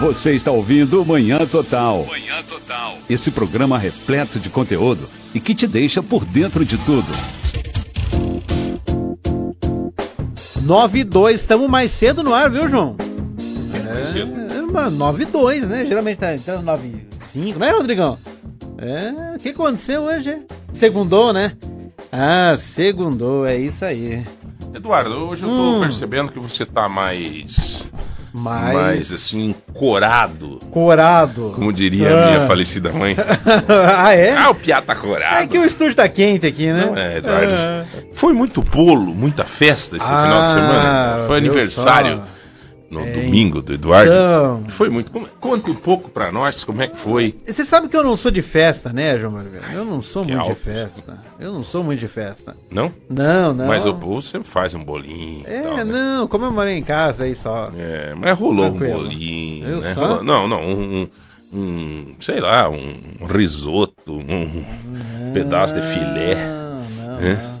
Você está ouvindo Manhã Total. Manhã Total. Esse programa repleto de conteúdo e que te deixa por dentro de tudo. 9 e 2, estamos mais cedo no ar, viu, João? Mais cedo. É, 9 e 2, né? Geralmente tá entrando 9 e 5, né, Rodrigão? É, o que aconteceu hoje? Segundou, né? Ah, segundou, é isso aí. Eduardo, hoje eu tô Hum. percebendo que você tá mais. Mais, Mais assim, corado. corado. Como diria Ah. a minha falecida mãe. ah, é? Ah, o piá tá corado. É que o estúdio tá quente aqui, né? Não é, Eduardo. Ah. Foi muito bolo, muita festa esse final de Ah, semana. Foi aniversário só? No domingo do Eduardo. Então. Foi muito. como- Conta um pouco pra nós como é que foi. Você sabe que eu não sou de festa, né, João Marvel? Eu não sou Que muito de alto. festa. Eu não sou muito de festa. Não? Não, não. Mas o povo sempre faz um bolinho. É, tal, né? não, comemorei em casa aí só. É, mas rolou Tranquilo. um bolinho. Eu né? Rolou- não, não, um, um- sei lá, um risoto, um pedaço de filé, Não, não, né?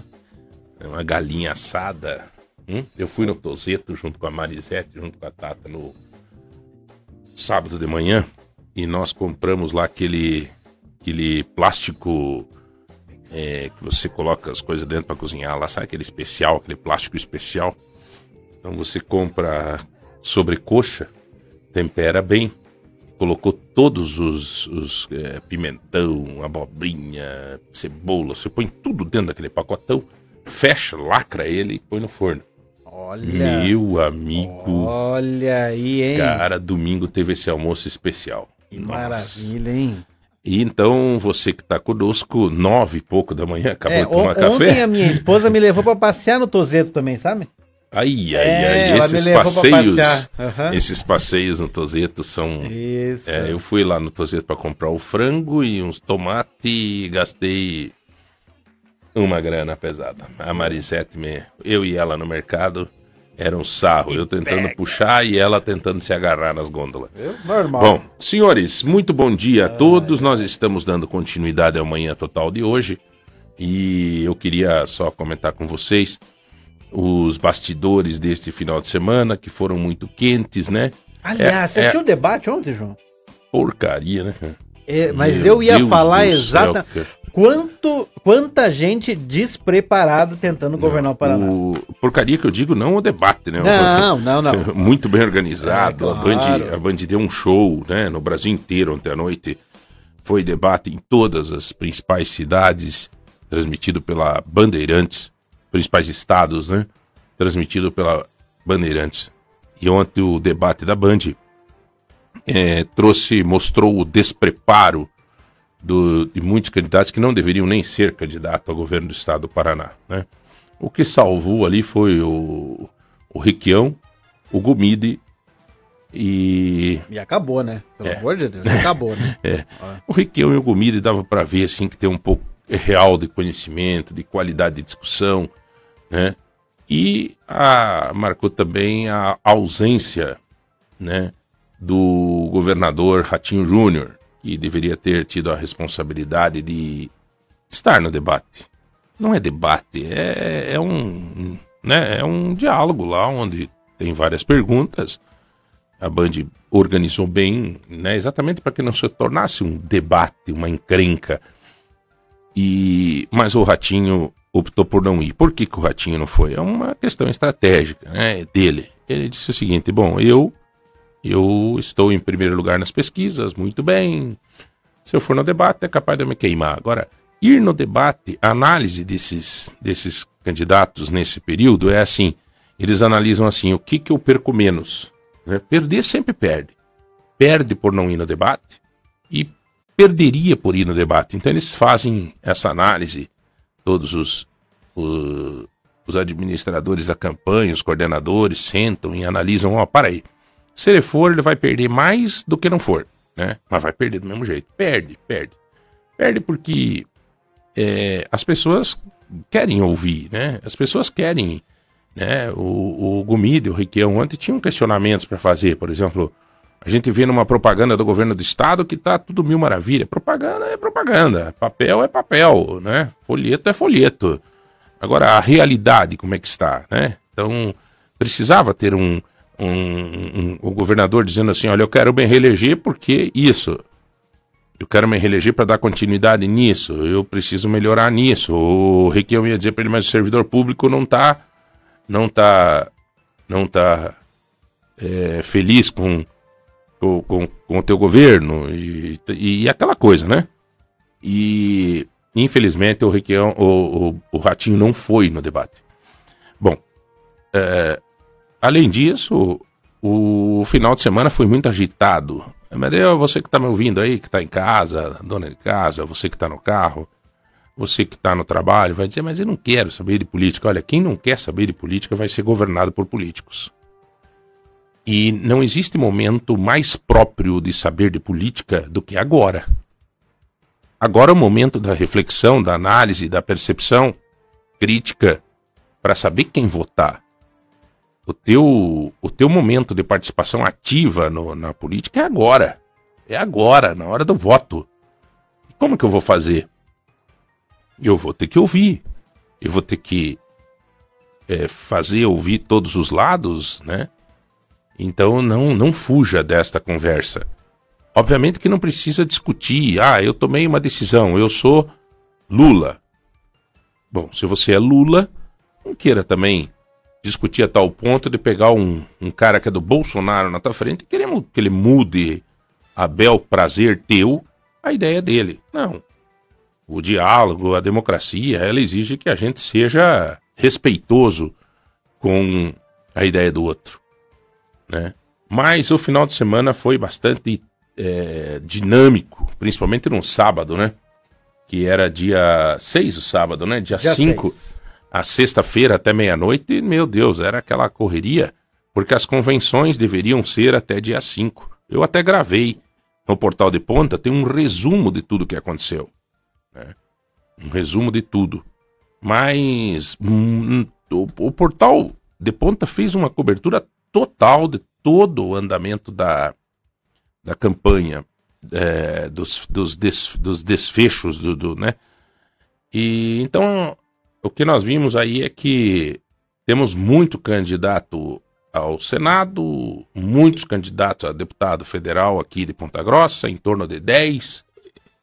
não. uma galinha assada. Hum? Eu fui no Tozeto junto com a Marisete, junto com a Tata, no sábado de manhã. E nós compramos lá aquele, aquele plástico é, que você coloca as coisas dentro para cozinhar lá, sabe aquele especial, aquele plástico especial. Então você compra sobrecoxa, tempera bem, colocou todos os, os é, pimentão, abobrinha, cebola, você põe tudo dentro daquele pacotão, fecha, lacra ele e põe no forno. Olha. Meu amigo, Olha aí, hein? cara, domingo teve esse almoço especial. que Nossa. maravilha, hein? E então, você que tá conosco, nove e pouco da manhã, acabou É, de tomar café. Ontem a minha esposa me levou pra passear no Tozeto também, sabe? Ai, ai, É, ai, esses passeios. Aham. esses passeios no Tozeto são... Isso. É, eu fui lá no Tozeto pra comprar o frango e uns tomates e gastei uma grana pesada. A Marisete, me, eu e ela no mercado, era um sarro. Eu tentando puxar e ela tentando se agarrar nas gôndolas. Normal. Bom, senhores, muito bom dia a todos. Nós estamos dando continuidade ao Manhã Total de hoje. E eu queria só comentar com vocês os bastidores deste final de semana, que foram muito quentes, né? Aliás, você é- assistiu o debate ontem, João? Porcaria, né? É, mas Meu eu ia Deus falar do exata céu, quanto quanta gente despreparada tentando governar o Paraná. O porcaria que eu digo, não o debate, né? Não, não, não. Muito bem organizado. É, a, Band, claro. a Band deu um show, né? No Brasil inteiro ontem à noite. Foi debate em todas as principais cidades, transmitido pela Bandeirantes, principais estados, né? Transmitido pela Bandeirantes. E ontem o debate da Band eh, trouxe, mostrou o despreparo do- de muitos candidatos que não deveriam nem ser candidato ao governo do estado do Paraná, né? O que salvou ali foi o, o Requião, o Gomide e E acabou, né? Pelo É. amor de Deus, acabou, né? é, o Requião e o Gomide dava para ver assim que tem um pouco real de conhecimento, de qualidade de discussão, né? E a, marcou também a ausência, né, do governador Ratinho Júnior, que deveria ter tido a responsabilidade de estar no debate. Não é debate, é, é um, né, é um diálogo lá onde tem várias perguntas. A Band organizou bem, né, exatamente para que não se tornasse um debate, uma encrenca. E mas o Ratinho optou por não ir. Por que, que o Ratinho não foi? É uma questão estratégica, né, dele. Ele disse o seguinte: bom, eu eu estou em primeiro lugar nas pesquisas, muito bem. Se eu for no debate, é capaz de eu me queimar. Agora, ir no debate, a análise desses, desses candidatos nesse período é assim: eles analisam assim, o que, que eu perco menos? né? Perder sempre perde. Perde por não ir no debate e perderia por ir no debate. Então, eles fazem essa análise, todos os, o- os administradores da campanha, os coordenadores, sentam e analisam: ó, para aí. Se ele for, ele vai perder mais do que não for, né? Mas vai perder do mesmo jeito. Perde, perde. Perde porque é, as pessoas querem ouvir, né? As pessoas querem, né? O, o Gomide, o Requião ontem tinham questionamentos para fazer, por exemplo, a gente vê numa propaganda do governo do estado que tá tudo mil maravilha. Propaganda é propaganda, papel é papel, né? Folheto é folheto. Agora a realidade como é que está, né? Então precisava ter um um, um, o governador dizendo assim: olha, eu quero me reeleger porque isso. Eu quero me reeleger para dar continuidade nisso. Eu preciso melhorar nisso. O Requião ia dizer para ele, mas o servidor público não está não tá, não tá é, feliz com, com, com, o teu governo e, e, e, aquela coisa, né? E infelizmente o Requião, o, o, o Ratinho não foi no debate. Bom, é, Além disso, o, final de semana foi muito agitado. Mas eu, você que está me ouvindo aí, que está em casa, dona de casa, você que está no carro, você que está no trabalho, vai dizer, mas eu não quero saber de política. Olha, quem não quer saber de política vai ser governado por políticos. E não existe momento mais próprio de saber de política do que agora. Agora é o momento da reflexão, da análise, da percepção crítica para saber quem votar o teu, o teu momento de participação ativa no, na política é agora. É agora, na hora do voto. E como que eu vou fazer? Eu vou ter que ouvir. Eu vou ter que é, fazer ouvir todos os lados, né? Então não, não fuja desta conversa. Obviamente que não precisa discutir. Ah, eu tomei uma decisão, eu sou Lula. Bom, se você é Lula, não queira também discutir a tal ponto de pegar um, um cara que é do Bolsonaro na tua frente e querer que ele mude a bel prazer teu a ideia dele. Não. O diálogo, a democracia, ela exige que a gente seja respeitoso com a ideia do outro. Né? Mas o final de semana foi bastante é, dinâmico, principalmente no sábado, né? Que era dia 6 o sábado, né? Dia 5 a sexta-feira até meia-noite, meu Deus, era aquela correria, porque as convenções deveriam ser até dia 5. Eu até gravei no Portal de Ponta, tem um resumo de tudo que aconteceu. Né? Um resumo de tudo. Mas hum, o, o, Portal de Ponta fez uma cobertura total de todo o andamento da, da campanha, é, dos, dos, des, dos desfechos do, do, né? E então o que nós vimos aí é que temos muito candidato ao Senado, muitos candidatos a deputado federal aqui de Ponta Grossa, em torno de 10,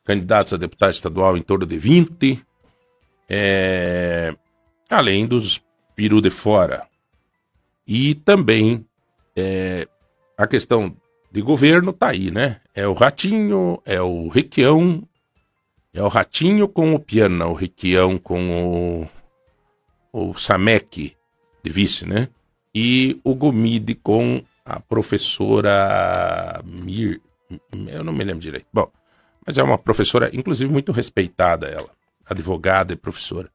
candidatos a deputado estadual em torno de 20, é, além dos peru de fora. E também é, a questão de governo tá aí, né? É o Ratinho, é o Requião, é o Ratinho com o Piana, o Requião com o, o Samek de vice, né? E o Gomide com a professora Mir. Eu não me lembro direito. Bom, mas é uma professora, inclusive, muito respeitada ela, advogada e professora.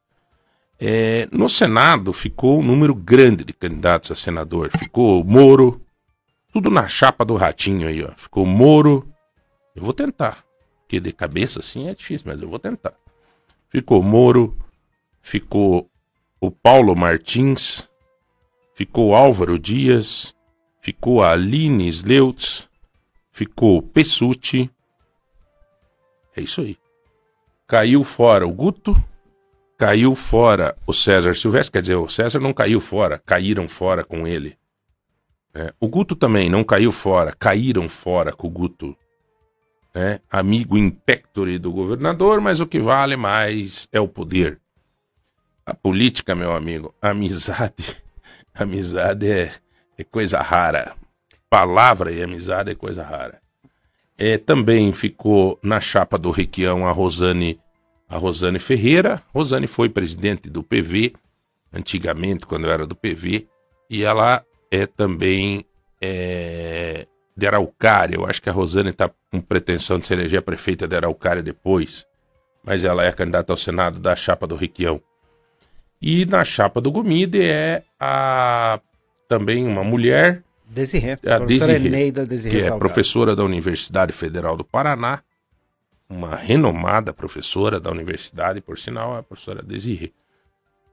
É, no Senado ficou um número grande de candidatos a senador. Ficou Moro, tudo na chapa do ratinho aí, ó. Ficou Moro. Eu vou tentar. Porque de cabeça assim é difícil, mas eu vou tentar. Ficou Moro, ficou o Paulo Martins, ficou Álvaro Dias, ficou a Aline Sleutz, ficou Pessuti. É isso aí. Caiu fora o Guto, caiu fora o César Silvestre, quer dizer, o César não caiu fora, caíram fora com ele. É, o Guto também não caiu fora, caíram fora com o Guto né? amigo impectore do governador, mas o que vale mais é o poder. A política, meu amigo, amizade, amizade é, é coisa rara. Palavra e amizade é coisa rara. É, também ficou na chapa do Requião a Rosane, a Rosane Ferreira. Rosane foi presidente do PV, antigamente, quando era do PV, e ela é também é, de Araucária. Eu acho que a Rosane está com pretensão de se eleger prefeita de Araucária depois, mas ela é candidata ao Senado da chapa do Requião. E na chapa do Gomide é a também uma mulher, Desirê, a Desirê, Eneida Desirê que é professora da Universidade Federal do Paraná, uma renomada professora da universidade, por sinal, a professora Desirê.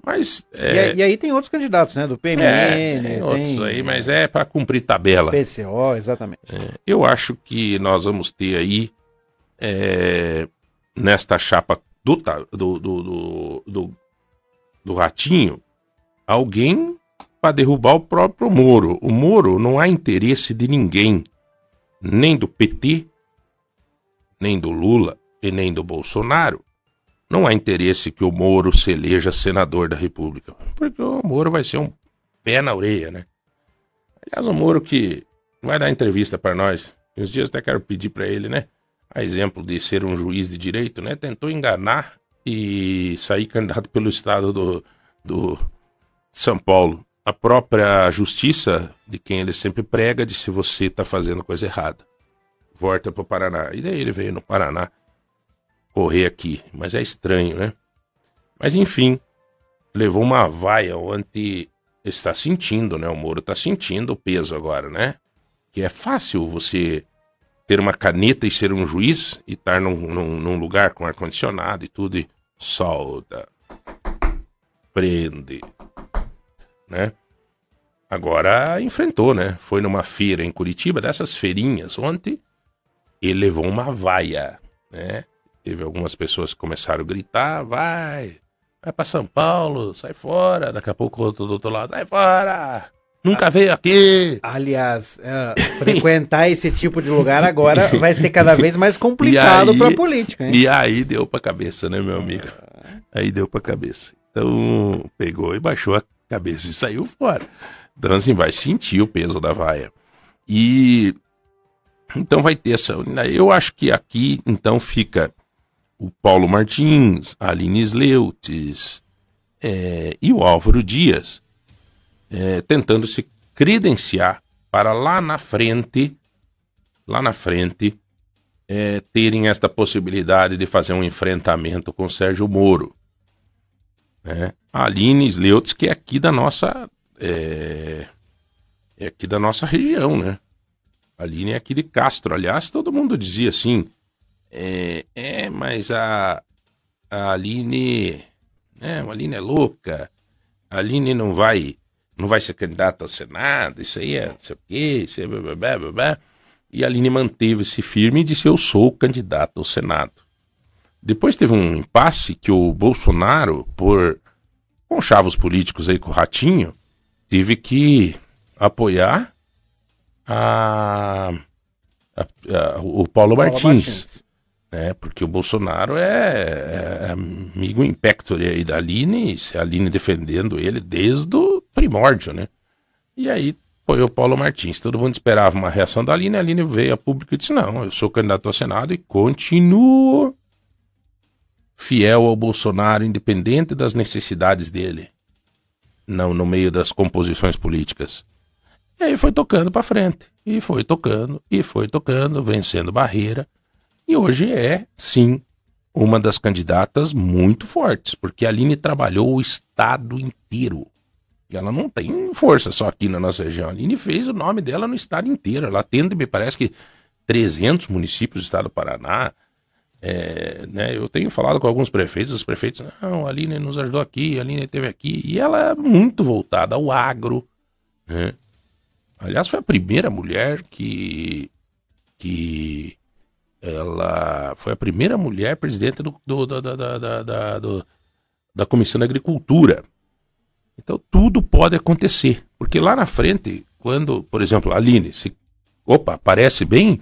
Mas. É... E, e, aí tem outros candidatos, né? Do PMN. É, tem outros aí, mas é para cumprir tabela. PCO, exatamente. É, eu acho que nós vamos ter aí, é, nesta chapa do, do, do, do, do Ratinho, alguém para derrubar o próprio Moro. O Moro não há interesse de ninguém, nem do PT, nem do Lula e nem do Bolsonaro. Não há interesse que o Moro se eleja senador da República, porque o Moro vai ser um pé na orelha, né? Aliás, o Moro que vai dar entrevista para nós. Uns dias até quero pedir para ele, né? A exemplo de ser um juiz de direito, né? Tentou enganar e sair candidato pelo estado do, do São Paulo. A própria justiça, de quem ele sempre prega, disse: você está fazendo coisa errada. Volta para o Paraná. E daí ele veio no Paraná correr aqui. Mas é estranho, né? Mas enfim, levou uma vaia onde está sentindo, né? O Moro está sentindo o peso agora, né? Que é fácil você ter uma caneta e ser um juiz e estar num, num, num lugar com ar-condicionado e tudo e solta, prende, né? Agora enfrentou, né? Foi numa feira em Curitiba, dessas feirinhas, ontem, e levou uma vaia, né? Teve algumas pessoas que começaram a gritar, vai, vai para São Paulo, sai fora. Daqui a pouco outro do outro lado, sai fora. Nunca ah, veio aqui. Aliás, é, frequentar esse tipo de lugar agora vai ser cada vez mais complicado para a política. Hein? E aí deu para cabeça, né, meu amigo? Aí deu para cabeça. Então pegou e baixou a cabeça e saiu fora. Então assim vai sentir o peso da vaia. E então vai ter essa. Eu acho que aqui então fica o Paulo Martins, a Aline Sleutes é, e o Álvaro Dias é, tentando se credenciar para lá na frente, lá na frente, é, terem esta possibilidade de fazer um enfrentamento com Sérgio Moro. Né? A Aline Sleutz, que é aqui da nossa. É, é aqui da nossa região, né? A Aline é aqui de Castro. Aliás, todo mundo dizia assim: é, é mas a, a Aline. É, a Aline é louca. A Aline não vai não vai ser candidata ao Senado, isso aí é não sei o quê, isso aí blá, blá, blá, blá. E a Aline manteve-se firme e disse: Eu sou candidato ao Senado. Depois teve um impasse que o Bolsonaro, por conchavos políticos aí com o Ratinho, teve que apoiar a, a, a o Paulo, Paulo Martins. Martins né? Porque o Bolsonaro é, é amigo impector aí da Aline, e a Aline defendendo ele desde o primórdio, né? E aí foi o Paulo Martins. Todo mundo esperava uma reação da Aline, a Aline veio a público e disse: Não, eu sou candidato ao Senado e continuo fiel ao Bolsonaro, independente das necessidades dele. Não no meio das composições políticas. E aí foi tocando para frente. E foi tocando, e foi tocando, vencendo barreira. E hoje é, sim, uma das candidatas muito fortes, porque a Aline trabalhou o estado inteiro. E ela não tem força só aqui na nossa região. A Aline fez o nome dela no estado inteiro. Ela atende, me parece que 300 municípios do estado do Paraná. É, né, eu tenho falado com alguns prefeitos, os prefeitos, não, a Aline nos ajudou aqui, a Aline esteve aqui, e ela é muito voltada ao agro. Né? Aliás, foi a primeira mulher que, que ela foi a primeira mulher presidente do, do, do, da, da, do, da Comissão da Agricultura. Então tudo pode acontecer. Porque lá na frente, quando, por exemplo, a Aline, se, opa, aparece bem,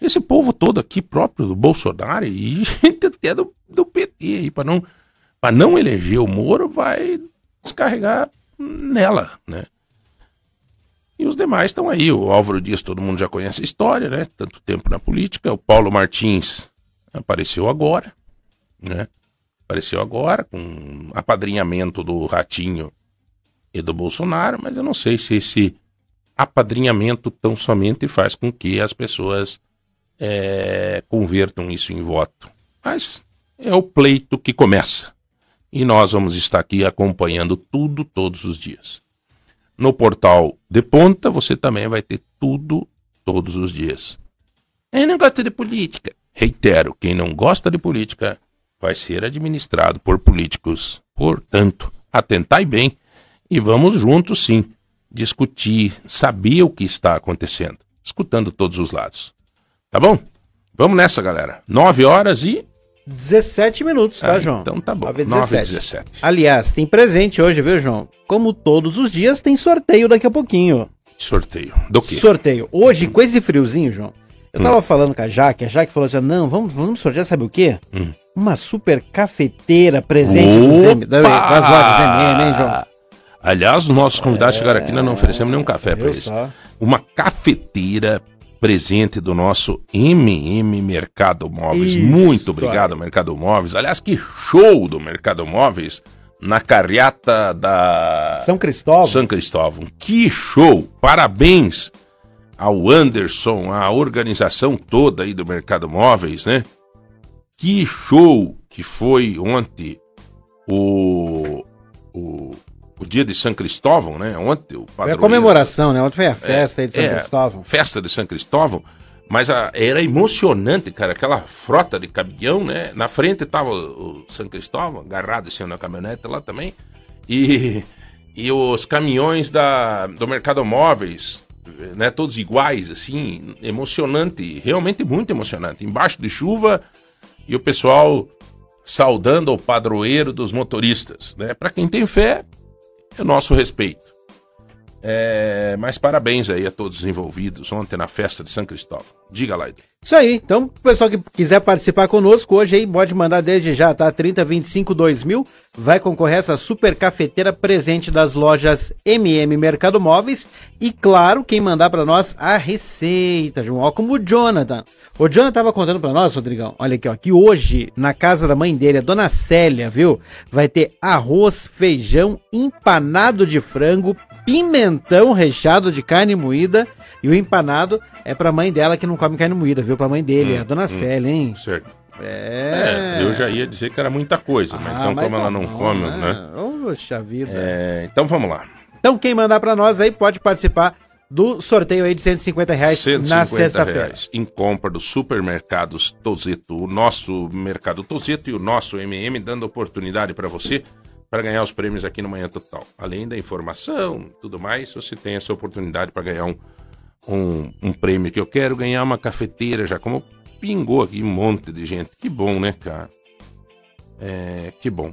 esse povo todo aqui próprio do Bolsonaro e gente até do, do PT aí, para não, não eleger o Moro, vai descarregar nela, né? E os demais estão aí. O Álvaro Dias, todo mundo já conhece a história, né? Tanto tempo na política. O Paulo Martins apareceu agora, né? Apareceu agora com apadrinhamento do Ratinho e do Bolsonaro, mas eu não sei se esse apadrinhamento tão somente faz com que as pessoas é, convertam isso em voto. Mas é o pleito que começa. E nós vamos estar aqui acompanhando tudo todos os dias. No portal de ponta, você também vai ter tudo todos os dias. Quem não gosta de política? Reitero, quem não gosta de política vai ser administrado por políticos. Portanto, atentai bem e vamos juntos sim discutir, saber o que está acontecendo, escutando todos os lados. Tá bom? Vamos nessa, galera. Nove horas e 17 minutos, tá, Ah, João? Então tá bom. 9 9 h e 17. 17. Aliás, tem presente hoje, viu, João? Como todos os dias, tem sorteio daqui a pouquinho. Sorteio. Do quê? Sorteio. Hoje, com esse friozinho, João, eu tava falando com a Jaque, a Jaque falou assim: não, vamos, vamos sortear, sabe o quê? Hum. Uma super cafeteira presente das lojas MM, hein, João? Aliás, os nossos convidados chegaram aqui, nós não oferecemos nenhum café para eles. só? Uma cafeteira presente do nosso MM Mercado Móveis. Isso Muito obrigado, Mercado Móveis. Aliás, que show do Mercado Móveis na carreata da São Cristóvão. São Cristóvão. Que show! Parabéns ao Anderson, à organização toda aí do Mercado Móveis, né? Que show que foi ontem o, o, o dia de São Cristóvão, né? Ontem o Foi a padroeiro- comemoração, né? Ontem foi a festa aí de São é, Cristóvão. Festa de São Cristóvão. Mas a- era emocionante, cara, aquela frota de caminhão, né? Na frente tava o, o São Cristóvão, agarrado assim na caminhonete lá também. E, e os caminhões da, do Mercado Móveis, né? Todos iguais, assim, emocionante, realmente muito emocionante. Embaixo de chuva e o pessoal saudando o padroeiro dos motoristas, né? Para quem tem fé, é nosso respeito. É, mas parabéns aí a todos os envolvidos ontem na festa de São Cristóvão. Diga lá. Isso aí. Então, pessoal que quiser participar conosco hoje aí, pode mandar desde já, tá? 3025 2000. Vai concorrer essa super cafeteira presente das lojas MM Mercado Móveis. E, claro, quem mandar pra nós a receita, João. Ó, como o Jonathan. O Jonathan tava contando pra nós, Rodrigão. Olha aqui, ó. Que hoje, na casa da mãe dele, a dona Célia, viu? Vai ter arroz, feijão, empanado de frango, pimentão recheado de carne moída. E o empanado é pra mãe dela que não come carne moída, viu? Pra mãe dele, a dona Célia, hein? Certo. É. É, eu já ia dizer que era muita coisa, mas Ah, então mas como ela tá não bom, come, né? Poxa vida. É, então vamos lá. Então, quem mandar pra nós aí pode participar do sorteio aí de 150 reais 150 na sexta-feira. em compra dos supermercados Tozeto, o nosso mercado Tozeto e o nosso MM, dando oportunidade para você para ganhar os prêmios aqui no Manhã Total. Além da informação tudo mais, você tem essa oportunidade para ganhar um, um, um prêmio que eu quero ganhar uma cafeteira já, como pingou aqui um monte de gente. Que bom, né, cara? É, que bom.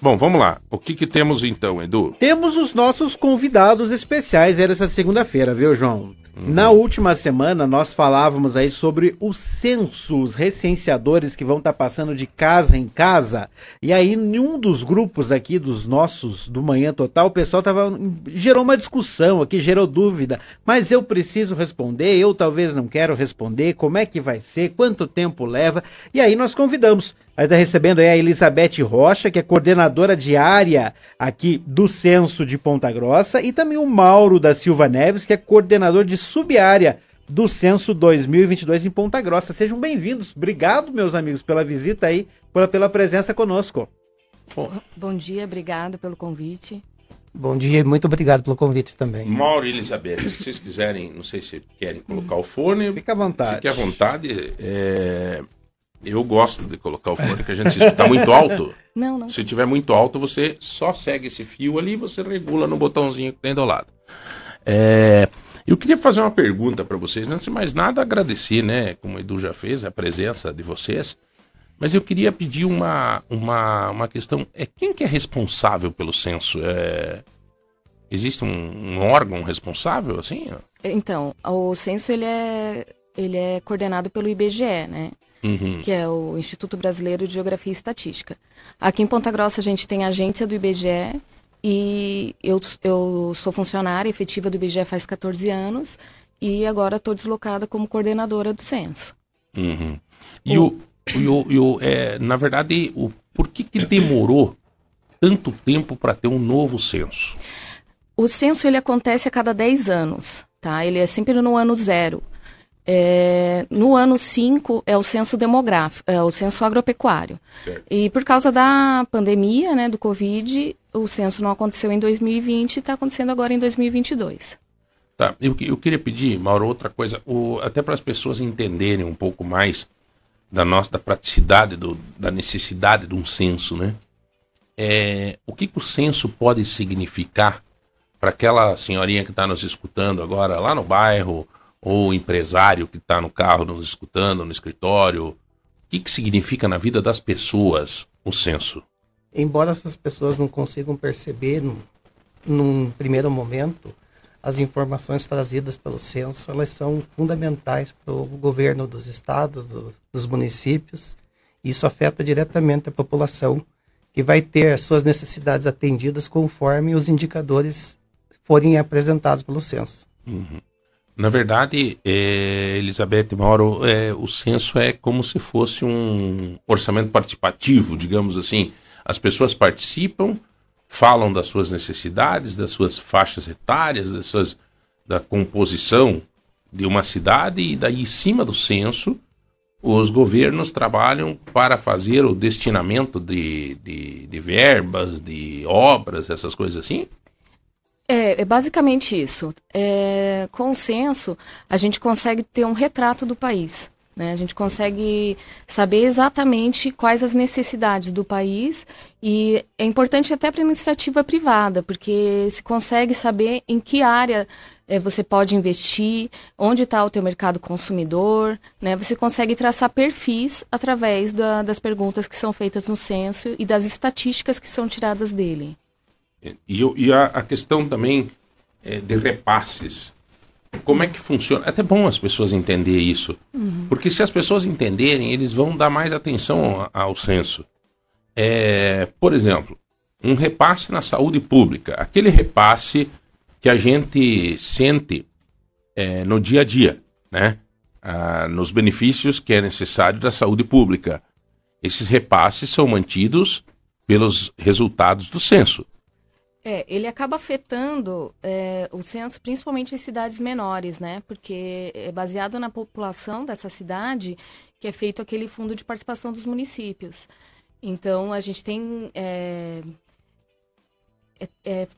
Bom, vamos lá. O que que temos então, Edu? Temos os nossos convidados especiais aí essa segunda-feira, viu, João? Uhum. Na última semana, nós falávamos aí sobre o censo, os recenseadores que vão estar passando de casa em casa. E aí, em um dos grupos aqui dos nossos do Manhã Total, o pessoal tava, gerou uma discussão aqui, gerou dúvida. Mas eu preciso responder, eu talvez não quero responder, como é que vai ser, quanto tempo leva. E aí nós convidamos. Aí está recebendo aí a Elizabeth Rocha, que é coordenadora diária aqui do Censo de Ponta Grossa, e também o Mauro da Silva Neves, que é coordenador de subárea do Censo 2022 em Ponta Grossa. Sejam bem-vindos. Obrigado, meus amigos, pela visita aí, pela, pela presença conosco. Bom dia, obrigado pelo convite. Bom dia e muito obrigado pelo convite também. Mauro e Elizabeth, se vocês quiserem, não sei se querem colocar o fone, Fica à vontade. Fique à vontade. é, Eu gosto de colocar o fone, que a gente se escuta muito alto. Não, não. Se tiver muito alto, você só segue esse fio ali e você regula no botãozinho que tem do lado. É, Eu queria fazer uma pergunta para vocês. Antes de mais nada, agradecer, né? Como o Edu já fez, a presença de vocês. Mas eu queria pedir uma, uma, uma questão. É quem que é responsável pelo censo? É, existe um, um órgão responsável, assim? Então, o censo ele é, ele é coordenado pelo IBGE, né? Uhum. Que é o Instituto Brasileiro de Geografia e Estatística. Aqui em Ponta Grossa a gente tem a agência do IBGE e eu, eu sou funcionária efetiva do IBGE faz 14 anos e agora estou deslocada como coordenadora do censo. Uhum. E o, e o, e o, é, na verdade, o, por que, que demorou tanto tempo para ter um novo censo? O censo ele acontece a cada 10 anos, tá? Ele é sempre no ano zero. É, no ano 5 é o censo demográfico, é o censo agropecuário. Certo. E por causa da pandemia, né, do Covid, o censo não aconteceu em 2020 e está acontecendo agora em 2022. Tá, eu, eu queria pedir, Mauro, outra coisa, o, até para as pessoas entenderem um pouco mais da nossa da praticidade, do, da necessidade de um censo, né? É, o que, que o censo pode significar para aquela senhorinha que está nos escutando agora lá no bairro, ou empresário que está no carro nos escutando, no escritório? O que, que significa na vida das pessoas o censo? Embora essas pessoas não consigam perceber num, num primeiro momento, as informações trazidas pelo censo elas são fundamentais para o governo dos estados, do, dos municípios. Isso afeta diretamente a população, que vai ter as suas necessidades atendidas conforme os indicadores forem apresentados pelo censo. Uhum. Na verdade, é, Elizabeth Mauro, é, o censo é como se fosse um orçamento participativo, digamos assim. As pessoas participam, falam das suas necessidades, das suas faixas etárias, das suas, da composição de uma cidade, e daí, em cima do censo, os governos trabalham para fazer o destinamento de, de, de verbas, de obras, essas coisas assim? É, é basicamente isso. É, com o censo, a gente consegue ter um retrato do país. Né? A gente consegue saber exatamente quais as necessidades do país e é importante até para a iniciativa privada, porque se consegue saber em que área é, você pode investir, onde está o teu mercado consumidor, né? Você consegue traçar perfis através da, das perguntas que são feitas no censo e das estatísticas que são tiradas dele. E, e a, a, questão também é, de repasses. Como é que funciona? É até bom as pessoas entenderem isso. Uhum. Porque se as pessoas entenderem, eles vão dar mais atenção ao censo. É, por exemplo, um repasse na saúde pública. Aquele repasse que a gente sente é, no dia a dia, né? Ah, nos benefícios que é necessário da saúde pública. Esses repasses são mantidos pelos resultados do censo. É, ele acaba afetando é, o censo principalmente em cidades menores, né? Porque é baseado na população dessa cidade que é feito aquele fundo de participação dos municípios. Então, a gente tem. É, é, é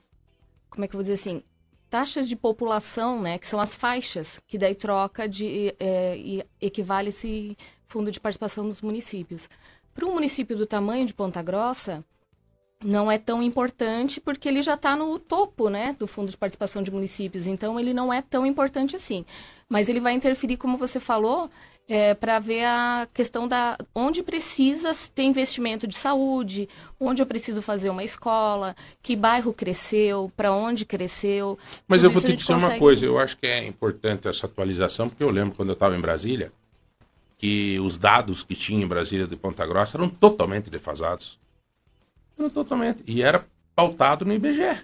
como é que eu vou dizer assim? Taxas de população, né? Que são as faixas, que daí troca de. É, equivale esse fundo de participação dos municípios. Para um município do tamanho de Ponta Grossa, não é tão importante porque ele já está no topo né, do Fundo de Participação de Municípios, então ele não é tão importante assim. Mas ele vai interferir, como você falou, é, para ver a questão da onde precisa ter investimento de saúde, onde eu preciso fazer uma escola, que bairro cresceu, para onde cresceu. Mas eu vou te dizer consegue... uma coisa, eu acho que é importante essa atualização, porque eu lembro quando eu estava em Brasília, que os dados que tinha em Brasília de Ponta Grossa eram totalmente defasados. Totalmente. E era pautado no IBGE.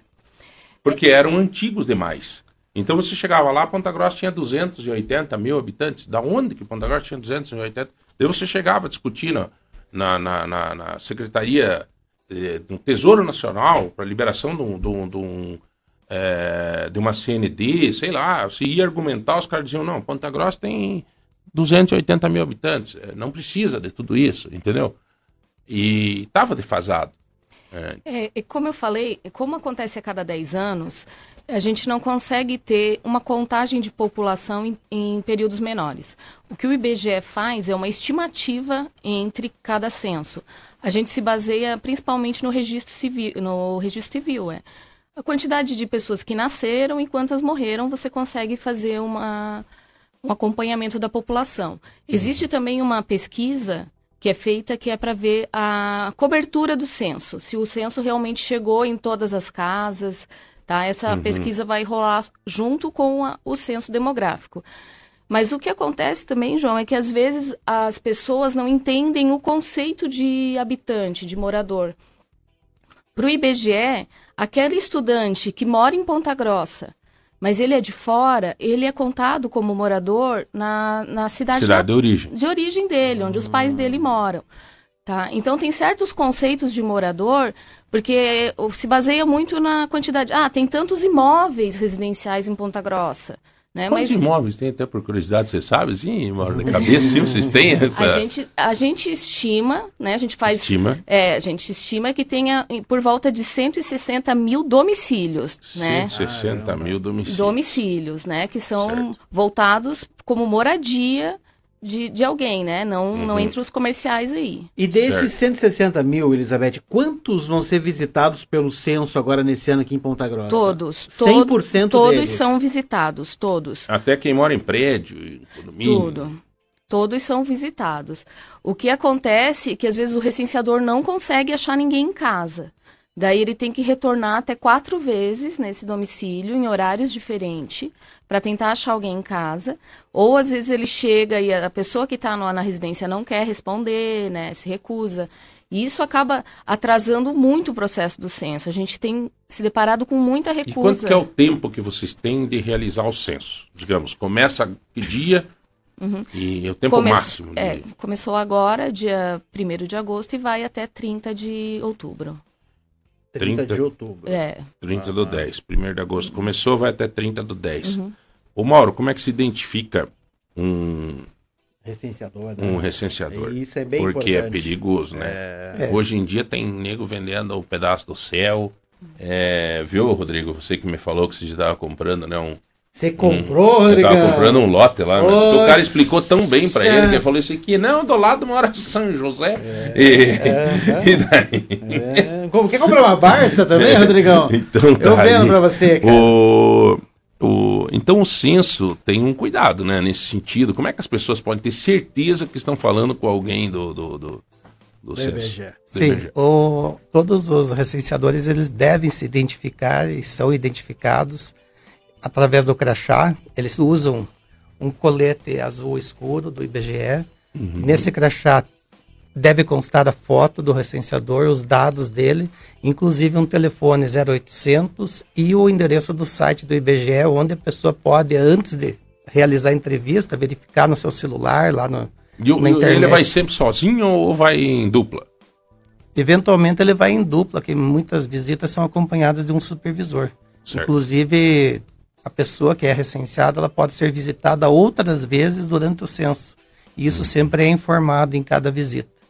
Porque eram antigos demais. Então você chegava lá, Ponta Grossa tinha 280 mil habitantes. Da onde que Ponta Grossa tinha 280? Daí você chegava discutindo na, na, na, na Secretaria eh, do Tesouro Nacional para liberação de, um, de, um, de, um, é, de uma CND, sei lá. Você ia argumentar, os caras diziam: não, Ponta Grossa tem 280 mil habitantes. Eh, não precisa de tudo isso, entendeu? E estava defasado. É. É, como eu falei, como acontece a cada 10 anos, a gente não consegue ter uma contagem de população em, em, períodos menores. O que o IBGE faz é uma estimativa entre cada censo. A gente se baseia principalmente no registro civil, no registro civil, é. A quantidade de pessoas que nasceram e quantas morreram, você consegue fazer uma, um acompanhamento da população. Existe também uma pesquisa que é feita, que é para ver a cobertura do censo, se o censo realmente chegou em todas as casas, tá? Essa uhum. pesquisa vai rolar junto com a, o censo demográfico. Mas o que acontece também, João, é que às vezes as pessoas não entendem o conceito de habitante, de morador. Para o IBGE, aquele estudante que mora em Ponta Grossa, mas ele é de fora, ele é contado como morador na, na cidade, cidade de origem. de origem dele, onde os pais dele moram. Tá? Então tem certos conceitos de morador, porque se baseia muito na quantidade. Ah, tem tantos imóveis residenciais em Ponta Grossa. Né? Quantos Mas... imóveis tem até por curiosidade, você sabe, assim, na cabeça, sim, vocês têm essa... A gente, a gente estima, né, a gente faz... Estima. É, a gente estima que tenha por volta de 160 mil domicílios, 160 né? mil domicílios. Domicílios, né, que são certo. voltados como moradia de, de alguém, né? Não, uhum. não entre os comerciais aí. E desses certo. 160 mil, Elizabeth, quantos vão ser visitados pelo censo agora nesse ano aqui em Ponta Grossa? Todos. 100% Todos deles. são visitados, todos. Até quem mora em prédio, condomínio. Tudo. Todos são visitados. O que acontece é que às vezes o recenseador não consegue achar ninguém em casa. Daí ele tem que retornar até quatro vezes nesse domicílio, em horários diferentes, para tentar achar alguém em casa. Ou às vezes ele chega e a pessoa que está na residência não quer responder, né, se recusa. E isso acaba atrasando muito o processo do censo. A gente tem se deparado com muita recusa. E quanto que é o tempo que vocês têm de realizar o censo? Digamos, começa que dia uhum. e é o tempo Come máximo? De... É, começou agora, dia 1 de agosto, e vai até 30 de outubro. 30, 30 de outubro. É. 30 ah, do 10. 1 de agosto começou, vai até 30 do 10. Uhum. Ô Mauro, como é que se identifica um Recenseador, né? Um recenseador. Isso é bem Porque é importante. é perigoso, né? É... Hoje em dia tem nego vendendo um pedaço do céu. É, viu, Rodrigo? Você que me falou que você estava comprando, né? Um, você comprou, um, Rodrigo? Tava comprando um lote lá, mas o cara explicou tão bem para ele que ele falou isso aqui, não, do lado mora São José. É, e, é, e daí? É. Como, quer comprar uma Barça também, Rodrigão? Então, tá Tô vendo para você, cara. O... O, então o censo tem um cuidado, né, nesse sentido. Como é que as pessoas podem ter certeza que estão falando com alguém do, do, do, do censo? Sim, o, todos os recenseadores eles devem se identificar e são identificados através do crachá. Eles usam um colete azul escuro do IBGE. Uhum. Nesse crachá deve constar a foto do recenseador, os dados dele, inclusive um telefone 0800 e o endereço do site do IBGE, onde a pessoa pode, antes de realizar a entrevista, verificar no seu celular, lá no, e na internet. ele vai sempre sozinho ou vai em dupla? Eventualmente ele vai em dupla, que muitas visitas são acompanhadas de um supervisor. Certo. Inclusive, a pessoa que é recenseada, ela pode ser visitada outras vezes durante o censo. Isso hum. sempre é informado em cada visita.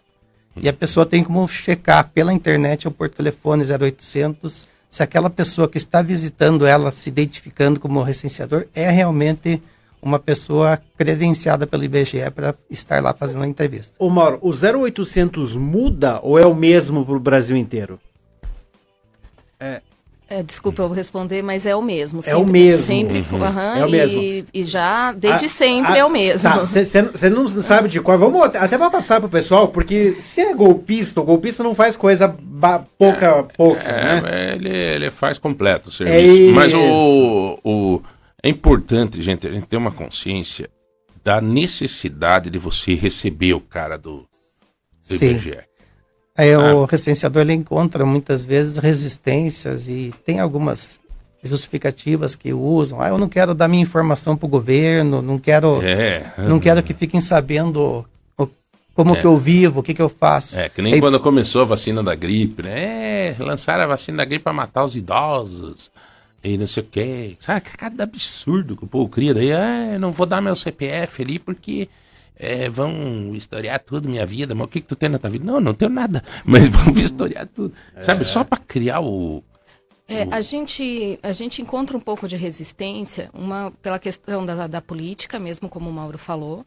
E a pessoa tem como checar pela internet ou por telefone 0800 se aquela pessoa que está visitando ela, se identificando como recenseador, é realmente uma pessoa credenciada pelo IBGE para estar lá fazendo a entrevista. Ô Mauro, o 0800 muda ou é o mesmo para o Brasil inteiro? É, é, desculpa eu vou responder, mas é o mesmo. Sempre, é o mesmo. Sempre uhum. Uhum, é o mesmo. E, e já, desde a, sempre, a, é o mesmo. Você tá, não sabe de qual. Vamos até para passar pro pessoal, porque se é golpista, o golpista não faz coisa pouca, é, pouca. É, né? ele, ele faz completo o serviço. É mas o, o, é importante, gente, a gente ter uma consciência da necessidade de você receber o cara do, do IBGE. Aí o recenseador ele encontra muitas vezes resistências e tem algumas justificativas que usam. Ah, eu não quero dar minha informação para o governo, não quero, é. não quero que fiquem sabendo como é. que eu vivo, o que, que eu faço. É, que nem Aí, quando começou a vacina da gripe, né? É, lançaram a vacina da gripe para matar os idosos e não sei o quê. Sabe, cada absurdo que o povo cria. Daí, ah, não vou dar meu CPF ali porque é, vão historiar tudo, minha vida, mas o que, que tu tem na tua vida? Não, não tenho nada, mas vão historiar tudo. É. Sabe, só para criar o. É, a, gente, a gente encontra um pouco de resistência, uma pela questão da, da política, mesmo como o Mauro falou.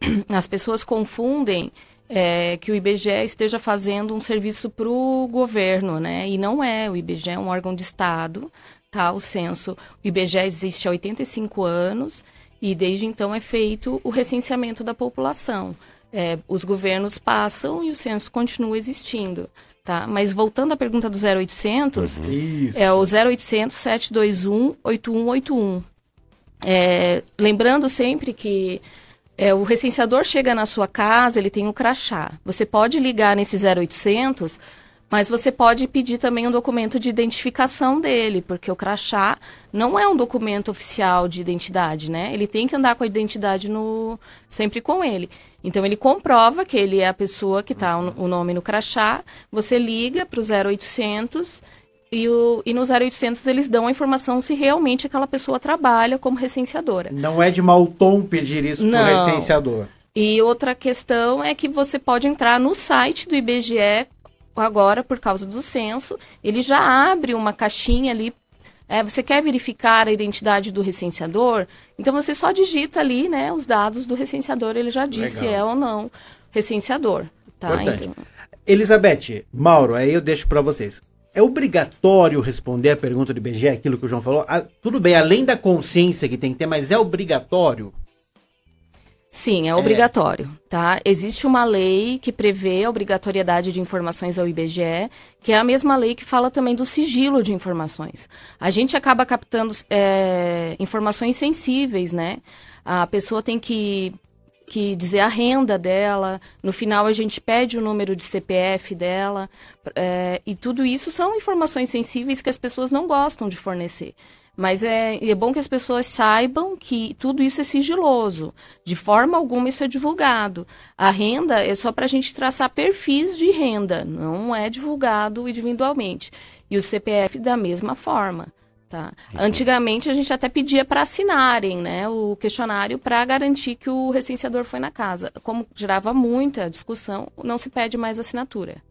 As pessoas confundem é, que o IBGE esteja fazendo um serviço para o governo, né? E não é. O IBGE é um órgão de Estado, tá? O censo. O IBGE existe há 85 anos e desde então é feito o recenseamento da população. É, os governos passam e o censo continua existindo. Tá? Mas voltando à pergunta do 0800, uhum. é o 0800 721 8181. É, lembrando sempre que é, o recenseador chega na sua casa, ele tem o um crachá. Você pode ligar nesse 0800 mas você pode pedir também um documento de identificação dele, porque o crachá não é um documento oficial de identidade, né? Ele tem que andar com a identidade no sempre com ele. Então ele comprova que ele é a pessoa que está o nome no crachá. Você liga para o 0800 e, o, e no 0800 eles dão a informação se realmente aquela pessoa trabalha como recenseadora. Não é de mau tom pedir isso para o recenseador. E outra questão é que você pode entrar no site do IBGE agora, por causa do censo, ele já abre uma caixinha ali. É, você quer verificar a identidade do recenseador? Então você só digita ali, né, os dados do recenseador, ele já diz se é ou não recenseador. Tá? Então... Elizabeth, Mauro, aí eu deixo para vocês. É obrigatório responder a pergunta do IBGE, aquilo que o João falou? Ah, tudo bem, além da consciência que tem que ter, mas é obrigatório? Sim, é obrigatório, tá? Existe uma lei que prevê a obrigatoriedade de informações ao IBGE, que é a mesma lei que fala também do sigilo de informações. A gente acaba captando é, informações sensíveis, né? A pessoa tem que, que dizer a renda dela, no final a gente pede o número de CPF dela, é, e tudo isso são informações sensíveis que as pessoas não gostam de fornecer. Mas é, é bom que as pessoas saibam que tudo isso é sigiloso. De forma alguma isso é divulgado. A renda é só para a gente traçar perfis de renda, não é divulgado individualmente. E o CPF da mesma forma. Tá. Antigamente a gente até pedia para assinarem né, o questionário para garantir que o recenseador foi na casa. Como gerava muita discussão, não se pede mais assinatura.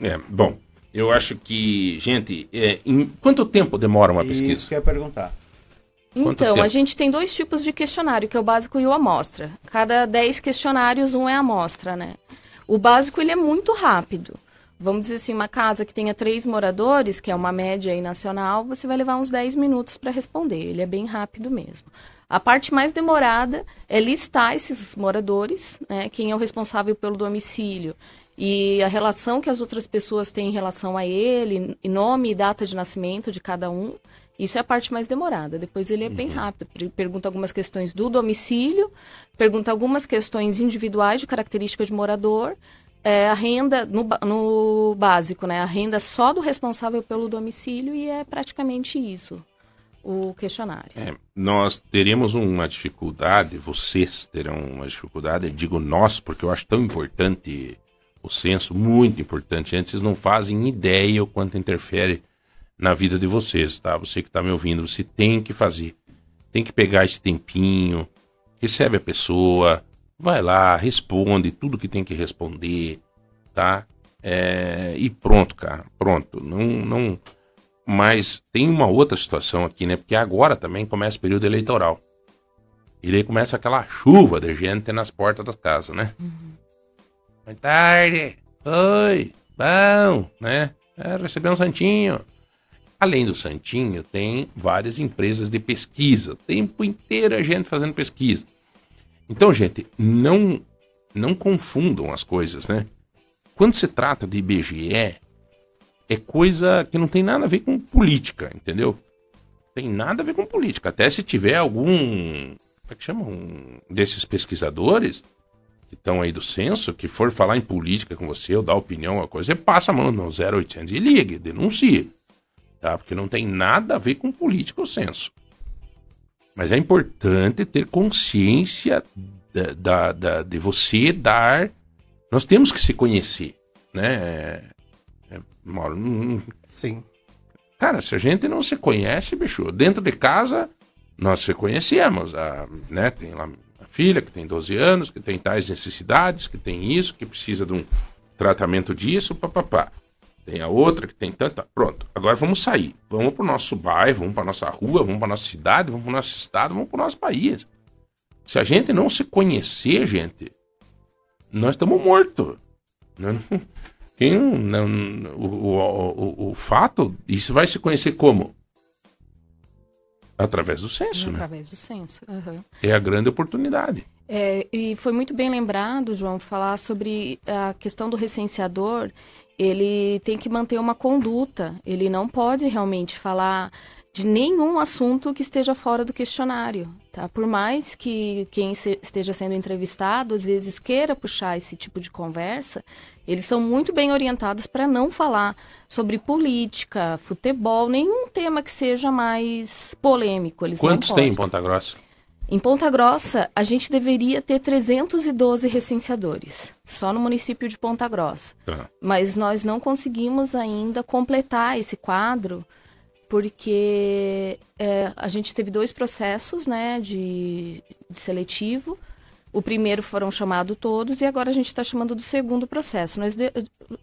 É, bom, eu acho que, gente, é, em quanto tempo demora uma pesquisa? Isso que eu ia perguntar. Então, a gente tem dois tipos de questionário, que é o básico e o amostra. Cada 10 questionários, um é amostra, né? O básico, ele é muito rápido. Vamos dizer assim, uma casa que tenha três moradores, que é uma média aí nacional, você vai levar uns 10 minutos para responder. Ele é bem rápido mesmo. A parte mais demorada é listar esses moradores, né? Quem é o responsável pelo domicílio e a relação que as outras pessoas têm em relação a ele, nome e data de nascimento de cada um. Isso é a parte mais demorada. Depois ele é bem uhum. rápido. Pergunta algumas questões do domicílio, pergunta algumas questões individuais de característica de morador, é, a renda no, no básico, né? A renda só do responsável pelo domicílio e é praticamente isso o questionário. É, nós teremos uma dificuldade, vocês terão uma dificuldade, digo nós, porque eu acho tão importante o censo, muito importante. Antes vocês não fazem ideia o quanto interfere na vida de vocês, tá? Você que está me ouvindo, você tem que fazer. Tem que pegar esse tempinho, recebe a pessoa, vai lá, responde tudo que tem que responder, tá? É, e pronto, cara, pronto. Não, não. Mas tem uma outra situação aqui, né? Porque agora também começa o período eleitoral. E daí começa aquela chuva de gente nas portas das casas, né? Uhum. Boa tarde. Oi. Bom, né? É, recebeu um santinho. Além do santinho, tem várias empresas de pesquisa. O tempo inteiro a gente fazendo pesquisa. Então, gente, não não confundam as coisas, né? Quando se trata de IBGE, é coisa que não tem nada a ver com política, entendeu? Tem nada a ver com política. Até se tiver algum. Como é que chama? Um desses pesquisadores que estão aí do censo, que for falar em política com você ou dar opinião, uma coisa, você passa a mão no 0800 e ligue, denuncie. Tá? Porque não tem nada a ver com política o censo. Mas é importante ter consciência da, da, da, de você dar. Nós temos que se conhecer, né? É, é, Sim. Cara, se a gente não se conhece, bicho, dentro de casa nós se conhecemos, a, né? Tem lá filha que tem 12 anos, que tem tais necessidades, que tem isso, que precisa de um tratamento disso, papapá. Tem a outra que tem tanta. Pronto, agora vamos sair. Vamos para o nosso bairro, vamos para nossa rua, vamos para nossa cidade, vamos para nosso estado, vamos para nosso país. Se a gente não se conhecer, gente, nós estamos mortos. Quem não, o, o, o, o, fato, isso vai se conhecer como? Através do censo, né? Através do censo. Uhum. É a grande oportunidade. É, e foi muito bem lembrado, João, falar sobre a questão do recenseador. Ele tem que manter uma conduta. Ele não pode realmente falar de nenhum assunto que esteja fora do questionário, tá? Por mais que quem esteja sendo entrevistado às vezes queira puxar esse tipo de conversa, eles são muito bem orientados para não falar sobre política, futebol, nenhum tema que seja mais polêmico. Eles Quantos tem em Ponta Grossa? Em Ponta Grossa, a gente deveria ter 312 recenseadores, só no município de Ponta Grossa. Uhum. Mas nós não conseguimos ainda completar esse quadro porque é, a gente teve dois processos né, de, de, seletivo. O primeiro foram chamados todos e agora a gente está chamando do segundo processo. Nós de,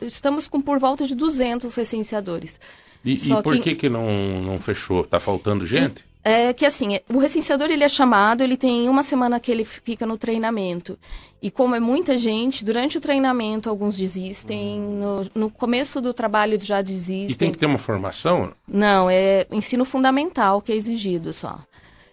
estamos com por volta de 200 recenseadores. E, e por que, que, que não, não fechou? Está faltando gente? É que assim, o recenseador ele é chamado, ele tem uma semana que ele fica no treinamento. E como é muita gente, durante o treinamento alguns desistem, no, no começo do trabalho já desistem. E tem que ter uma formação? Não, é ensino fundamental que é exigido só.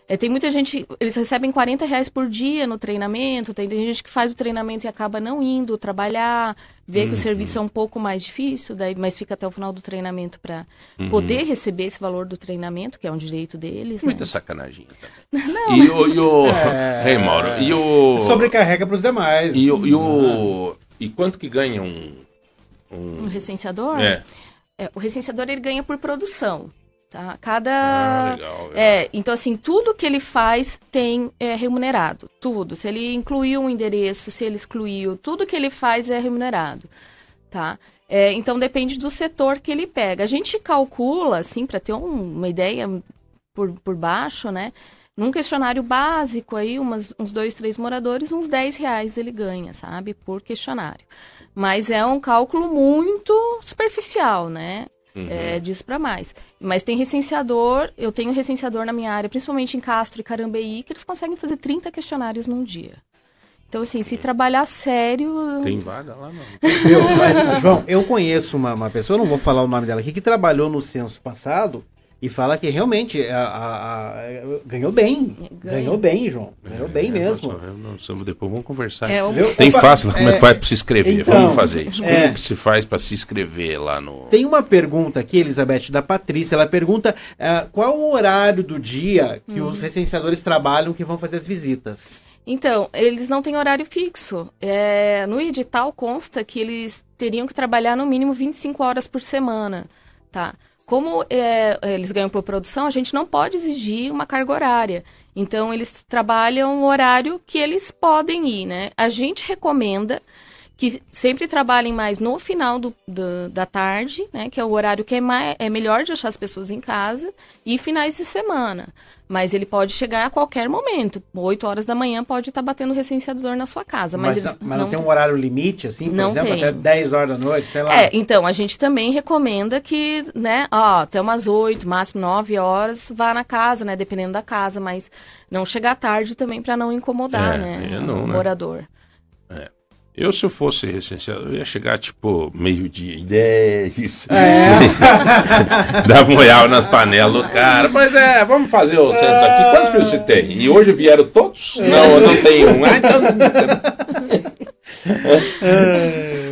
É, tem muita gente, eles recebem 40 reais por dia no treinamento, tem, tem gente que faz o treinamento e acaba não indo trabalhar, vê que o serviço é um pouco mais difícil, daí, mas fica até o final do treinamento para poder receber esse valor do treinamento, que é um direito deles. Muita Né? sacanagem. também. E o. E o... Ei, Mauro, e o. Sobrecarrega para os demais. E o. E, o... e quanto que ganha um. Um recenseador? É. É, o recenseador ele ganha por produção. Tá? Cada. Ah, legal, É, então, assim, tudo que ele faz tem é, remunerado. Tudo. Se ele incluiu um endereço, se ele excluiu, tudo que ele faz é remunerado. Tá? É, então depende do setor que ele pega. A gente calcula, assim, para ter um- uma ideia por, por baixo, né? Num questionário básico aí, umas- uns dois, três moradores, uns 10 reais ele ganha, sabe? Por questionário. Mas é um cálculo muito superficial, né? É, disso para mais. Mas tem recenseador, eu tenho recenseador na minha área, principalmente em Castro e Carambeí, que eles conseguem fazer 30 questionários num dia. Então, assim, se trabalhar sério. Tem vaga lá, não. Mas, João, eu conheço uma, uma pessoa, não vou falar o nome dela aqui, que trabalhou no censo passado e fala que realmente a- a- a- ganhou bem. Ganha. Ganhou bem, João. Ganhou bem mesmo. Nossa, eu não sei, depois vamos conversar. É, Viu? Tem Opa, fácil, como é que é, faz para se inscrever? então, Vamos fazer isso. Como é. que se faz para se inscrever lá no. Tem uma pergunta aqui, Elizabeth, da Patrícia. Ela pergunta ah, qual o horário do dia que os recenseadores trabalham que vão fazer as visitas. Então, eles não têm horário fixo. É, no edital consta que eles teriam que trabalhar no mínimo 25 horas por semana, tá? Como é, eles ganham por produção, a gente não pode exigir uma carga horária. Então, eles trabalham o horário que eles podem ir, né? A gente recomenda que sempre trabalhem mais no final do, do- da tarde, né? Que é o horário que é, mai- é melhor de achar as pessoas em casa, e finais de semana. Mas ele pode chegar a qualquer momento. 8 horas da manhã pode estar batendo o recenseador na sua casa. Mas, Mas, eles mas não, tem um horário limite, assim, por Não exemplo, tem. até 10 horas da noite, sei lá. É, então, a gente também recomenda que, né, ó, até umas 8, máximo 9 horas, vá na casa, né, dependendo da casa, mas não chegar tarde também para não incomodar, É, né, eu não, o né? morador. Eu, se eu fosse recenseador, eu ia chegar tipo meio-dia e 10. É. Dava um nas panelas do cara. Pois é, vamos fazer o censo aqui. Quantos filhos você tem? E hoje vieram todos? Não, eu não tenho um. Ah, então.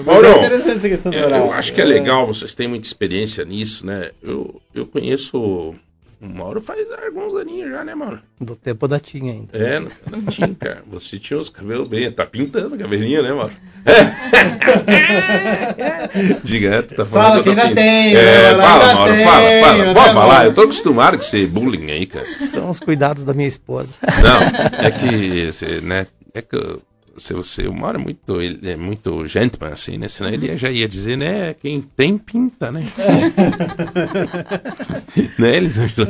Mas Mauro, é interessante essa questão do Eu, horário. eu acho que é legal, vocês têm muita experiência nisso, né? Eu, eu conheço. O Mauro faz alguns aninhos já, né, Mauro? Do tempo da Tinha ainda. É, não tinha, cara. Você tinha os cabelos bem. Tá pintando o cabelinho, né, Mauro? Diga, tu tá falando Fala que ainda tem, É, né, fala, Mauro, tem, fala, fala. né, Pode falar, eu tô acostumado com esse bullying aí, cara. São os cuidados da minha esposa. Não, é que, você, né, é que se você, o Mauro é muito, ele é muito gentleman, assim, né, senão ele já ia dizer, né, quem tem pinta, né. né, Elisângela?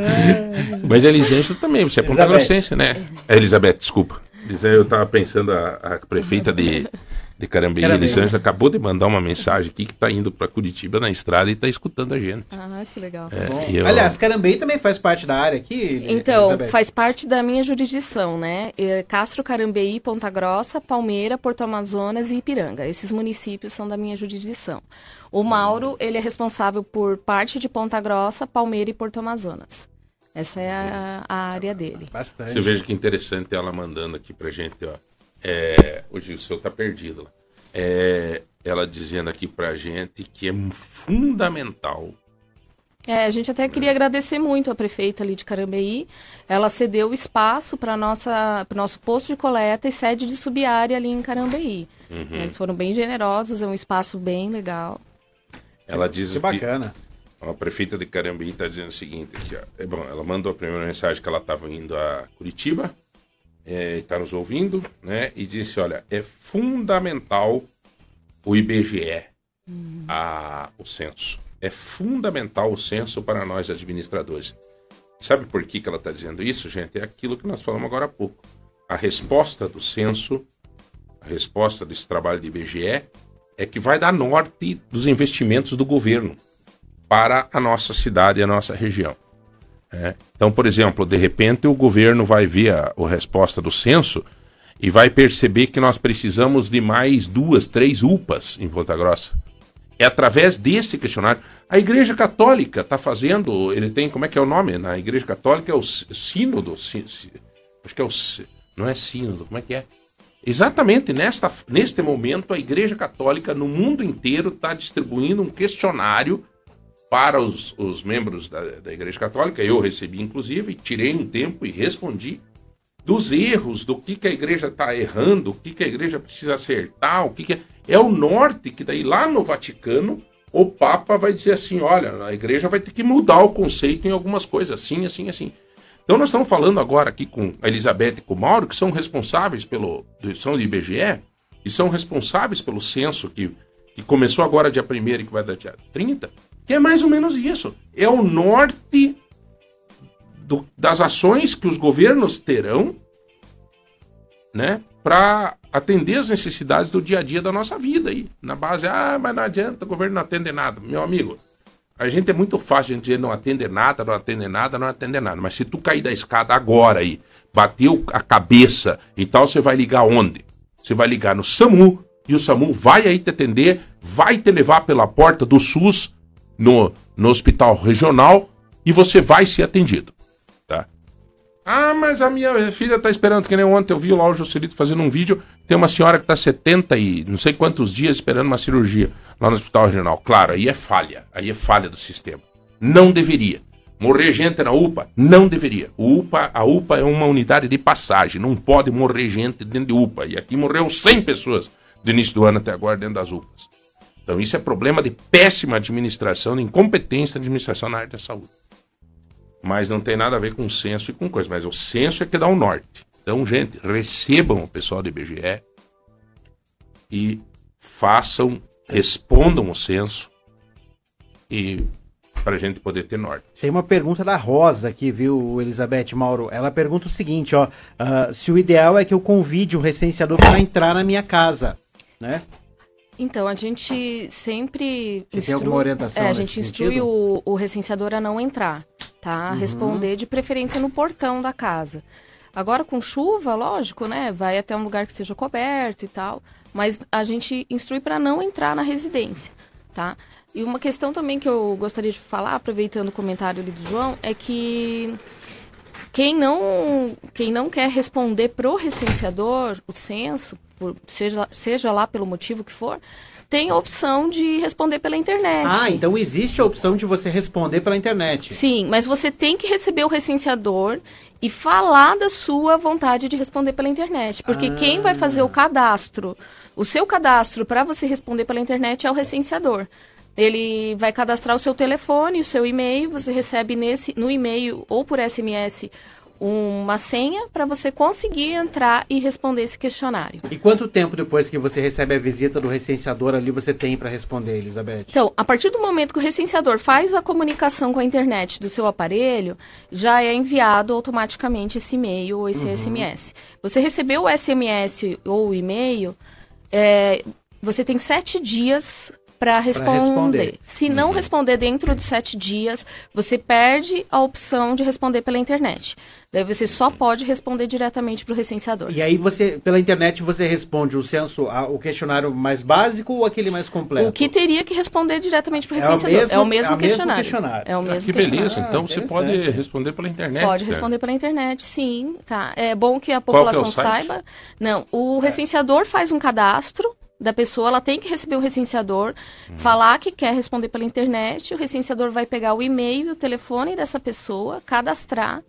Mas Elisângela também, você é ponta grossense, né. É, Elizabeth, desculpa. Eu tava pensando, a, a prefeita de, de Carambeí. Elisângela, acabou de mandar uma mensagem aqui que tá indo pra Curitiba na estrada e tá escutando a gente. Ah, que legal. É, Bom, e eu- Aliás, Carambeí também faz parte da área aqui. Então, Elizabeth? faz parte da minha jurisdição, né? É, Castro, Carambeí, Ponta Grossa, Palmeira, Porto Amazonas e Ipiranga. Esses municípios são da minha jurisdição. O Mauro, ele é responsável por parte de Ponta Grossa, Palmeira e Porto Amazonas. Essa é a, a área dele. Bastante. Você veja que interessante ela mandando aqui pra gente, ó. É, o Gilson tá perdido lá. É, ela dizendo aqui pra gente que é fundamental. É, a gente até queria agradecer muito a prefeita ali de Carambeí. Ela cedeu o espaço para nossa para nosso posto de coleta e sede de subiárea ali em Carambeí. Eles foram bem generosos, é um espaço bem legal. Ela diz Que bacana. a prefeita de Carambeí tá dizendo o seguinte aqui, ó. É bom, ela mandou a primeira mensagem que ela estava indo a Curitiba, é, está nos ouvindo, né? E disse, olha, é fundamental o IBGE, a, o censo. É fundamental o censo para nós administradores. Sabe por que, que ela está dizendo isso, gente? É aquilo que nós falamos agora há pouco. A resposta do censo, a resposta desse trabalho de IBGE, é que vai dar norte dos investimentos do governo para a nossa cidade e a nossa região. É. Então, por exemplo, de repente o governo vai ver a, a resposta do censo e vai perceber que nós precisamos de mais duas, três UPAs em Ponta Grossa. É através desse questionário. A Igreja Católica está fazendo, ele tem, como é que é o nome? Na Igreja Católica é o sínodo, acho que é o, não é sínodo, como é que é? Exatamente nesta, neste momento, a Igreja Católica no mundo inteiro está distribuindo um questionário para os, os membros da, da, Igreja Católica. Eu recebi, inclusive, tirei um tempo e respondi dos erros, do que, que a igreja está errando, o que, que a igreja precisa acertar, o que, que é. É o norte que daí lá no Vaticano o Papa vai dizer assim: olha, a igreja vai ter que mudar o conceito em algumas coisas, assim, assim, assim. Então nós estamos falando agora aqui com a Elizabeth e com o Mauro, que são responsáveis pelo. são do IBGE e são responsáveis pelo censo que, que começou agora dia 1 e que vai dar dia 30, que é mais ou menos isso. É o norte do, das ações que os governos terão, né, para atender as necessidades do dia a dia da nossa vida aí. Na base, ah, mas não adianta, o governo não atende nada. Meu amigo, a gente é muito fácil de dizer não atender nada, não atender nada, não atender nada. Mas se tu cair da escada agora aí, bateu a cabeça e tal, você vai ligar onde? Você vai ligar no SAMU e o SAMU vai aí te atender, vai te levar pela porta do SUS no, no hospital regional e você vai ser atendido. Tá? Ah, mas a minha filha tá esperando, que nem ontem eu vi lá o Jocelito fazendo um vídeo. Tem uma senhora que tá 70 e não sei quantos dias esperando uma cirurgia lá no hospital regional. Claro, aí é falha, aí é falha do sistema. Não deveria. Morrer gente na UPA? Não deveria. O UPA, a UPA é uma unidade de passagem, não pode morrer gente dentro de UPA. E aqui morreu 100 pessoas do início do ano até agora dentro das UPAs. Então isso é problema de péssima administração, de incompetência da administração na área da saúde. Mas não tem nada a ver com censo e com coisa. Mas o censo é que dá o norte. Então, gente, recebam o pessoal do IBGE e façam respondam o censo e para a gente poder ter norte. Tem uma pergunta da Rosa aqui, viu, Elizabeth Mauro? Ela pergunta o seguinte, ó, uh, se o ideal é que eu convide o recenseador para entrar na minha casa, né? Então, a gente sempre. Você instru... tem alguma orientação? É, a gente instrui o, o, recenseador a não entrar, tá? Uhum. Responder de preferência no portão da casa. Agora, com chuva, lógico, né? Vai até um lugar que seja coberto e tal mas a gente instrui para não entrar na residência, tá? E uma questão também que eu gostaria de falar, aproveitando o comentário ali do João, é que quem não, quem não quer responder pro recenseador o censo, por, seja, seja lá pelo motivo que for, tem a opção de responder pela internet. Ah, então existe a opção de você responder pela internet. Sim, mas você tem que receber o recenseador e falar da sua vontade de responder pela internet. Porque ah. quem vai fazer o cadastro o seu cadastro para você responder pela internet é o recenseador. Ele vai cadastrar o seu telefone, o seu e-mail, você recebe nesse no e-mail ou por SMS uma senha para você conseguir entrar e responder esse questionário. E quanto tempo depois que você recebe a visita do recenseador ali você tem para responder, Elizabeth? Então, a partir do momento que o recenseador faz a comunicação com a internet do seu aparelho, já é enviado automaticamente esse e-mail ou esse uhum. SMS. Você recebeu o SMS ou o e-mail, é, você tem sete dias para responder. responder. Se não uhum. responder dentro de sete dias, você perde a opção de responder pela internet. Daí você só pode responder diretamente para o recenseador. E aí você, pela internet, você responde o censo, o questionário mais básico ou aquele mais completo? O que teria que responder diretamente para o recenseador. É o mesmo, é o mesmo, é questionário. questionário. É o mesmo ah, que beleza. Então ah, você pode responder pela internet. Pode responder pela internet, sim. Tá. É bom que a população que é saiba. Não, o recenseador faz um cadastro da pessoa, ela tem que receber o recenseador, falar que quer responder pela internet, o recenseador vai pegar o e-mail e o telefone dessa pessoa, cadastrar,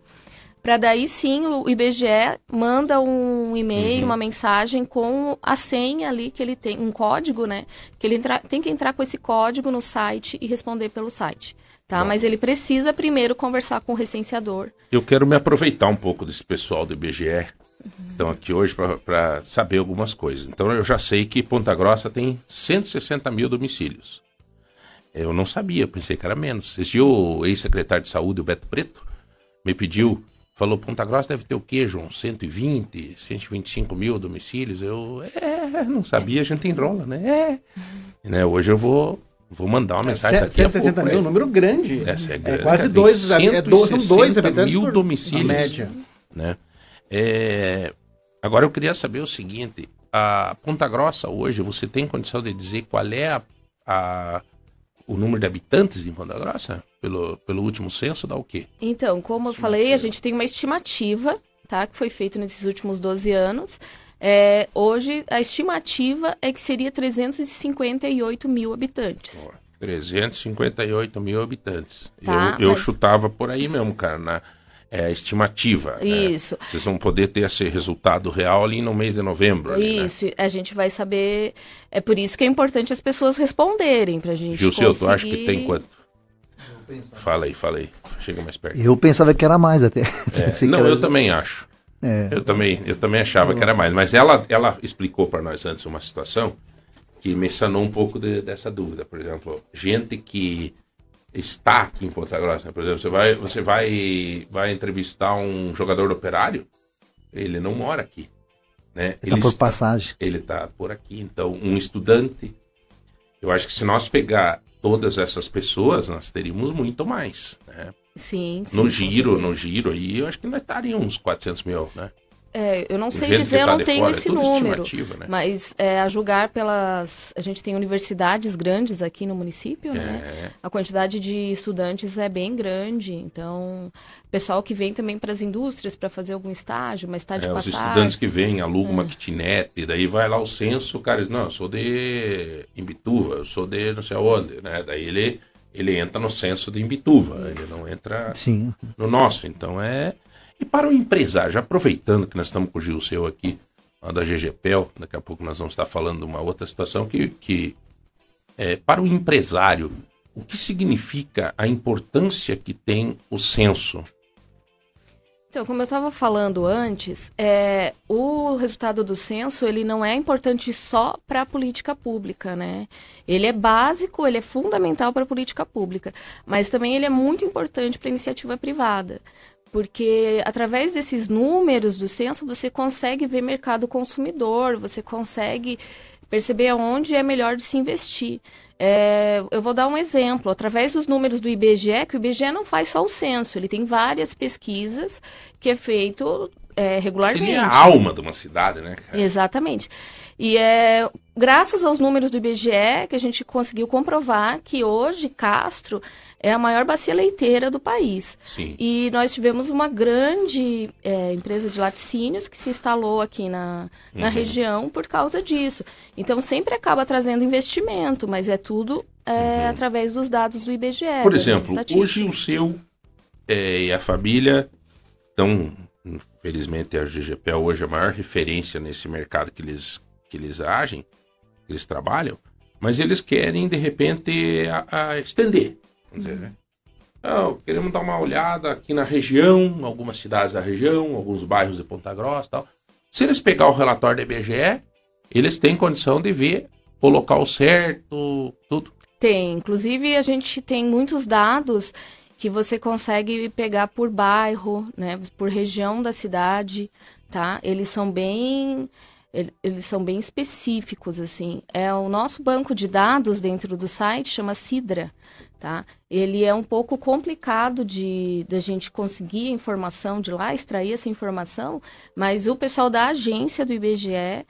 para daí sim o IBGE manda um e-mail, uhum. uma mensagem com a senha ali que ele tem, um código, né? Que ele entra, tem que entrar com esse código no site e responder pelo site. Tá? Mas ele precisa primeiro conversar com o recenseador. Eu quero me aproveitar um pouco desse pessoal do IBGE estão aqui hoje para saber algumas coisas. Então eu já sei que Ponta Grossa tem 160 mil domicílios. Eu não sabia, pensei que era menos. Esse dia o ex-secretário de saúde, o Beto Preto, me pediu, falou, Ponta Grossa deve ter o quê, João? 120, 125 mil domicílios? Eu, é, não sabia, a gente enrola, né? É. Né, hoje eu vou Vou mandar uma mensagem é, daqui 160 a pouco. mil, um número grande. Essa é, grande, é quase dois, é, dois, são dois habitantes mil domicílios. média. Né? É, agora eu queria saber o seguinte: a Ponta Grossa hoje, você tem condição de dizer qual é a, a, o número de habitantes em Ponta Grossa? Pelo, pelo último censo, dá o quê? Então, como eu falei, a gente tem uma estimativa, tá? Que foi feita nesses últimos 12 anos. É, hoje, a estimativa é que seria 358 mil habitantes. Ó, 358 mil habitantes. Tá, eu eu mas- chutava por aí mesmo, cara, na é, estimativa. né? Isso. Vocês vão poder ter esse resultado real ali no mês de novembro. ali, né? Isso, a gente vai saber. É por isso que é importante as pessoas responderem pra gente. Gilceu, tu conseguir... acha que tem quanto? Fala aí, fala aí. Chega mais perto. Eu pensava que era mais até. É, não, era- eu também acho. É. Eu também, eu também achava que era mais. Mas ela, ela explicou para nós antes uma situação que me sanou um pouco de- dessa dúvida. Por exemplo, gente que está aqui em Ponta Grossa, né? por exemplo, você vai, você vai, vai entrevistar um jogador operário, ele não mora aqui. Né? Ele tá por está- passagem. ele está por aqui. Então, um estudante, eu acho que se nós pegar todas essas pessoas, nós teríamos muito mais. Né? Sim, sim. No giro, no giro aí, eu acho que nós estaríamos uns 400 mil, né? É, eu não sei dizer, eu não tenho fora, é esse tudo número. né? Mas é, a julgar pelas. A gente tem universidades grandes aqui no município, né? É. A quantidade de estudantes é bem grande. Então, pessoal que vem também para as indústrias para fazer algum estágio, mas está de É, os passagem. estudantes que vêm, alugam É. uma kitnet, daí vai lá o censo, o cara diz, não, eu sou de Imbituva, eu sou de não sei aonde, né? Daí ele, ele entra no censo de Imbituva, ele não entra Sim. no nosso. Então é. E para o empresário, já aproveitando que nós estamos com o Gil Seu aqui, lá da GGPEL, daqui a pouco nós vamos estar falando de uma outra situação que, que é, para o empresário, o que significa a importância que tem o censo? Então, como eu estava falando antes, é, o resultado do censo ele não é importante só para a política pública, né? Ele é básico, ele é fundamental para a política pública, mas também ele é muito importante para a iniciativa privada, porque através desses números do censo você consegue ver mercado consumidor, você consegue perceber aonde é melhor de se investir. É, eu vou dar um exemplo. Através dos números do IBGE, que o IBGE não faz só o censo, ele tem várias pesquisas que é feito é, regularmente. Seria a alma de uma cidade, né, cara? Exatamente. E é graças aos números do IBGE que a gente conseguiu comprovar que hoje Castro é a maior bacia leiteira do país. Sim. E nós tivemos uma grande é, empresa de laticínios que se instalou aqui na, na Uhum. região por causa disso. Então sempre acaba trazendo investimento, mas é tudo é, através dos dados do IBGE. Uhum. Por exemplo, hoje o seu é, e a família estão, infelizmente, a GGP hoje é a maior referência nesse mercado que eles, que eles agem, que eles trabalham, mas eles querem, de repente, a, a estender. Vamos dizer, né? Queremos dar uma olhada aqui na região, algumas cidades da região, alguns bairros de Ponta Grossa tal. Se eles pegar o relatório da IBGE, eles têm condição de ver o local certo, tudo. Tem. Inclusive, a gente tem muitos dados que você consegue pegar por bairro, né, por região da cidade, tá? Eles são bem ele- eles são bem específicos assim. É o nosso banco de dados dentro do site chama Sidra, tá? Ele é um pouco complicado de da gente conseguir a informação de lá, extrair essa informação, mas o pessoal da agência do IBGE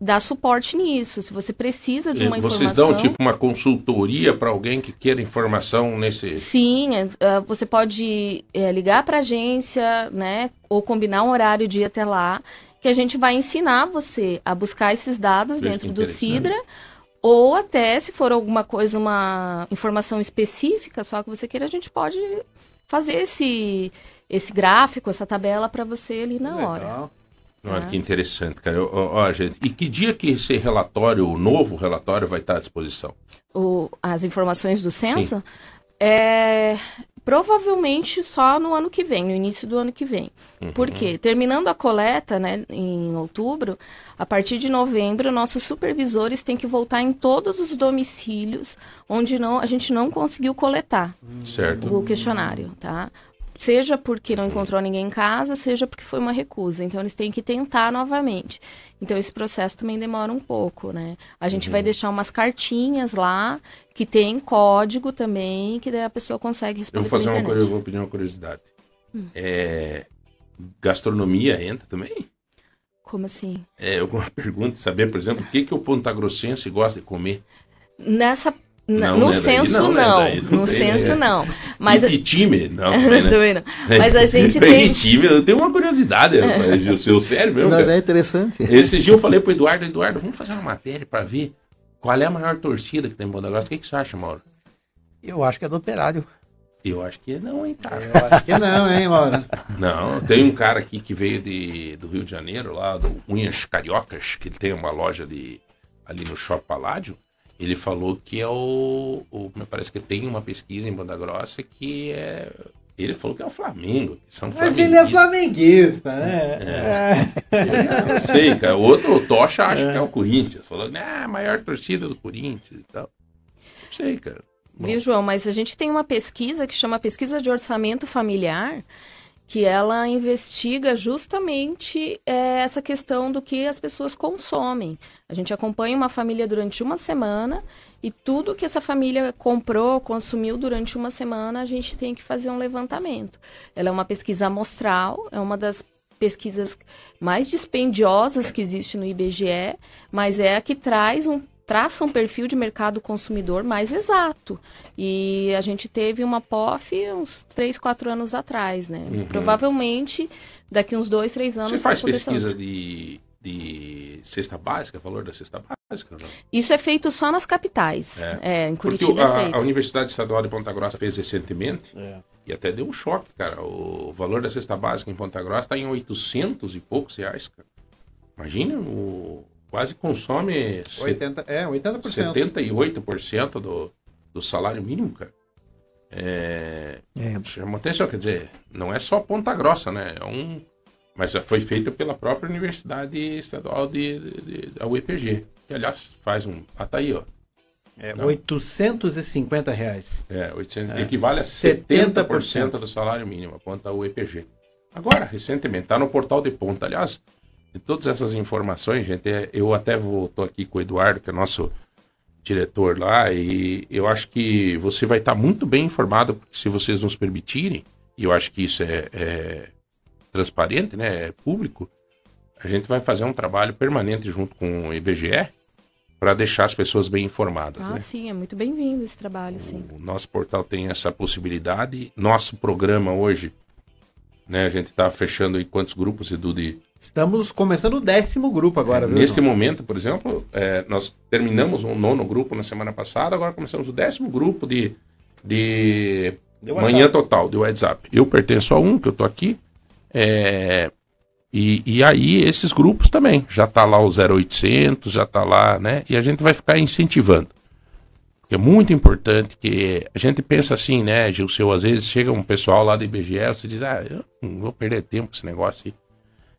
dá suporte nisso. Se você precisa de uma Vocês informação, dão tipo uma consultoria para alguém que queira informação nesse. Sim, é, é, você pode é, ligar para a agência, né, ou combinar um horário de ir até lá, que a gente vai ensinar você a buscar esses dados Veja dentro do. Sidra, ou até se for alguma coisa, uma informação específica, só que você queira, a gente pode fazer esse esse gráfico, essa tabela para você ali na hora. Legal. Olha que interessante, cara. Ó, ó, gente. E que dia que esse relatório, o novo relatório, vai estar à disposição? o- as informações do censo, é provavelmente só no ano que vem, no início do ano que vem. Por quê? Terminando a coleta, né, em outubro, a partir de novembro, nossos supervisores têm que voltar em todos os domicílios onde não, a gente não conseguiu coletar Certo? o questionário, tá? Seja porque não encontrou ninguém em casa, seja porque foi uma recusa. Então, eles têm que tentar novamente. Então, esse processo também demora um pouco, né? A gente Uhum. vai deixar umas cartinhas lá, que tem código também, que daí a pessoa consegue Eu responder vou fazer uma coisa, eu vou pedir uma curiosidade. Hum. É, gastronomia entra também? Como assim? É, alguma pergunta, saber, por exemplo, o que, que o pontagrossense gosta de comer? Nessa Não, no né? censo não, não. Né? no tem, censo né? não. Mas e, e time não. Né? Também não. Mas a gente tem e time, eu tenho uma curiosidade, o seu sério mesmo. Não, é interessante. Esse dia eu falei pro Eduardo, Eduardo, vamos fazer uma matéria para ver qual é a maior torcida que tem em Ponta Grossa. O que, que você acha, Mauro? Eu acho que é do Operário. Eu acho que não, hein, cara. Eu acho que não, hein, Mauro. Não, tem um cara aqui que veio de, do Rio de Janeiro, lá do Unhas Cariocas, que ele tem uma loja de ali no Shopping Paládio. Ele falou que é o, o. Me parece que tem uma pesquisa em Banda Grossa que é. Ele falou que é o Flamengo. São Mas ele é flamenguista, né? É. é. Não sei, cara. O outro, o Tocha, acha é. que é o Corinthians. Falou, né, a maior torcida do Corinthians e tal. Não sei, cara. Viu, João? Mas a gente tem uma pesquisa que chama Pesquisa de Orçamento Familiar, que ela investiga justamente é, essa questão do que as pessoas consomem. A gente acompanha uma família durante uma semana e tudo que essa família comprou, consumiu durante uma semana, a gente tem que fazer um levantamento. Ela é uma pesquisa amostral, é uma das pesquisas mais dispendiosas que existe no IBGE, mas é a que traz um traça um perfil de mercado consumidor mais exato. E a gente teve uma POF uns 3, 4 anos atrás, né? Uhum. Provavelmente, daqui uns 2, 3 anos... Você faz pesquisa de, de cesta básica, valor da cesta básica? Não? Isso é feito só nas capitais. É. é em Curitiba Porque é feito. A, Universidade Estadual de Ponta Grossa fez recentemente... É. E até deu um choque, cara. O valor da cesta básica em Ponta Grossa está em 800 e poucos reais, cara. Imagina o, quase consome 80, é, 80%. 78% do, do salário mínimo, cara. É, é. Chama atenção, quer dizer, não é só Ponta Grossa, né? É um, mas já foi feito pela própria Universidade Estadual de, de, de a UEPG, que aliás faz um. Ah, tá aí, ó. É, não. 850 reais. É, 800, é. equivale a 70%, 70% do salário mínimo, aponta a UEPG. Agora, recentemente, está no portal de ponta. Aliás, de todas essas informações, gente, é, eu até vou, tô aqui com o Eduardo, que é nosso diretor lá, e eu acho que você vai estar muito bem informado, porque se vocês nos permitirem, e eu acho que isso é, é transparente, né, é público, a gente vai fazer um trabalho permanente junto com o IBGE para deixar as pessoas bem informadas. Ah, né? sim, é muito bem-vindo esse trabalho, sim. O nosso portal tem essa possibilidade. Nosso programa hoje, né, a gente está fechando aí quantos grupos, Edu, de Estamos começando o décimo grupo agora, viu? Nesse momento, por exemplo, é, nós terminamos um nono grupo na semana passada, agora começamos o décimo grupo de, de manhã total, de WhatsApp. Eu pertenço a um, que eu tô aqui. É, e, e aí, esses grupos também. Já tá lá o 0800, já tá lá, né? E a gente vai ficar incentivando. É muito importante que a gente pensa assim, né, Gilceu? Às vezes chega um pessoal lá do IBGE, você diz, ah, eu não vou perder tempo com esse negócio aí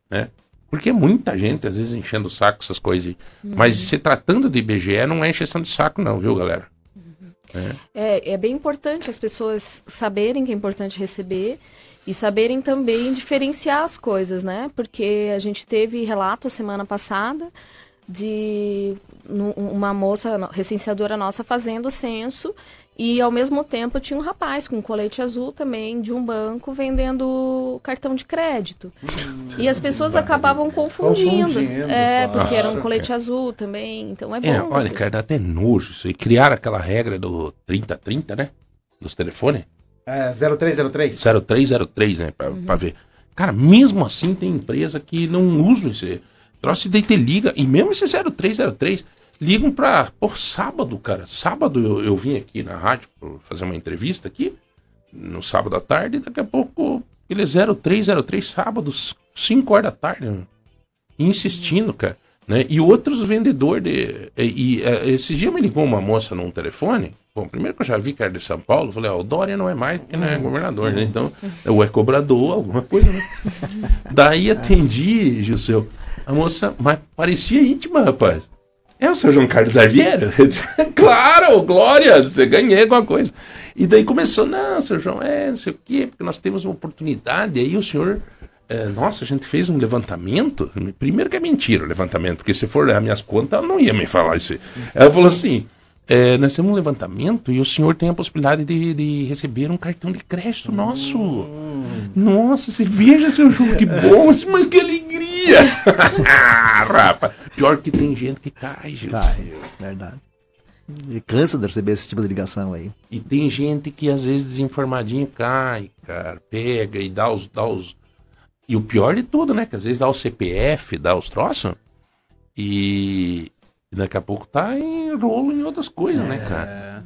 né? Porque muita gente, às vezes, enchendo o saco essas coisas. Uhum. Mas se tratando de IBGE, não é encheção de saco, não, viu, galera? Uhum. É. é. É, bem importante as pessoas saberem que é importante receber e saberem também diferenciar as coisas, né? Porque a gente teve relato semana passada de uma moça recenseadora nossa fazendo o censo e ao mesmo tempo tinha um rapaz com um colete azul também de um banco vendendo cartão de crédito. Hum, e as pessoas acabavam confundindo. confundindo é, porque era um colete azul também. Então é bom. É, olha, cara, dá até nojo isso. E criaram aquela regra do 3030, né? Dos telefones. É, 0303. 0303, né? Pra, uhum. pra ver. Cara, mesmo assim tem empresa que não usa esse troço e te liga. E mesmo esse 0303 ligam pra. Por sábado, cara. Sábado eu, eu vim aqui na rádio fazer uma entrevista aqui. No sábado à tarde, e daqui a pouco ele é 0303, sábados, 5 horas da tarde. Né? Insistindo, cara. Né? E outros vendedores de. E, e, é, esse dia me ligou uma moça num telefone. Bom, primeiro que eu já vi que era de São Paulo, falei, ó, oh, o Dória não é mais, porque não é governador, né? Então, ou é cobrador, alguma coisa, né? Daí atendi, Gilceu. A moça, mas parecia íntima, rapaz. É o seu João Carlos Arvieira? claro, Glória, você ganhei alguma coisa. E daí começou, não, seu João, é, não sei o quê, porque nós temos uma oportunidade. Aí o senhor, é, nossa, a gente fez um levantamento. Primeiro que é mentira o levantamento, porque se for olhar minhas contas, ela não ia me falar isso. Ela falou assim: é, nós temos um levantamento e o senhor tem a possibilidade de, de receber um cartão de crédito nosso. Hum. Nossa, você veja, seu João, que bom, mas que alegria! Rapa, pior que tem gente que cai, gente. Cai, verdade. E cansa de receber esse tipo de ligação aí. E tem gente que às vezes desinformadinho cai, cara, pega e dá os, dá os. E o pior de tudo, né? Que às vezes dá o CPF, dá os troços. E daqui a pouco tá em rolo em outras coisas, né, cara?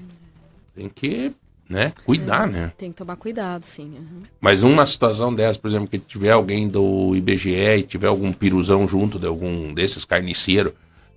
Tem que, né, cuidar, né? Tem que tomar cuidado, sim. uhum. Mas uma situação dessa, por exemplo, que tiver alguém do IBGE e tiver algum piruzão junto de algum desses carniceiros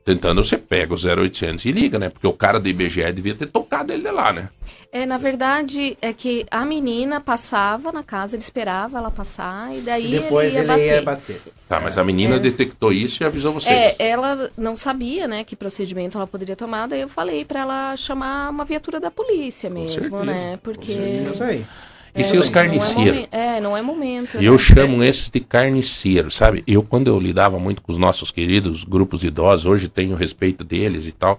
tentando, você pega o 0800 e liga, né? Porque o cara do IBGE devia ter tocado ele de lá, né? É, na verdade, é que a menina passava na casa, ele esperava ela passar e daí E depois ele ia ele bater. ia bater. Tá, mas a menina detectou isso e avisou vocês. É, ela não sabia, né, que procedimento ela poderia tomar, daí eu falei pra ela chamar uma viatura da polícia mesmo, certeza, né? com Porque Isso aí. E se os não é carniceiros? É, não é momento. E eu né? chamo esses de carniceiros, sabe? Eu, quando eu lidava muito com os nossos queridos grupos de idosos, hoje tenho respeito deles e tal.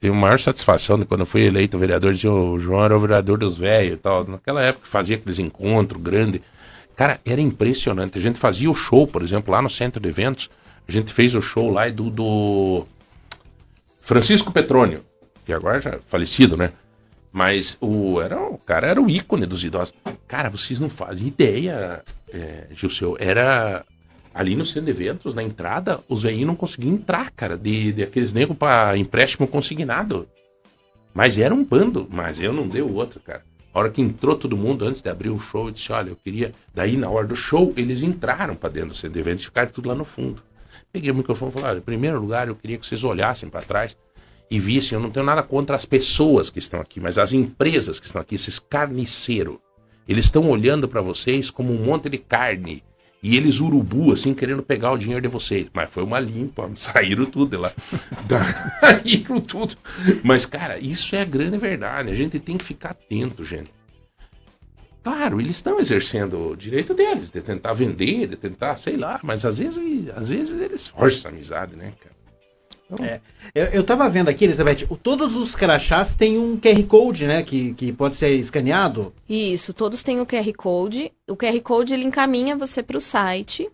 Tenho maior satisfação de quando eu fui eleito vereador, dizia o João era o vereador dos velhos e tal. Naquela época fazia aqueles encontros grandes. Cara, era impressionante. A gente fazia o show, por exemplo, lá no centro de eventos. A gente fez o show lá do, do Francisco Petrônio, que agora já é falecido, né? Mas o, era, o cara era o ícone dos idosos. Cara, vocês não fazem ideia, é, Gilceu. Era ali no centro de eventos, na entrada, os velhinhos não conseguiam entrar, cara, de, de aqueles negros para empréstimo consignado. Mas era um bando, mas eu não dei o outro, cara. A hora que entrou todo mundo, antes de abrir o show, eu disse, olha, eu queria... Daí, na hora do show, eles entraram para dentro do centro de eventos e ficaram tudo lá no fundo. Peguei o microfone e falei, olha, em primeiro lugar, eu queria que vocês olhassem para trás e vissem, eu não tenho nada contra as pessoas que estão aqui, mas as empresas que estão aqui, esses carniceiros, eles estão olhando para vocês como um monte de carne. E eles urubu, assim, querendo pegar o dinheiro de vocês. Mas foi uma limpa, saíram tudo de lá. saíram tudo. Mas, cara, isso é a grande verdade. A gente tem que ficar atento, gente. Claro, eles estão exercendo o direito deles, de tentar vender, de tentar, sei lá, mas às vezes, às vezes eles forçam a amizade, né, cara? É. Eu, eu tava vendo aqui, Elizabeth, todos os crachás têm um QR Code, né? Que, que pode ser escaneado. Isso, todos têm o QR Code. O QR Code ele encaminha você para o site,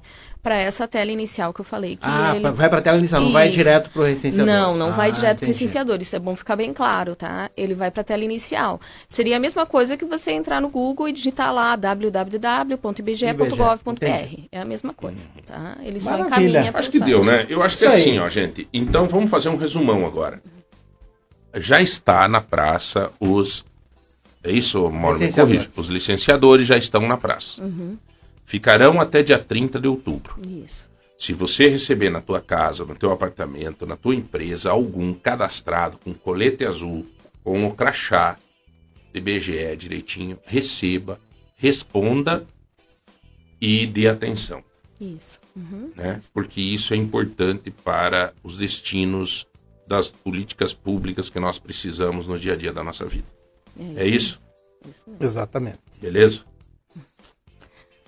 para essa tela inicial que eu falei. Que ah, ele... vai pra tela inicial, não vai Isso. direto pro recenseador. Não, não vai Ah, direto para o licenciador. Isso é bom ficar bem claro, tá? Ele vai para a tela inicial. Seria a mesma coisa que você entrar no Google e digitar lá www.ibge.gov.br. É a mesma coisa, tá? Ele só Maravilha. encaminha para Acho que deu, né? Eu acho que é assim, ó, gente. Então vamos fazer um resumão agora. Já está na praça os. É isso, Mauro? Me corrija. Os licenciadores já estão na praça. Ficarão até dia 30 de outubro. Isso. Se você receber na tua casa, no teu apartamento, na tua empresa, algum cadastrado com colete azul, com o crachá de BGE direitinho, receba, responda e dê atenção Isso. Uhum. né? Porque isso é importante para os destinos das políticas públicas que nós precisamos no dia a dia da nossa vida. É isso? Exatamente. Beleza?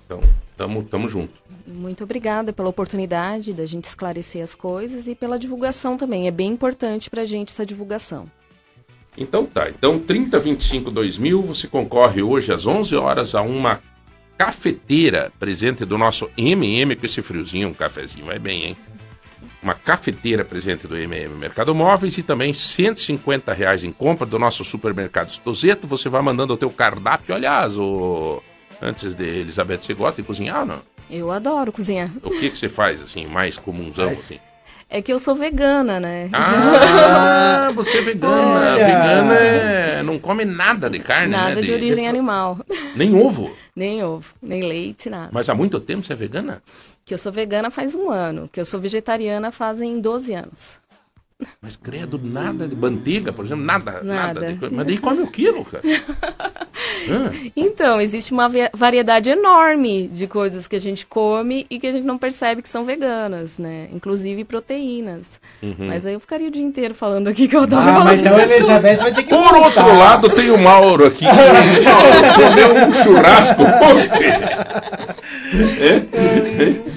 Então, tamo, tamo junto. Muito obrigada pela oportunidade da gente esclarecer as coisas e pela divulgação também. É bem importante para a gente essa divulgação. Então tá, então 3025 2000, você concorre hoje às 11 horas a uma cafeteira presente do nosso MM com esse friozinho, um cafezinho, vai bem, hein? Uma cafeteira presente do MM Mercado Móveis e também 150 reais em compra do nosso supermercado Stozeto. Você vai mandando o teu cardápio. Aliás, o... antes de Elizabeth, você gosta de cozinhar ou não? Eu adoro cozinhar. O que, que você faz, assim, mais comunzão, assim? É que eu sou vegana, né? Ah, você é vegana. Olha! Vegana é... não come nada de carne, né? Nada de origem animal. Nem ovo. Nem ovo, nem leite, nada. Mas há muito tempo você é vegana? Que eu sou vegana faz um ano. Que eu sou vegetariana fazem 12 anos. Mas credo, nada de manteiga, por exemplo, nada, nada. Nada. de Mas daí come o quilo, cara. Então, existe uma va- variedade enorme de coisas que a gente come e que a gente não percebe que são veganas, né? Inclusive proteínas. Mas aí eu ficaria o dia inteiro falando aqui que eu adoro Ah, falar mas então. Elizabeth vai ter que Por voltar. outro lado, tem o Mauro aqui, comeu um churrasco ontem.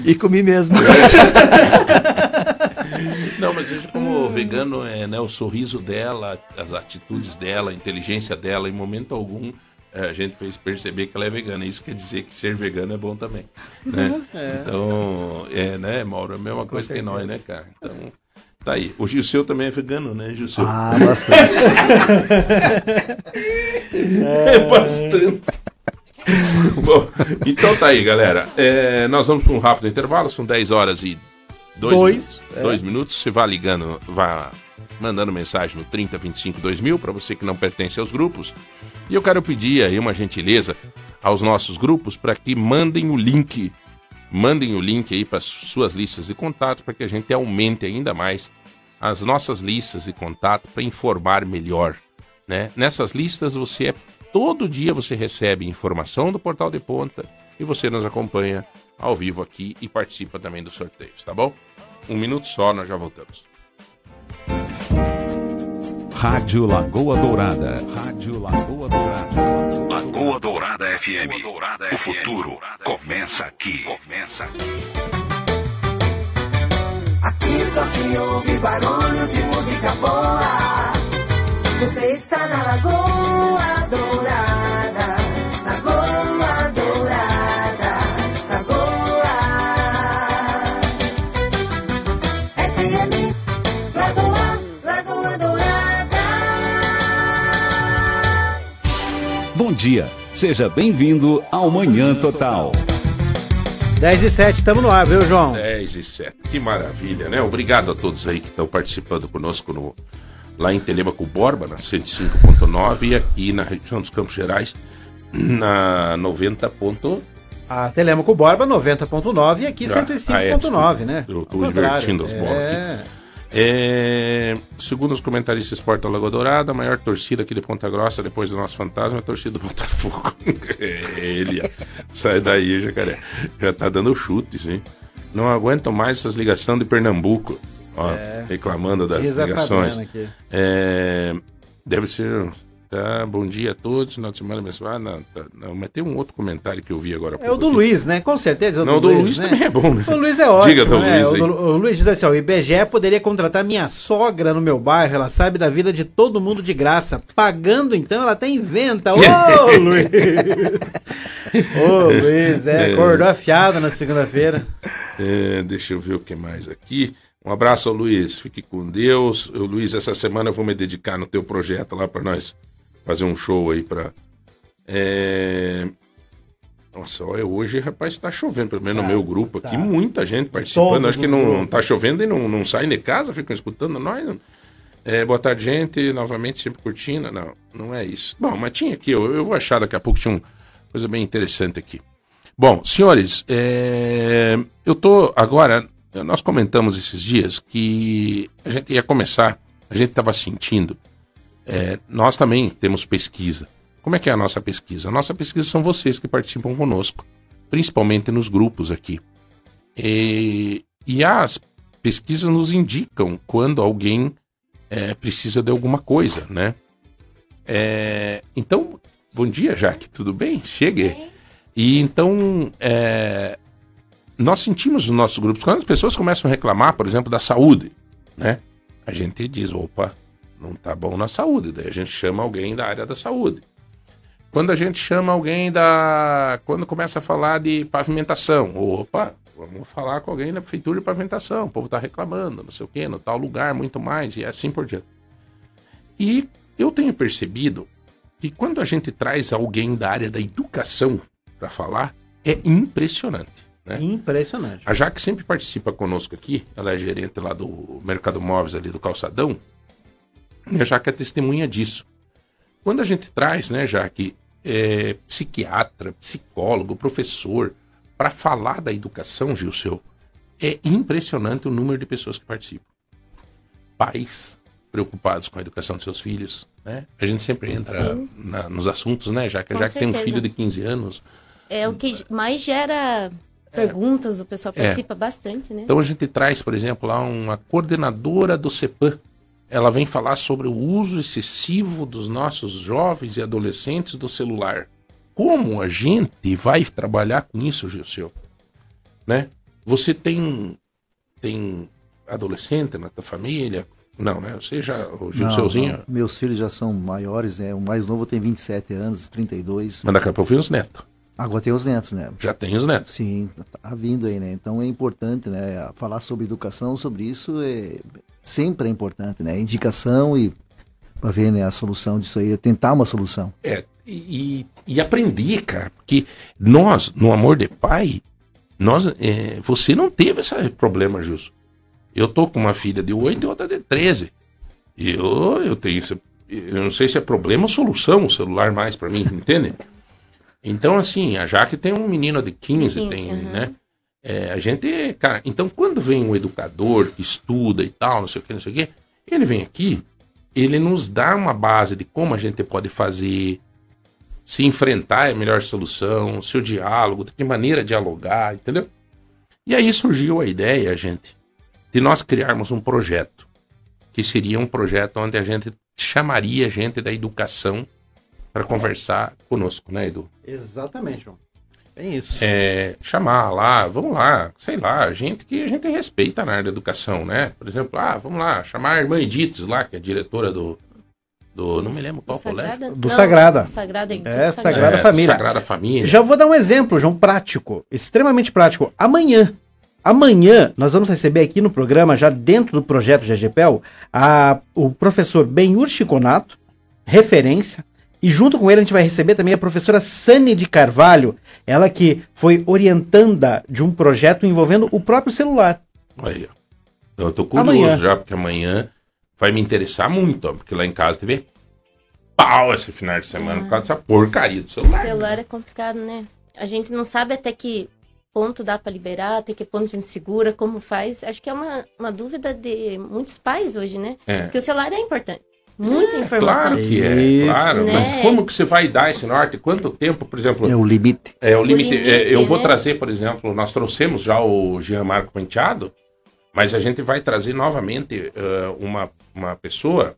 E comi mesmo. Não, mas veja como o vegano é né, o sorriso dela, as atitudes dela, a inteligência dela, em momento algum eh, a gente fez perceber que ela é vegana. Isso quer dizer que ser vegano é bom também. Né? Então, é, né, Mauro? É a mesma coisa que nós, né, cara? Então, Tá aí. O Gilceu também é vegano, né, Gilceu? Ah, bastante. É bastante. Bom, então tá aí, galera. É, nós vamos para um rápido intervalo, são 10 horas e 2 Dois, minutos. é. Dois minutos. Você vai ligando, vai mandando mensagem no 3025 2000 para você que não pertence aos grupos. E eu quero pedir aí uma gentileza aos nossos grupos para que mandem o link. Mandem o link aí para suas listas de contato para que a gente aumente ainda mais as nossas listas de contato para informar melhor né? Nessas listas você é todo dia você recebe informação do Portal de Ponta e você nos acompanha ao vivo aqui e participa também dos sorteios, tá bom? Um minuto só, nós já voltamos. Rádio Lagoa Dourada. Rádio Lagoa Dourada. Lagoa Dourada FM. O futuro começa aqui. Começa aqui. Aqui só se ouve barulho de música boa. Você está na Lagoa Dourada. Bom dia. Seja bem-vindo ao Manhã Total. 10 e 7, estamos no ar, viu, João? 10 e 7. Que maravilha, né? Obrigado a todos aí que estão participando conosco no, lá em Telemaco Borba, na 105.9 e aqui na região dos Campos Gerais, na 90. ponto- A Telemaco Borba 90.9 e aqui Ah, ah, é, 105.9, né? Eu contrário. invertindo as bolas é. É, segundo os comentaristas Porta Lagoa Dourada, a maior torcida aqui de Ponta Grossa, depois do nosso fantasma, é a torcida do Botafogo. É, Ele, sai daí, jacaré. Já tá dando chutes, hein? Não aguentam mais essas ligações de Pernambuco. Ó, reclamando das a ligações. É, deve ser. Tá, bom dia a todos. Final de semana abençoado. Não, tá, não, mas tem um outro comentário que eu vi agora. É o do aqui. Luiz, né? Com certeza é o Não, do do Luiz, Luiz né? também é bom, né? O Luiz é ótimo, Diga né? Luiz o, do- o Luiz diz assim, ó, o IBGE poderia contratar minha sogra no meu bairro, ela sabe da vida de todo mundo de graça. Pagando, então, ela até inventa. Ô, Luiz! Ô, Luiz, é, É. acordou afiado na segunda-feira. É, deixa eu ver o que mais aqui. Um abraço ao Luiz, fique com Deus. Eu, Luiz, essa semana eu vou me dedicar no teu projeto lá para nós fazer um show aí para. Nossa, olha, hoje, rapaz, tá chovendo, pelo menos no meu grupo aqui, muita gente participando. Todos Acho que não grupos. tá chovendo e não, não saem de casa, ficam escutando nós. É, boa tarde, gente. Novamente, sempre curtindo. Não, não é isso. Bom, mas tinha aqui, eu, eu vou achar daqui a pouco, tinha uma coisa bem interessante aqui. Bom, senhores, é, eu tô agora. Nós comentamos esses dias que a gente ia começar, a gente estava sentindo. É, nós também temos pesquisa. Como é que é a nossa pesquisa? A nossa pesquisa são vocês que participam conosco, principalmente nos grupos aqui. E, e as pesquisas nos indicam quando alguém é, precisa de alguma coisa, né? É, então, bom dia, Jaque, tudo bem? Chegue. E então, é, nós sentimos nos nossos grupos, quando as pessoas começam a reclamar, por exemplo, da saúde, né? A gente diz, opa, não tá bom na saúde. Daí a gente chama alguém da área da saúde. Quando a gente chama alguém da. Quando começa a falar de pavimentação, opa, vamos falar com alguém da prefeitura de pavimentação. O povo tá reclamando, não sei o quê, no tal lugar, muito mais, e assim por diante. E eu tenho percebido que quando a gente traz alguém da área da educação para falar, é impressionante. Né? Impressionante. A Jaque sempre participa conosco aqui, ela é gerente lá do Mercado Móveis ali do Calçadão, a Jaque é testemunha disso. Quando a gente traz, né, Jaque, é, psiquiatra, psicólogo, professor, para falar da educação, Gilceu, é impressionante o número de pessoas que participam. Pais preocupados com a educação dos seus filhos, né? A gente sempre entra na- nos assuntos, né, Jaque? A Com Jaque tem um filho de 15 anos, É o que mais gera perguntas, o pessoal É. participa bastante, né? Então a gente traz, por exemplo, lá uma coordenadora do CEPAM. Ela vem falar sobre o uso excessivo dos nossos jovens e adolescentes do celular. Como a gente vai trabalhar com isso, Gilceu? Né? Você tem tem adolescente na tua família? Não, né? Você já, o Gilceuzinho, não. Meus filhos já são maiores, né? O mais novo tem 27 anos, 32. mas daqui a pouco vem os netos. Agora tem os netos, né? Já tem os netos. Sim, tá vindo aí, né? Então é importante, né? Falar sobre educação, sobre isso, é sempre é importante, né? Indicação e para ver né, a solução disso aí, tentar uma solução. É, e, e aprender, cara, porque nós, no amor de pai, nós, é, você não teve esse problema, Gilson. Eu tô com uma filha de 8 e outra de 13. E eu, eu tenho esse, eu não sei se é problema ou solução o celular mais para mim, entende? Então, assim, a Jaque tem um menino de 15, 15, tem, aham. né? É, a gente, cara, então quando vem um educador que estuda e tal, não sei o que, não sei o que, ele vem aqui, ele nos dá uma base de como a gente pode fazer, se enfrentar é a melhor solução, se o diálogo, de que maneira dialogar, entendeu? E aí surgiu a ideia, gente, de nós criarmos um projeto, que seria um projeto onde a gente chamaria gente da educação para conversar conosco, né, Edu? Exatamente, João. É isso. É, chamar lá, vamos lá, sei lá, gente que a gente respeita na área da educação, né? Por exemplo, ah, vamos lá, chamar a irmã Edites lá, que é diretora do. do não me lembro qual colégio. Sagrada? Do Não, Sagrada. Sagrada. É, Sagrada É, Família. Sagrada Família. Já vou dar um exemplo, João, prático, extremamente prático. Amanhã, amanhã, nós vamos receber aqui no programa, já dentro do projeto GGPEL, a, o professor Benhur Chiconato, referência, e junto com ele a gente vai receber também a professora Sani de Carvalho, ela que foi orientanda de um projeto envolvendo o próprio celular. Aí, ó. Então, eu tô curioso Amanhã. já, porque amanhã vai me interessar muito, ó, porque lá em casa teve pau esse final de semana por causa dessa porcaria do O celular. celular é complicado, né? A gente não sabe até que ponto dá pra liberar, até que ponto a gente segura, como faz. Acho que é uma, uma dúvida de muitos pais hoje, né? É. Porque o celular é importante. Muita informação. Claro que é, Isso, claro. né? Mas como que você vai dar esse norte? Quanto tempo, por exemplo, É o limite. É, o limite. limite, é, eu vou né? trazer, por exemplo, nós trouxemos já o Jean Marco Penteado, mas a gente vai trazer novamente eh, uma, uma pessoa,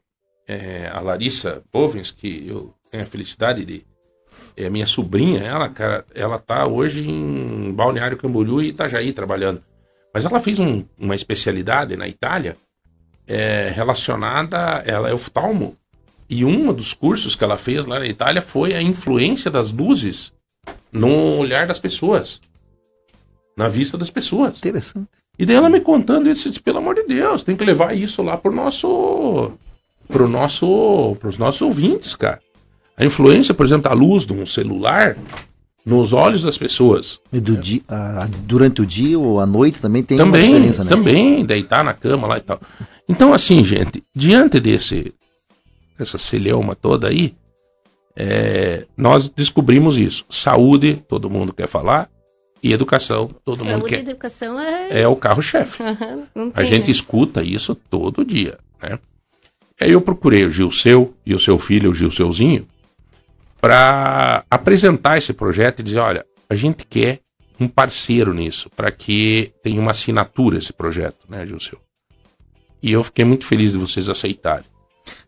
eh, a Larissa Bovens, que eu tenho a felicidade de. É minha sobrinha, ela, cara, ela tá hoje em Balneário Camboriú e Itajaí trabalhando. Mas ela fez um- uma especialidade na Itália eh, relacionada, ela é oftalmo, e um dos cursos que ela fez lá na Itália foi a influência das luzes no olhar das pessoas. Na vista das pessoas. Interessante. E daí ela me contando isso, eu disse, pelo amor de Deus, tem que levar isso lá pro nosso. pro nosso. pros nossos ouvintes, cara. A influência, por exemplo, da luz de um celular nos olhos das pessoas. E do dia, a- durante o dia ou à noite também tem também, diferença, né? também, deitar na cama lá e tal. Então, assim, gente, diante desse dessa celeuma toda aí, é, nós descobrimos isso. Saúde, todo mundo quer falar, e educação, todo mundo Saúde e quer. educação é. É o carro-chefe. A gente né? escuta isso todo dia, né? Aí eu procurei o Gilseu e o seu filho, o Gilseuzinho, para apresentar esse projeto e dizer, olha, a gente quer um parceiro nisso, para que tenha uma assinatura esse projeto, né, Gilseu? E eu fiquei muito feliz de vocês aceitarem.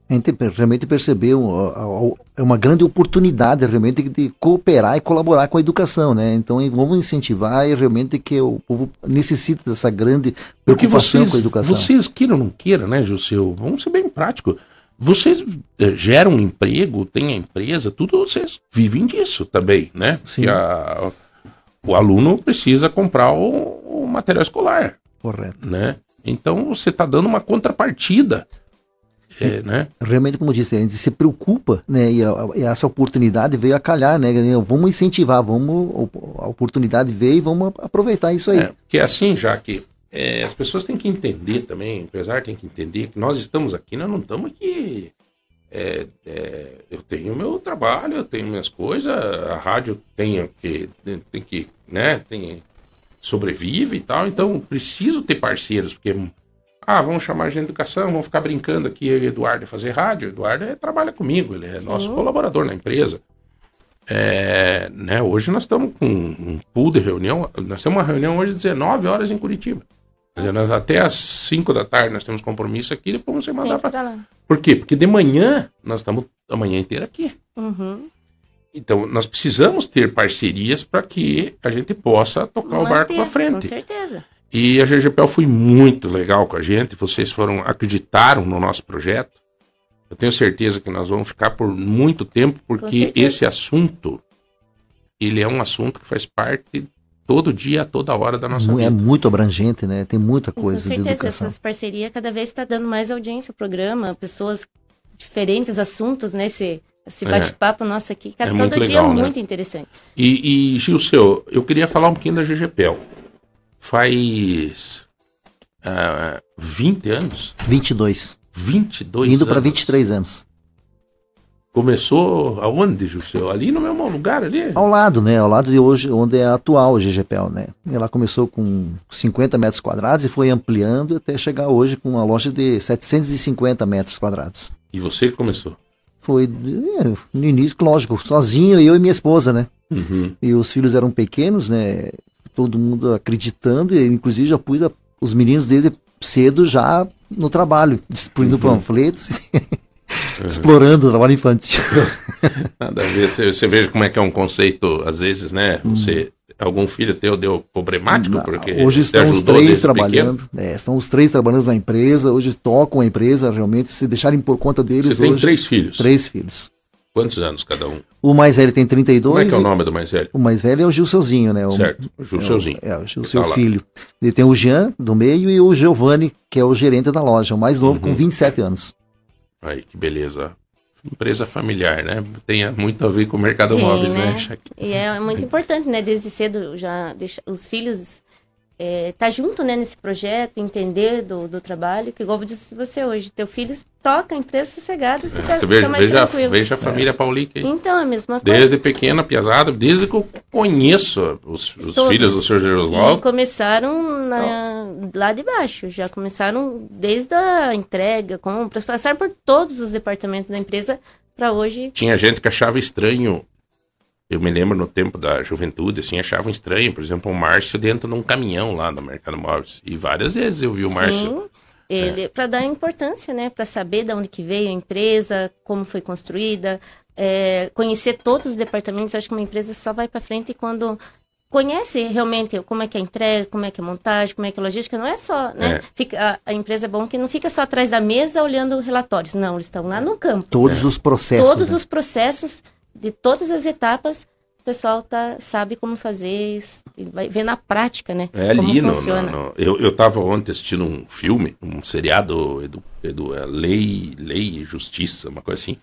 A gente realmente percebeu é uma grande oportunidade realmente de cooperar e colaborar com a educação, né? Então vamos incentivar e realmente que o povo necessita dessa grande preocupação vocês, com a educação. vocês queiram ou não queiram, né, Gilseu? Vamos ser bem prático. Vocês eh, geram emprego, têm a empresa, tudo vocês vivem disso também, né? Sim. A- o aluno precisa comprar o, o material escolar, Correto. né? Então você está dando uma contrapartida, eh, né? Realmente, como eu disse, a gente se preocupa, né? E, a- e essa oportunidade veio a calhar, né? Vamos incentivar, vamos a oportunidade veio e vamos aproveitar isso aí. É, porque assim, já que é, as pessoas têm que entender também, o empresário tem que entender que nós estamos aqui, nós não estamos aqui. é, é, eu tenho meu trabalho, eu tenho minhas coisas, a rádio tem que, tem que, né, tem, sobrevive e tal, então preciso ter parceiros, porque, ah, vamos chamar gente de educação, vamos ficar brincando aqui, eu e o Eduardo a fazer rádio, o Eduardo é, trabalha comigo, ele é nosso colaborador na empresa. É, né, hoje nós estamos com um pool de reunião. Nós temos uma reunião hoje às 19 horas em Curitiba. Dizer, nós- até às 5 da tarde nós temos compromisso aqui, depois você mandar para. Por quê? Porque de manhã nós estamos a manhã inteira aqui. Uhum. Então nós precisamos ter parcerias para que a gente possa tocar o barco Manter, para Com frente. certeza. E a GGPL foi muito legal com a gente. Vocês foram acreditaram no nosso projeto. Eu tenho certeza que nós vamos ficar por muito tempo, porque esse assunto ele é um assunto que faz parte todo dia, toda hora da nossa É vida. muito abrangente, né? Tem muita Com coisa de certeza, essas parcerias cada vez está dando mais audiência ao programa, pessoas, diferentes assuntos, né? Esse, É. bate-papo nosso aqui, É cada, muito todo dia legal, é né? muito interessante. E, e Gilceu, eu queria falar um pouquinho da GGPEL. Faz ah, 20 anos? 22. 22 Indo para anos. 23 anos. Começou aonde, Gilceu? Ali no mesmo lugar ali? Ao lado, né? Ao lado de hoje, onde é a atual GGPEL, né? Ela começou com 50 metros quadrados e foi ampliando até chegar hoje com uma loja de 750 metros quadrados. E você que começou? Foi é, no início, lógico, sozinho, eu e minha esposa, né? Uhum. E os filhos eram pequenos, né? Todo mundo acreditando, e inclusive já pus a- os meninos desde cedo já no trabalho, distribuindo panfletos, explorando o trabalho infantil. Nada a ver. Você, você veja como é que é um conceito, às vezes, né? Você, algum filho teu deu problemático, porque Hum. Hoje estão os três trabalhando. É, estão os três trabalhando na empresa. Hoje tocam a empresa, realmente. Se deixarem por conta deles Você tem hoje. três filhos? Três filhos. Quantos anos cada um? O mais velho tem 32. Como é que é o nome do mais velho? O mais velho é o Gilseuzinho, né? O, Certo, o Gilceuzinho. É, o, é, o tá lá. filho. Ele tem o Jean, do meio, e o Giovanni, que é o gerente da loja, o mais novo, Uhum. com 27 anos. Aí, que beleza. Empresa familiar, né? Tem muito a ver com o mercado Tem, móveis, né? né? E é muito importante, né? Desde cedo já deixa os filhos é, tá junto, né, nesse projeto, entender do, do trabalho, que igual eu disse você hoje, teu filho toca a empresa sossegado, você, tá, Você veja, mais veja, tranquilo. veja a família Paulica aí. Então, é a mesma coisa. Desde pequena, piazada, desde que eu conheço os, os filhos do Sr. E Jerusalém. começaram na- lá de baixo, já começaram desde a entrega, compras, passaram por todos os departamentos da empresa para hoje. Tinha gente que achava estranho. Eu me lembro no tempo da juventude, assim, achavam estranho, por exemplo, o Márcio dentro de um caminhão lá no Mercado Móveis. E várias vezes eu vi o Márcio. Sim, ele para dar importância, né, para saber de onde que veio a empresa, como foi construída, é, conhecer todos os departamentos. Eu acho que uma empresa só vai para frente quando conhece realmente como é que é a entrega, como é que é a montagem, como é que é a logística. Não é só, né? É. Fica, a, a empresa é bom que não fica só atrás da mesa olhando relatórios. Não, eles estão lá no campo. Todos os processos. Todos né? os processos de todas as etapas, o pessoal tá, sabe como fazer, vai ver na prática, né? É como ali no, funciona. no- no- eu, eu tava ontem assistindo um filme, um seriado edu, edu, é, Lei, Lei e Justiça, uma coisa assim.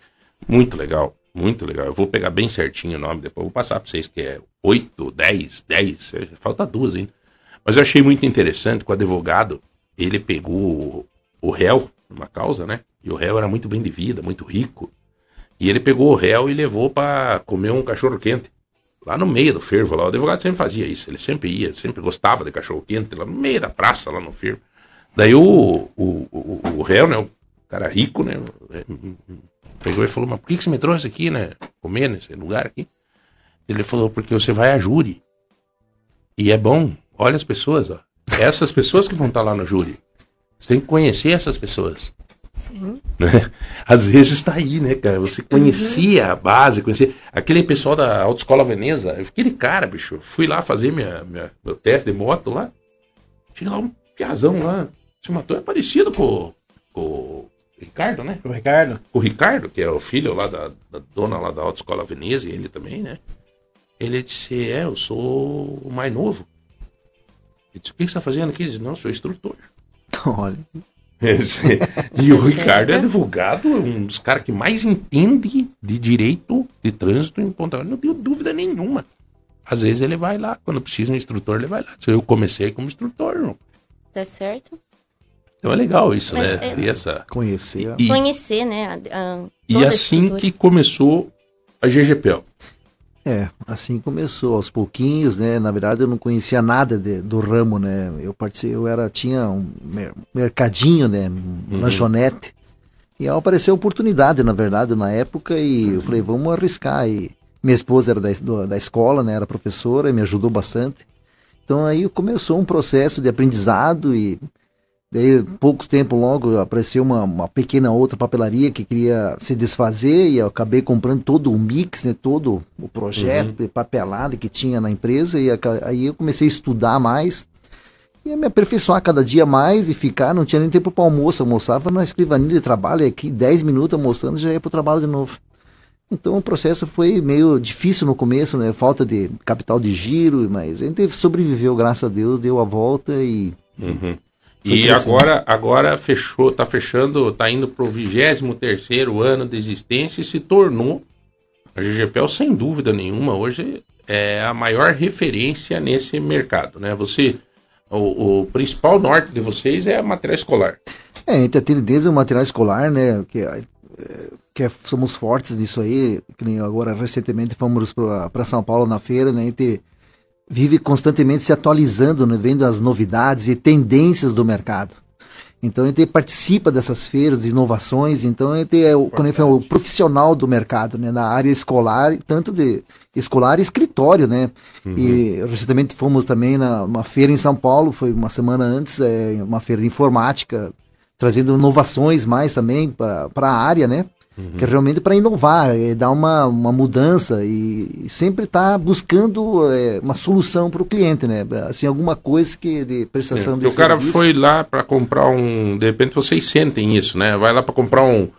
Muito legal, muito legal. Eu vou pegar bem certinho o nome, depois vou passar pra vocês, que é 8, 10, 10, é, falta duas ainda. Mas eu achei muito interessante que o advogado, ele pegou o, o réu numa causa, né? E o réu era muito bem de vida, muito rico. E ele pegou o réu e levou pra comer um cachorro quente. Lá no meio do fervo, lá. O advogado sempre fazia isso. Ele sempre ia, sempre gostava de cachorro quente, lá no meio da praça, lá no fervo. Daí o, o, o, o réu, né? O cara rico, né? Pegou e falou, mas por que que você me trouxe aqui, né? Comer nesse lugar aqui? Ele falou, porque você vai a júri. E é bom. Olha as pessoas, ó. Essas pessoas que vão estar lá no júri. Você tem que conhecer essas pessoas. Sim. né? Às vezes está aí, né, cara? Você conhecia a base, conhecia. Aquele pessoal da Autoescola Veneza, aquele cara, bicho, fui lá fazer minha, minha- meu teste de moto lá. Chega lá um piazão lá. Se matou, é parecido com, com o Ricardo, né? O Ricardo? O Ricardo, que é o filho lá da, da dona lá da Autoescola Veneza, e ele também, né? Ele disse, é, eu sou o mais novo. Ele disse, o que você está fazendo aqui? Ele disse, não, eu sou instrutor. Olha. E o Ricardo é advogado, é um dos caras que mais entende de direito de trânsito em Ponta Grossa. Não tenho dúvida nenhuma. Às vezes ele vai lá, quando precisa um instrutor, ele vai lá. Eu comecei como instrutor, não. Tá certo? Então é legal isso, Mas né? é- essa... Conhecer. E, Conhecer, né? a- a- e assim que começou a GGPL. É, assim começou, aos pouquinhos, né? Na verdade, eu não conhecia nada de- do ramo, né? Eu participei, eu era, tinha um mer- mercadinho, né? Um lanchonete. E aí apareceu a oportunidade, na verdade, na época, e eu falei, vamos arriscar. E minha esposa era da, do- da escola, né? Era professora e me ajudou bastante. Então aí começou um processo de aprendizado e daí pouco tempo logo apareceu uma, uma pequena outra papelaria que queria se desfazer e eu acabei comprando todo o mix, né, todo o projeto e papelada que tinha na empresa e aí eu comecei a estudar mais e a me aperfeiçoar cada dia mais e ficar, não tinha nem tempo para almoço, almoçava na escrivaninha de trabalho, e aqui 10 minutos almoçando já ia para o trabalho de novo. Então o processo foi meio difícil no começo, né? Falta de capital de giro, mas a gente sobreviveu, graças a Deus, deu a volta e. Uhum. Foi E crescendo. agora, agora fechou, tá fechando, tá indo pro 23 terceiro ano de existência e se tornou a GGPL sem dúvida nenhuma hoje é a maior referência nesse mercado, né? Você o, o principal norte de vocês é a material escolar. É, a gente atende desde o material escolar, né? Que, é, que é- somos fortes nisso aí. Que nem agora, recentemente, fomos para São Paulo na feira, né? A gente vive constantemente se atualizando, né? Vendo as novidades e tendências do mercado. Então a gente participa dessas feiras de inovações, então a gente é o, é o profissional do mercado, né, na área escolar, tanto de escolar e escritório, né? E recentemente fomos também na uma feira em São Paulo, foi uma semana antes, é, uma feira de informática, trazendo inovações mais também para a área, né? Que é realmente para inovar, é, dar uma, uma mudança e, e sempre estar buscando é, uma solução para o cliente, né? Assim, alguma coisa que de prestação de Porque É, o cara serviço. foi lá para comprar um, de repente vocês sentem isso, né? Vai lá para comprar um,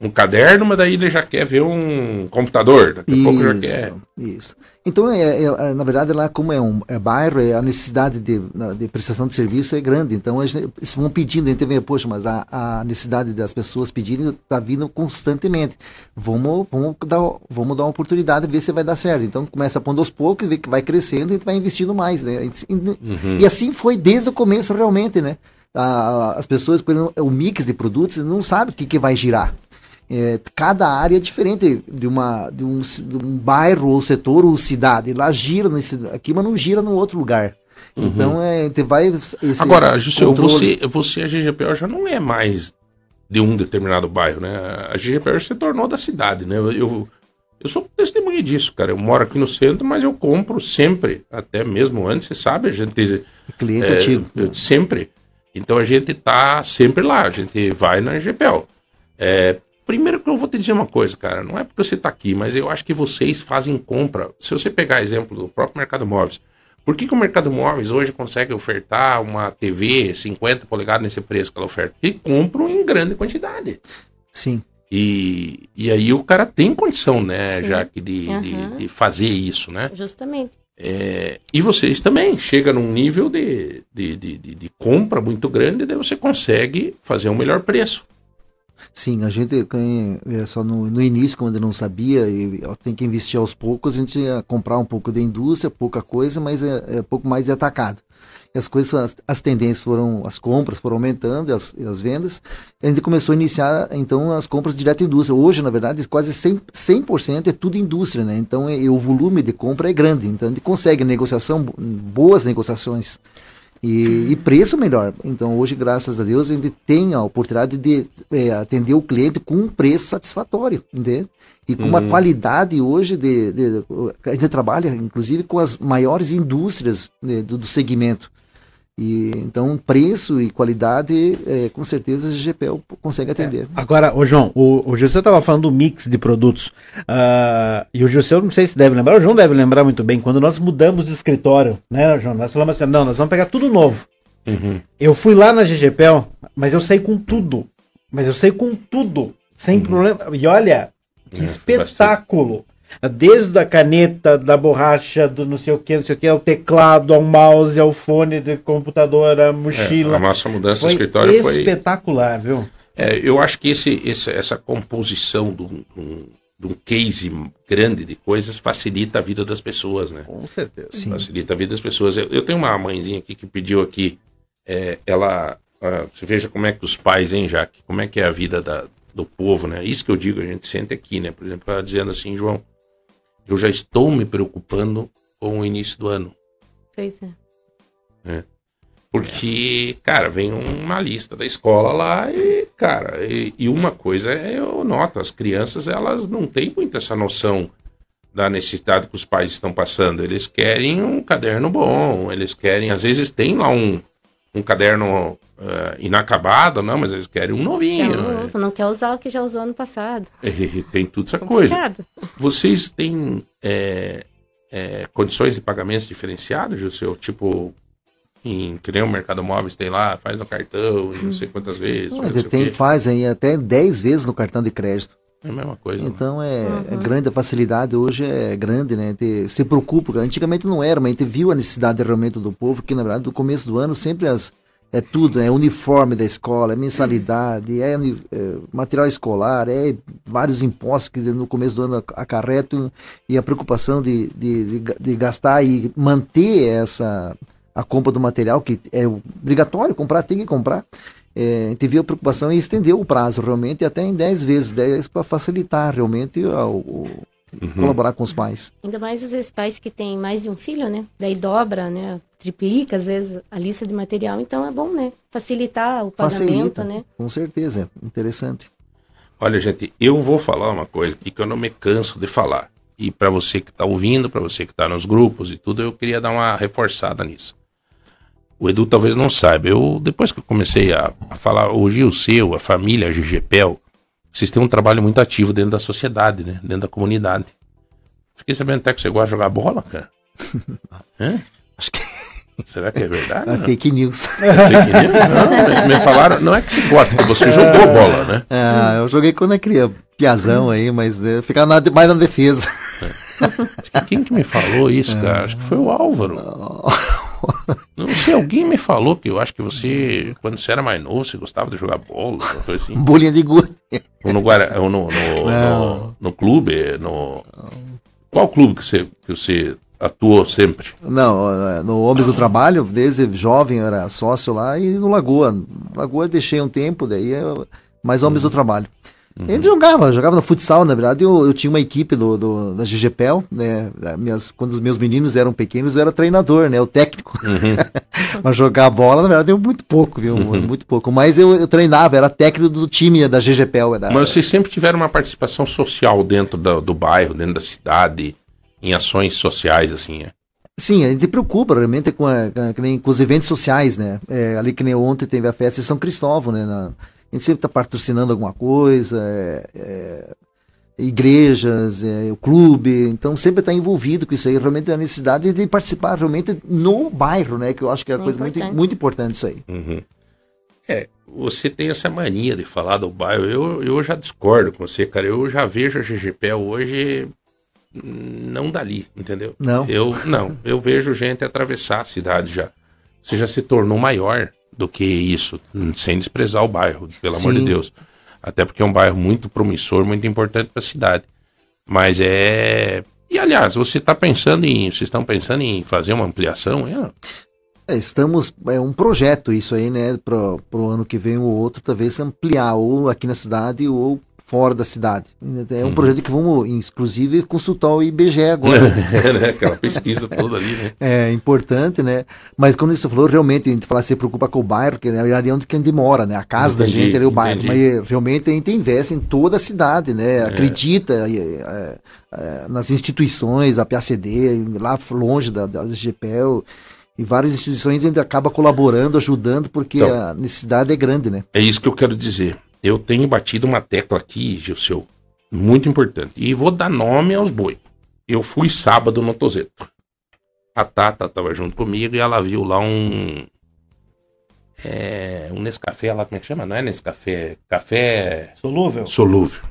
um caderno, mas daí ele já quer ver um computador, daqui a pouco já quer. Isso. Então, é, é- na verdade, lá como é um é bairro, é, a necessidade de, de prestação de serviço é grande. Então, eles vão pedindo, a gente vê, poxa, mas a, a necessidade das pessoas pedirem está vindo constantemente. Vamos, vamos, dar, vamos dar uma oportunidade, ver se vai dar certo. Então, começa a pondo aos poucos, vê que vai crescendo e a gente vai investindo mais, né? Gente- Uhum. E assim foi desde o começo, realmente, né? A- as pessoas, o mix de produtos, não sabem o que, que vai girar. É, cada área é diferente de, uma, de, um, de um bairro ou setor ou cidade. Lá gira nesse, aqui, mas não gira no outro lugar. Então, é, vai... Uhum. Agora, controle- você, você, a GGPO já não é mais de um determinado bairro, né? A GGPO se tornou da cidade, né? Eu, eu sou testemunha disso, cara. Eu moro aqui no centro, mas eu compro sempre, até mesmo antes, você sabe, a gente... Cliente é, antigo. eu- sempre. Então a gente tá sempre lá, a gente vai na GPL. É, primeiro que eu vou te dizer uma coisa, cara, não é porque você tá aqui, mas eu acho que vocês fazem compra. Se você pegar exemplo do próprio Mercado Móveis, por que, que o Mercado Móveis hoje consegue ofertar uma TV 50 polegadas nesse preço que ela oferta? E compram em grande quantidade. Sim. E, e aí o cara tem condição, né, Sim. já que de, Aham. de, de fazer isso, né? Justamente. É, e vocês também chega num nível de, de, de, de- de compra muito grande, daí você consegue fazer um melhor preço. Sim, a gente quem- é, só no, no início, quando não sabia, e tem que investir aos poucos, a gente ia comprar um pouco da indústria, pouca coisa, mas é, é pouco mais de atacado. E as coisas, as, as tendências foram, as compras foram aumentando, as, as vendas. E a gente começou a iniciar, então, as compras direto à indústria. Hoje, na verdade, quase 100%, 100% é tudo indústria, né? Então, e, o volume de compra é grande. Então, a gente consegue negociação, bo- boas negociações e, e preço melhor. Então, hoje, graças a Deus, a gente tem a oportunidade de é, atender o cliente com um preço satisfatório, entende? E com uma Uhum. qualidade hoje de, de- A gente trabalha, inclusive, com as maiores indústrias né, do, do segmento. E, então, preço e qualidade, é, com certeza, a GPL consegue atender. Agora, ô João, o, o Gilceu estava falando do mix de produtos. ah, e o Gilceu, não sei se deve lembrar, o João deve lembrar muito bem, quando nós mudamos de escritório, né, João? Nós falamos assim, não, nós vamos pegar tudo novo. Eu fui lá na GGPEL, mas eu saí com tudo. Mas eu saí com tudo, sem problema. E olha, que É, espetáculo! Desde a caneta, da borracha, do não sei o que, não sei o que, ao teclado, ao mouse, ao fone de computador, a mochila. É, a nossa mudança foi do escritório foi. espetacular, viu? É, eu acho que esse, esse- essa composição de um, de um- de case grande de coisas facilita a vida das pessoas, né? Com certeza. Facilita a vida das pessoas. Eu, eu tenho uma mãezinha aqui que pediu aqui, é, ela, ah, você veja como é que os pais, hein, Jaque, como é que é a vida da- do povo, né? Isso que eu digo, a gente sente aqui, né? Por exemplo, ela dizendo assim, João, eu já estou me preocupando com o início do ano. Pois é. Porque, cara, vem uma lista da escola lá e, cara, e, e uma coisa é, eu noto, as crianças, elas não têm muito essa noção da necessidade que os pais estão passando. Eles querem um caderno bom, eles querem, às vezes tem lá um, um caderno eh, inacabado, não, mas eles querem um Quer novinho. um né? novo, não quer usar o que já usou ano passado. E tem tudo essa coisa. Complicado. Vocês têm é, é, condições de pagamentos diferenciados, Gilceu? Tipo, em, que nem o Mercado Móveis tem lá, faz no cartão, não sei quantas vezes. Não, faz tem, quê. faz aí até 10 vezes no cartão de crédito. É a mesma coisa. né? Então é, é grande, a facilidade hoje é grande, né? Te- se preocupa. Antigamente não era, mas a gente viu a necessidade realmente do povo, que na verdade no começo do ano sempre as, é tudo, é uniforme da escola, é mensalidade, é, é material escolar, é vários impostos que no começo do ano acarretam e a preocupação de, de, de de gastar e manter essa a compra do material, que é obrigatório comprar, tem que comprar. É, viu a preocupação e estendeu o prazo realmente até em 10 vezes 10 para facilitar realmente ao- o- colaborar com os pais. Ainda mais às vezes pais que têm mais de um filho, né? Daí dobra, né? Triplica às vezes a lista de material, então é bom, né? Facilitar o pagamento, Facilita, né? com certeza, é interessante. Olha, gente, eu vou falar uma coisa aqui que eu não me canso de falar. E para você que está ouvindo, para você que está nos grupos e tudo, eu queria dar uma reforçada nisso. O Edu talvez não saiba. Eu, depois que eu comecei a, a falar, o Gil seu, a família, a GGPEL, vocês têm um trabalho muito ativo dentro da sociedade, né? Dentro da comunidade. Fiquei sabendo até que você gosta de jogar bola, cara. Hã? Acho que Será que é verdade? é fake news. Fake news? Não, me falaram, não é que você gosta, que você jogou bola, né? Ah, eu joguei quando eu criança, piazão aí, mas é, ficava na- mais na defesa. Quem que me falou isso, cara? Acho que foi o Álvaro. Não sei, alguém me falou que eu acho que você, quando você era mais novo, você gostava de jogar bola, coisa assim. Bolinha de gude. Ou no, Guara, ou no, no, no, no clube, no... Qual clube que você, que você atuou sempre? Não, eh, no Homens do Trabalho, desde jovem eu era sócio lá e no Lagoa. Lagoa eu deixei um tempo, daí eu, mais Homens do Trabalho. A gente jogava, jogava no futsal, na verdade, eu, eu tinha uma equipe do, do- da GGPEL, né, minhas, quando os meus meninos eram pequenos, eu era treinador, né, o técnico. Mas jogar bola, na verdade, deu muito pouco, viu, muito pouco. Mas eu, eu treinava, era técnico do time da GGPEL. Da, Mas vocês sempre tiveram uma participação social dentro do, do bairro, dentro da cidade, em ações sociais, assim, é? Sim, a gente se preocupa realmente com, a- com, a- com os eventos sociais, né? É, ali que nem ontem teve a festa de São Cristóvão, né? Na- a gente sempre está patrocinando alguma coisa, é, é, igrejas, é, o clube, então sempre está envolvido com isso aí, realmente a necessidade de participar realmente no bairro, né? Que eu acho que é uma É coisa muito, importante. muito importante isso aí. É, você tem essa mania de falar do bairro. Eu, eu já discordo com você, cara. Eu já vejo a GGPE hoje não dali, entendeu? Não? Eu não. Eu vejo gente atravessar a cidade já. Você já se tornou maior do que isso, sem desprezar o bairro, pelo amor de Sim. Deus. Até porque é um bairro muito promissor, muito importante para a cidade. Mas é. E aliás, você está pensando em. Vocês estão pensando em fazer uma ampliação? É, É, estamos, é um projeto isso aí, né? Para o ano que vem ou outro, talvez ampliar, ou aqui na cidade ou fora da cidade. É um projeto que vamos, inclusive, consultar o IBGE agora. é, né? Aquela pesquisa toda ali, né? É importante, né? Mas quando você falou, realmente, a gente fala, se preocupa com o bairro, que na verdade é onde que a gente mora, né? A casa Entendi, da gente é o bairro. entendi. Mas realmente a gente investe em toda a cidade, né? Acredita eh, eh, eh, nas instituições, a PACD, lá longe da, da GPEL. E várias instituições a gente acaba colaborando, ajudando, porque Então. a necessidade é grande, né? É isso que eu quero dizer. Eu tenho batido uma tecla aqui, Gilceu, muito importante. E vou dar nome aos boi. Eu fui sábado no Tozeto. A Tata estava junto comigo e ela viu lá um. É, um Nescafé lá, como é que chama? Não é Nescafé? Café Solúvel. solúvel.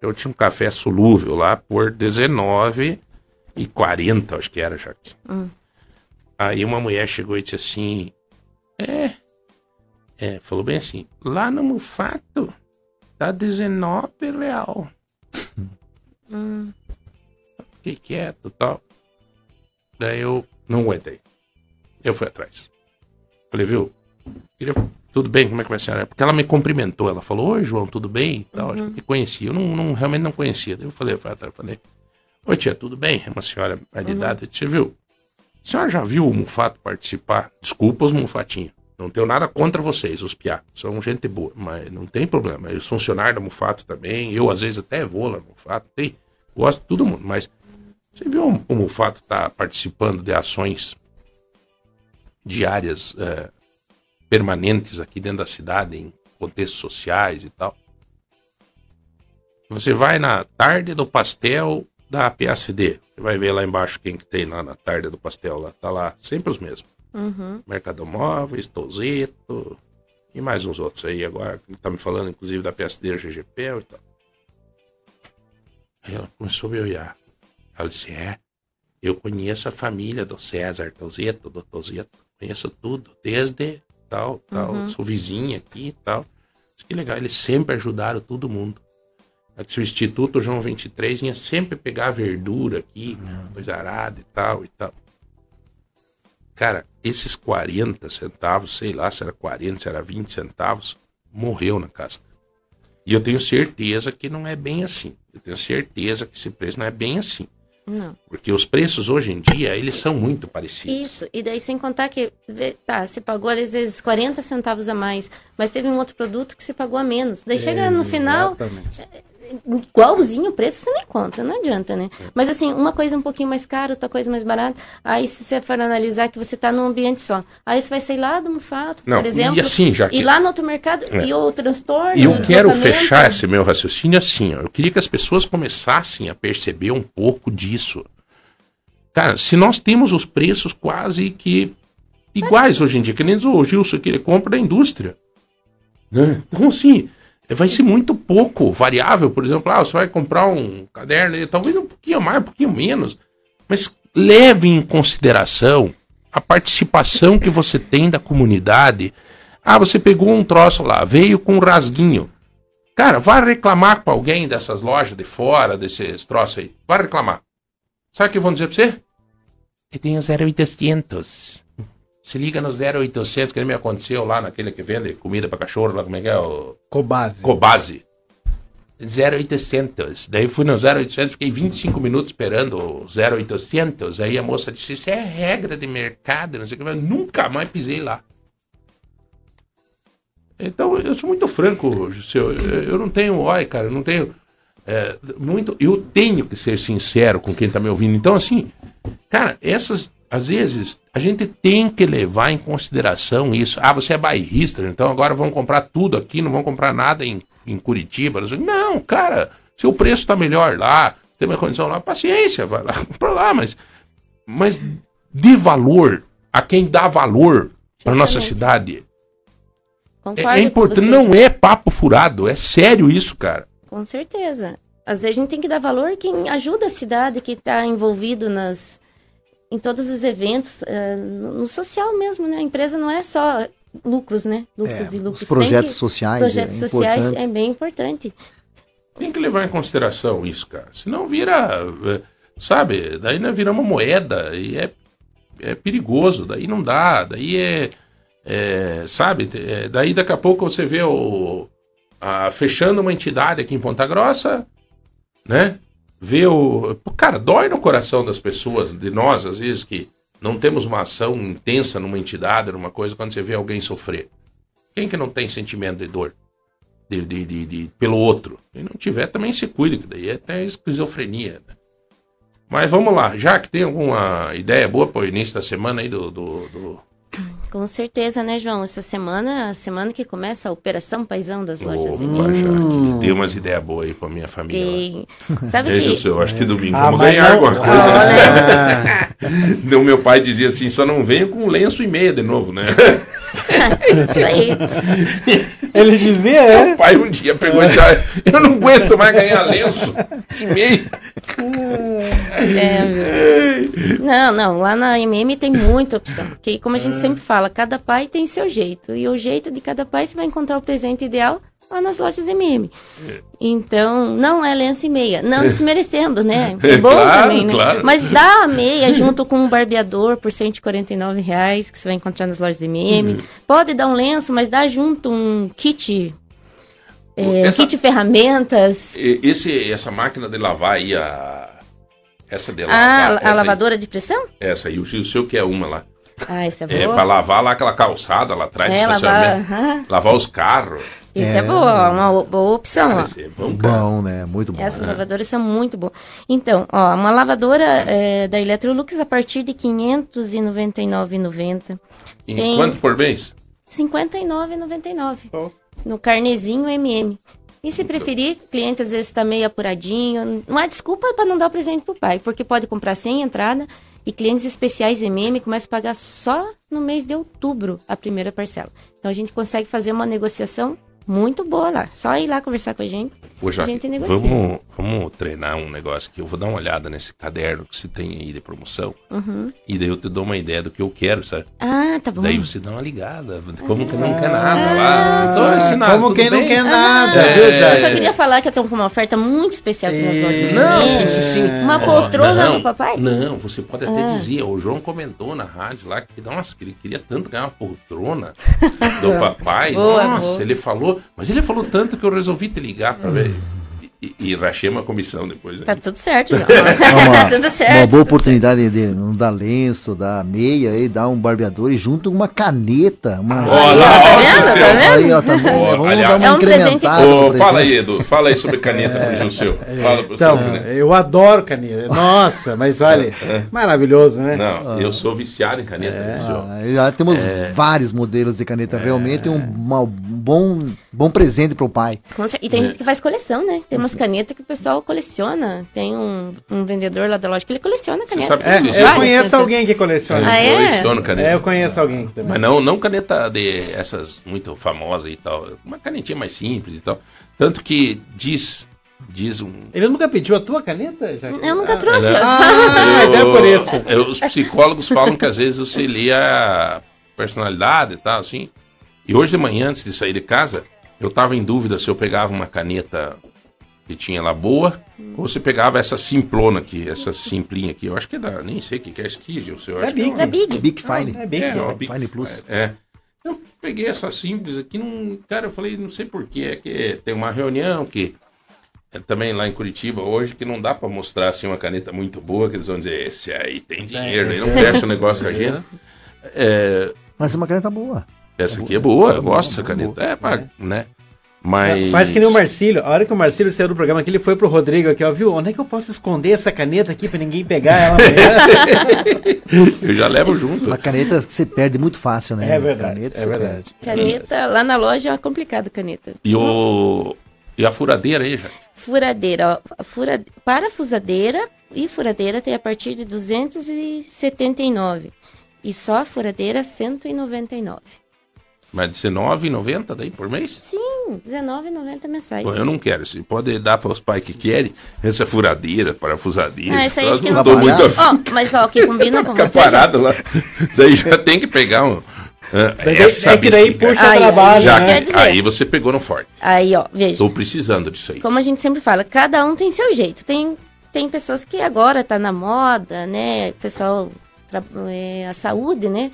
Eu tinha um café solúvel lá por 19 e 40, acho que era, Jaque. Aí uma mulher chegou e disse assim: É. É, falou bem assim: lá no Mufato tá 19 real. Fiquei quieto e tal. Daí eu não aguentei. Eu fui atrás. Falei, viu? Queria... Tudo bem, como é que vai ser? Porque ela me cumprimentou. Ela falou, oi, João, tudo bem? E Tal, que me conhecia. Eu não, não- realmente não conhecia. Daí eu falei, eu atrás, eu falei, oi, tia, tudo bem? É uma senhora mais de idade. Disse, viu? A senhora já viu o Mufato participar? Desculpa os Mufatinhos. Não tenho nada contra vocês, os piá. São gente boa, mas não tem problema. Eu funcionário da Mufato também. Eu, às vezes, até vou lá no Mufato. Tem, gosto de todo mundo. Mas você viu o Mufato tá participando de ações diárias, eh, permanentes aqui dentro da cidade, em contextos sociais e tal? Você vai na tarde do pastel da PACD. Você vai ver lá embaixo quem que tem lá na tarde do pastel. Lá, tá lá, sempre os mesmos. Uhum. Mercado Móveis, Tozeto e mais uns outros aí agora, que tá me falando, inclusive, da PSD GGP e tal. Aí ela começou a me olhar. Ela disse, é, eu conheço a família do César Tozeto, do Tozeto, conheço tudo, desde tal, tal, Uhum. sou vizinha aqui e tal. Disse, que legal, eles sempre ajudaram todo mundo. Disse, o Instituto João 23 vinha sempre pegar verdura aqui, coisa arada e tal e tal. Cara, esses 40 centavos, sei lá se era 40, se era 20 centavos, morreu na casca. E eu tenho certeza que não é bem assim. Eu tenho certeza que esse preço não é bem assim. Não. Porque os preços hoje em dia, eles são muito parecidos. Isso, e daí sem contar que, tá, você pagou às vezes 40 centavos a mais, mas teve um outro produto que você pagou a menos. Daí chega no final, Exatamente. Igualzinho o preço, você nem conta, não adianta, né? Mas assim, uma coisa um pouquinho mais cara, outra coisa mais barata. Aí se você for analisar que você tá num ambiente só, aí você vai sair lá do fato, Não, por exemplo, e assim, já que- ir lá no outro mercado É. e o transtorno. E eu quero fechar esse meu raciocínio assim, ó. Eu queria que as pessoas começassem a perceber um pouco disso. Cara, se nós temos os preços quase que iguais hoje em dia, que nem diz o Gilson que ele compra da indústria. né? Então, assim, vai ser muito pouco variável. Por exemplo, ah, você vai comprar um caderno, talvez um pouquinho mais, um pouquinho menos. Mas leve em consideração a participação que você tem da comunidade. Ah, você pegou um troço lá, veio com um rasguinho. Cara, vai reclamar com alguém dessas lojas de fora, desses troços aí. Vai reclamar. Sabe o que vão dizer pra você? Que tem o 0800. Se liga no 0800, que nem me aconteceu lá naquele que vende comida pra cachorro, lá como é que é? O Cobase. Cobase. 0800. Daí fui no 0800, fiquei 25 minutos esperando o 0800. Aí a moça disse: Isso é regra de mercado, não sei o que. Mas nunca mais pisei lá. Então, eu sou muito franco, Gisele. Eu, não tenho oi, cara. Eu não tenho. é, muito. Eu tenho que ser sincero com quem tá me ouvindo. Então, assim, cara, essas. Às vezes, a gente tem que levar em consideração isso. Ah, você é bairrista, então agora vão comprar tudo aqui, não vão comprar nada em, em Curitiba. Não, cara, se o preço está melhor lá, tem uma condição lá, paciência, vai lá, compra lá, mas, mas de valor a quem dá valor para nossa cidade. É, Concordo é importante, não é papo furado, é sério isso, cara. Com certeza. Às vezes a gente tem que dar valor a quem ajuda a cidade, que está envolvido nas, em todos os eventos, eh, no social mesmo, né? A empresa não é só lucros, né? Lucros É, e lucros. os projetos que- sociais Projetos é sociais importante. é bem importante. Tem que levar em consideração isso, cara. Senão vira, eh, sabe, daí não vira uma moeda e é, é perigoso, daí não dá, daí é, é, sabe, é, daí daqui a pouco você vê o, a- fechando uma entidade aqui em Ponta Grossa, né? Vê o. Cara, dói no coração das pessoas, de nós, às vezes, que não temos uma ação intensa numa entidade, numa coisa, quando você vê alguém sofrer. Quem que não tem sentimento de dor? De, de, de, de- pelo outro. Quem não tiver, também se cuide, que daí é até esquizofrenia. né? Mas vamos lá, já que tem alguma ideia boa para o início da semana aí do. do, do... Com certeza, né, João? Essa semana, a semana que começa a Operação Paisão das lojas Opa, em já que deu umas ideias boas aí pra minha família. Tem. Sabe Veja que. eu acho que domingo Ah, vamos ganhar não- alguma coisa. Ah, né? Então, meu pai dizia assim: só não venha com lenço e meia de novo, né? Isso aí. Ele dizia, é? Meu pai um dia pegou e disse: "Ah, Eu não aguento mais ganhar lenço e meia. É, não, não, lá na MM tem muita opção. Que como a gente sempre fala, cada pai tem seu jeito. E o jeito de cada pai você vai encontrar o presente ideal lá nas lojas MM. Então, não é lenço e meia. Não desmerecendo, né? É bom Claro, também, né? claro. Mas dá a meia junto com um barbeador por 149 reais, que você vai encontrar nas lojas MM. Pode dar um lenço, mas dá junto um kit. é, Essa- Kit ferramentas. Esse, essa máquina de lavar aí, a. Essa de lavar. Ah, a aí- lavadora de pressão? essa aí, o Gil seu que é uma lá. Ah, essa é É, boa. pra lavar lá aquela calçada lá atrás do É, lavar, estacionamento. aham. Lavar os carros. Isso é, boa, uma o- boa opção, ó. Esse é bom, cara. Bom, né? Muito bom. Essas lavadoras são muito boas. Então, ó, uma lavadora é, da Electrolux a partir de R$ 599,90. Em Tem- quanto por mês? R$ 59,99. No carnezinho MM. E se preferir, cliente às vezes está meio apuradinho. Não há desculpa para não dar o presente pro pai, porque pode comprar sem entrada e clientes especiais MM começam a pagar só no mês de outubro a primeira parcela. Então a gente consegue fazer uma negociação muito boa lá. Só ir lá conversar com a gente Ô, a Jaque, gente negocia. vamos, vamos treinar um negócio aqui. Eu vou dar uma olhada nesse caderno que você tem aí de promoção. Uhum. E daí eu te dou uma ideia do que eu quero, sabe? Ah, tá bom. Daí você dá uma ligada. Como que não quer nada lá? Você só Ah, ensinar, como quem não bem? quer Ah, nada, É. viu, Eu só queria falar que eu tô com uma oferta muito especial aqui nas lojas. Não, sim, sim, sim. Uma poltrona Não, do papai? Não, você pode até Ah. dizer. O João comentou na rádio lá que, nossa, que ele queria tanto ganhar uma poltrona do papai. Boa, nossa, boa. ele falou. Mas ele falou tanto que eu resolvi te ligar pra ver. E, e, e rachei uma comissão depois. Né? Tá tudo certo, João. É uma, tudo certo. uma boa oportunidade de não dar lenço, dar meia, aí, dar um barbeador e junto uma caneta. Uma... Olha lá, Tá olha Tá seu. vendo? Aí, ó, tá bom. Vamos aliás, dar É uma um presente- incrementada. Fala aí. Edu. Fala aí sobre caneta pro Gil seu. Fala pro Então, seu, né? eu adoro caneta. Nossa, mas olha, maravilhoso, né? Não, eu sou viciado em caneta, É. Ah, e temos vários modelos de caneta. Realmente um, uma- um bom, bom presente pro pai. E tem É. gente que faz coleção, né? Tem umas canetas que o pessoal coleciona. Tem um, um vendedor lá da loja que ele coleciona Você caneta. sabe que É, eu Várias conheço canetas. alguém que coleciona. Ah, é? coleciono caneta. É, eu conheço alguém também. Mas não, não caneta de essas muito famosas e tal. Uma canetinha mais simples e tal. Tanto que diz, diz um. Ele nunca pediu a tua caneta? Já? Eu nunca trouxe. Ah, Eu- então é por isso. eu- os psicólogos falam que às vezes você lê a personalidade e tal, assim. E hoje de manhã, antes de sair de casa, eu tava em dúvida se eu pegava uma caneta que tinha lá boa, ou se pegava essa simplona aqui, essa simplinha aqui. Eu acho que é da. Nem sei o que que é Skid, eu sei. Eu É acho que Big. Da Big. Big Fine. É big. é, né? ó, Big Fine Plus. É. Eu peguei essa simples aqui, num, cara, eu falei, não sei porquê, é que tem uma reunião que é também lá em Curitiba hoje que não dá pra mostrar assim uma caneta muito boa, que eles vão dizer, esse aí tem dinheiro, aí não fecha o negócio com a gente. É, Mas é uma caneta boa. Essa aqui é boa, eu gosto dessa caneta. É, pra, né? Mas. Faz que nem o Marcílio. A hora que o Marcílio saiu do programa aqui, ele foi pro Rodrigo aqui, ó, viu? Onde é que eu posso esconder essa caneta aqui pra ninguém pegar ela? Eu já levo junto. Uma caneta que você perde muito fácil, né? é verdade, Caneta é verdade. Caneta, lá na loja é complicado caneta. E, o, e a furadeira aí, já. Furadeira, ó. a Fura, parafusadeira e furadeira tem a partir de 279. E só a furadeira 199. Mas R$19,90 daí por mês? Sim, R$19,90 mensais. Bom, eu não quero. Se pode dar para os pais que querem, essa furadeira, parafusadeira. Ah, isso aí acho que não não tô trabalhar. muito. Ó, mas ó, o que combina com de Ficar você. já- parado lá. Daí já tem que pegar um. ah, Daí- essa é que daí bicicleta. puxa Ai, trabalho, Já, isso né? dizer- aí você pegou no forte. Aí, ó, veja. Tô precisando disso aí. Como a gente sempre fala, cada um tem seu jeito. Tem, tem pessoas que agora tá na moda, né? Pessoal, é, a saúde, né?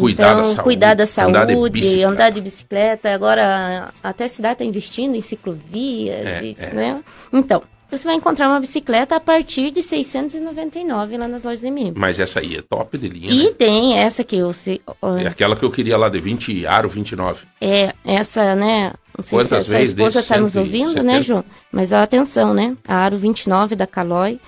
Cuidar então, da saúde, cuidar da andar de saúde, bicicleta. andar de bicicleta. Agora, até a cidade está investindo em ciclovias, É, isso, é. né? Então, você vai encontrar uma bicicleta a partir de 699 lá nas lojas MM. Mas essa aí é top de linha. E né? tem essa que eu sei, É aquela que eu queria lá de 20 aro 29. é essa, né? Não sei Quantas se a sua vezes esposa está nos ouvindo, 170? né, João? Mas ó, atenção, né? A Aro 29 da Caloi,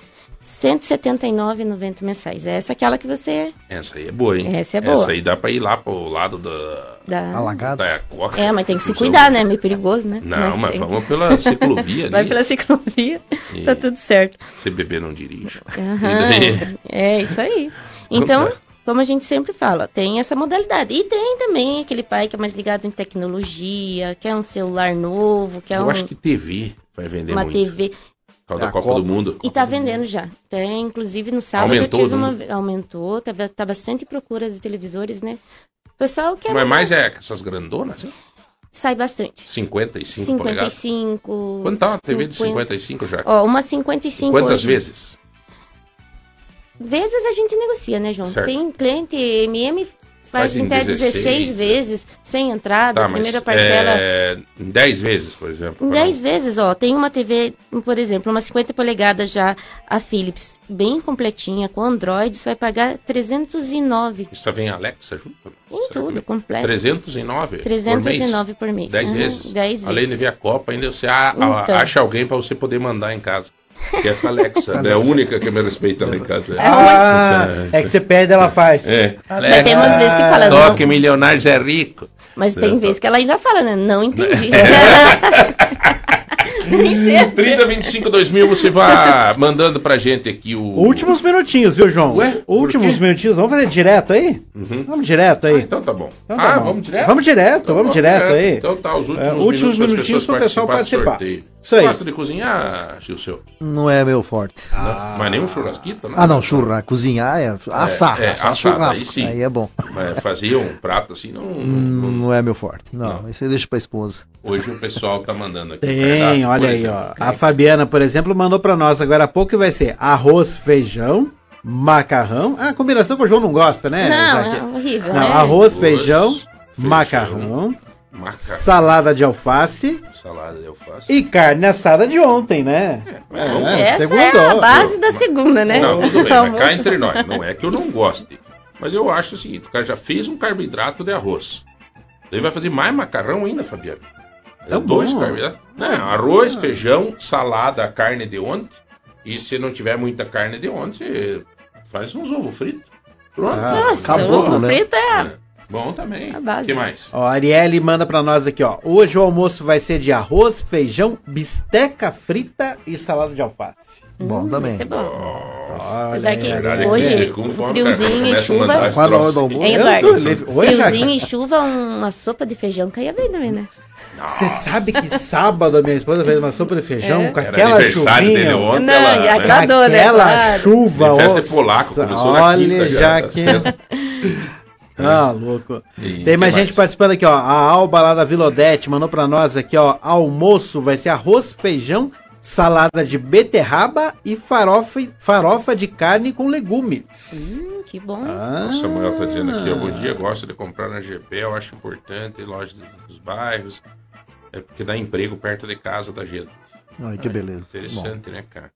179,90 mensais. Essa é aquela que você Essa aí é boa, hein? Essa é boa. Essa aí dá pra ir lá pro lado da. dá. Alagado. da. É, mas tem que se cuidar, né? Meio perigoso, né? Não, mas, tem- vamos pela ciclovia Vai ali. pela ciclovia, E- tá tudo certo. Se beber não dirige. Daí- É isso aí. Então, como a gente sempre fala, tem essa modalidade. E tem também aquele pai que é mais ligado em tecnologia, quer um celular novo, quer Eu um, acho que TV vai vender uma muito. TV. Causa da A Copa, Copa. do Mundo. E tá vendendo já. Tem, inclusive, no sábado Aumentou, eu tive né? uma. Aumentou, tá, tá bastante procura de televisores, né? O pessoal quer. Mas mais é essas grandonas, assim? Sai bastante. 55, polegadas. 55. Quanto tá uma TV de 50? 55 já? Ó, uma 55. Quantas hoje. vezes? Vezes a gente negocia, né, João? Certo. Tem cliente MM faz, Faz em até 16, 16 vezes, sem entrada, Tá, primeira parcela. é, em 10 vezes, por exemplo. Em pra 10 vezes, ó, tem uma TV, por exemplo, uma 50 polegadas já, a Philips, bem completinha, com Android, você vai pagar 309 não- Isso vem Alexa junto? em Será tudo, completo. 309 309 por mês? mês. 10 Uhum, vezes? 10 Além de vezes. ver a Copa, ainda você a- Então. acha alguém pra você poder mandar em casa. Que é essa Alexa, é a única que me respeita lá em casa. Ah, é que você pede, ela faz. É. Mas tem umas vezes que fala, não, Toque Milionários é rico. mas tem vezes que ela ainda fala, né? Não entendi. É. Nem sempre. 30, 25, 2000, você vai mandando pra gente aqui o. Últimos minutinhos, viu, João? Ué, por Últimos quê? minutinhos. Vamos fazer direto aí? Vamos direto Ah, aí. então tá bom. Então tá ah, bom. vamos direto? Vamos direto, vamos direto aí. Então tá, os últimos, É, últimos para minutinhos pessoas pro pessoal participar. Isso aí. Gosta de cozinhar, Gilceu? Não é meu forte. Não, Mas nem um churrasquito, né? Ah, não, churra, cozinhar é assar, é, assar assado, churrasco. aí sim. Aí é bom. Mas fazer um prato assim, não, Hum, Não é meu forte. Não, isso aí deixa pra esposa. hoje o pessoal tá mandando aqui. Tem, cardápio, olha aí, exemplo. ó. A Fabiana, por exemplo, mandou pra nós agora há pouco que vai ser arroz, feijão, macarrão. Ah, combinação que o João não gosta, né? Não, Isaac? é horrível, Não, né? arroz, Arroz, feijão, feijão, macarrão, Macarrão, salada de alface salada eu faço. e carne assada de ontem, né? mas vamos- Essa é a base da segunda, né? Não, tudo bem, mas cá entre nós. Não é que eu não goste. Mas eu acho o seguinte: o cara já fez um carboidrato de arroz. Ele vai fazer mais macarrão ainda, Fabiano. É Tá dois bom. carboidratos. Não, arroz, feijão, salada, carne de ontem. E se não tiver muita carne de ontem, você faz uns ovos fritos. Pronto. Nossa, Acabou, ovo né? frito é... É, Bom também. O que mais? Ó, a Arielle manda pra nós aqui, ó. Hoje o almoço vai ser de arroz, feijão, bisteca frita e salada de alface. Bom Hum, também. Vai ser bom. Olha Apesar que é hoje, com friozinho e chuva... Qual a hora troço. do almoço? Hein, Eduardo? Friozinho e chuva, uma sopa de feijão caía bem também, né? Você sabe que sábado a minha esposa fez uma sopa de feijão É. com Era aquela aniversário dele chuvinha. ontem. Não, ela, né? né? Aquela Claro. chuva, De festa é polaco, começou na Olha, quinta já, que... Ah, louco. E Tem mais gente mais? participando aqui, ó. A Alba lá da Vila Odete mandou pra nós aqui, ó. Almoço vai ser arroz, feijão, salada de beterraba e farofa, farofa de carne com legumes. Hum, que bom. Ah, O Samuel tá dizendo aqui, ó, bom dia, gosto de comprar na GP, eu acho importante, loja dos bairros, é porque dá emprego perto de casa da gente. Ai, que beleza. Bom. Interessante, né, cara?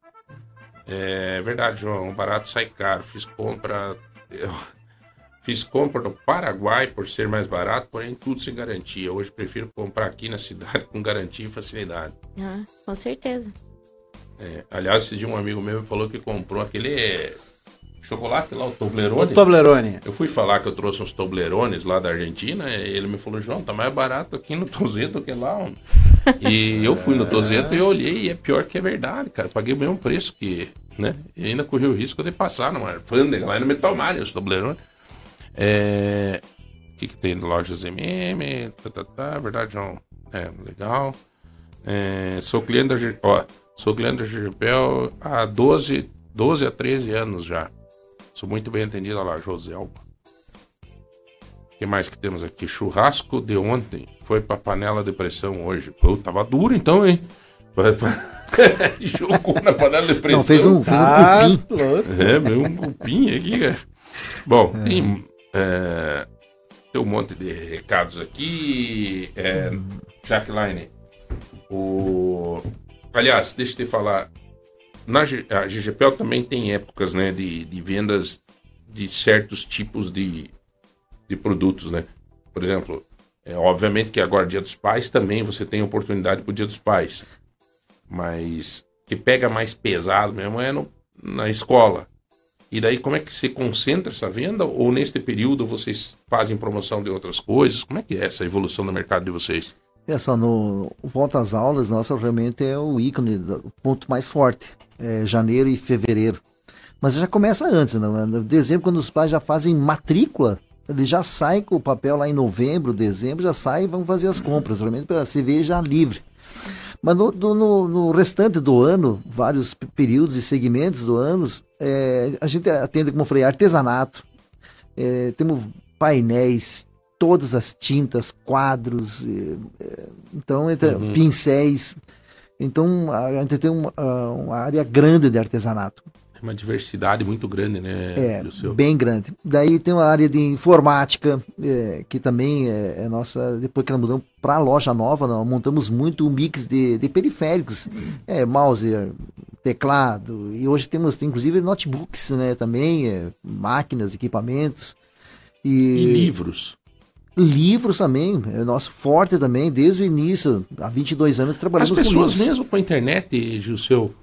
É verdade, João, o barato sai caro, fiz compra... eu fiz compra no Paraguai por ser mais barato, porém tudo sem garantia. Hoje prefiro comprar aqui na cidade com garantia e facilidade. Ah, com certeza. É, aliás, esse dia um amigo meu me falou que comprou aquele é, chocolate lá, o o Toblerone. Toblerone. Eu fui falar que eu trouxe uns Toblerones lá da Argentina e ele me falou, João, tá mais barato aqui no Tozeto que lá. homem." E eu fui no Tozeto e eu olhei e é pior que é verdade, cara. Paguei o mesmo preço que, né? E ainda corri o risco de passar numa alfândega lá e não me tomarem os Toblerones. É... O que, que tem lojas MM? Tá, tá, tá, verdade, João. É, legal. É, sou cliente da ó, sou cliente da GPL há 12, 12 a 13 anos já. Sou muito bem atendido Olha lá, Joselba. O que mais que temos aqui? Churrasco de ontem foi pra panela de pressão hoje. Pô, tava duro então, hein? Jogou na panela de pressão. Não, fez um, fez um Ah. É, meio um cupim aqui, cara. Bom, tem, é, tem um monte de recados aqui. É, Jaqueline, o... aliás, deixa eu te falar. Na a GGPL também tem épocas né, de, de vendas de certos tipos de, de produtos, né? Por exemplo, é, obviamente que agora Dia dos Pais também você tem oportunidade para o Dia dos Pais. Mas que pega mais pesado mesmo é no, na escola. E daí como é que você concentra essa venda? Ou neste período vocês fazem promoção de outras coisas? Como é que é essa evolução do mercado de vocês? É só no volta às aulas, nossa realmente é o ícone, o ponto mais forte. É janeiro e fevereiro. Mas já começa antes, não? Em dezembro, quando os pais já fazem matrícula, eles já saem com o papel lá em novembro, dezembro, já saem e vão fazer as compras, realmente para você ver já livre. Mas no, no- no restante do ano, vários períodos e segmentos do ano, é, a gente atende, como eu falei, artesanato, é, temos painéis, todas as tintas, quadros, é, então entre- pincéis. Então a gente tem uma, uma área grande de artesanato. É uma diversidade muito grande, né? É, bem grande. Daí tem uma área de informática, é, que também é, é nossa. Depois que nós mudamos para a loja nova, nós montamos muito um mix de, de periféricos, é, mouse, teclado, e hoje temos tem, inclusive notebooks né, também, é, máquinas, equipamentos. E livros. Livros também, é nosso forte também, desde o início, há 22 anos As trabalhamos com pessoas, livros. mesmo com a internet, Gilceu,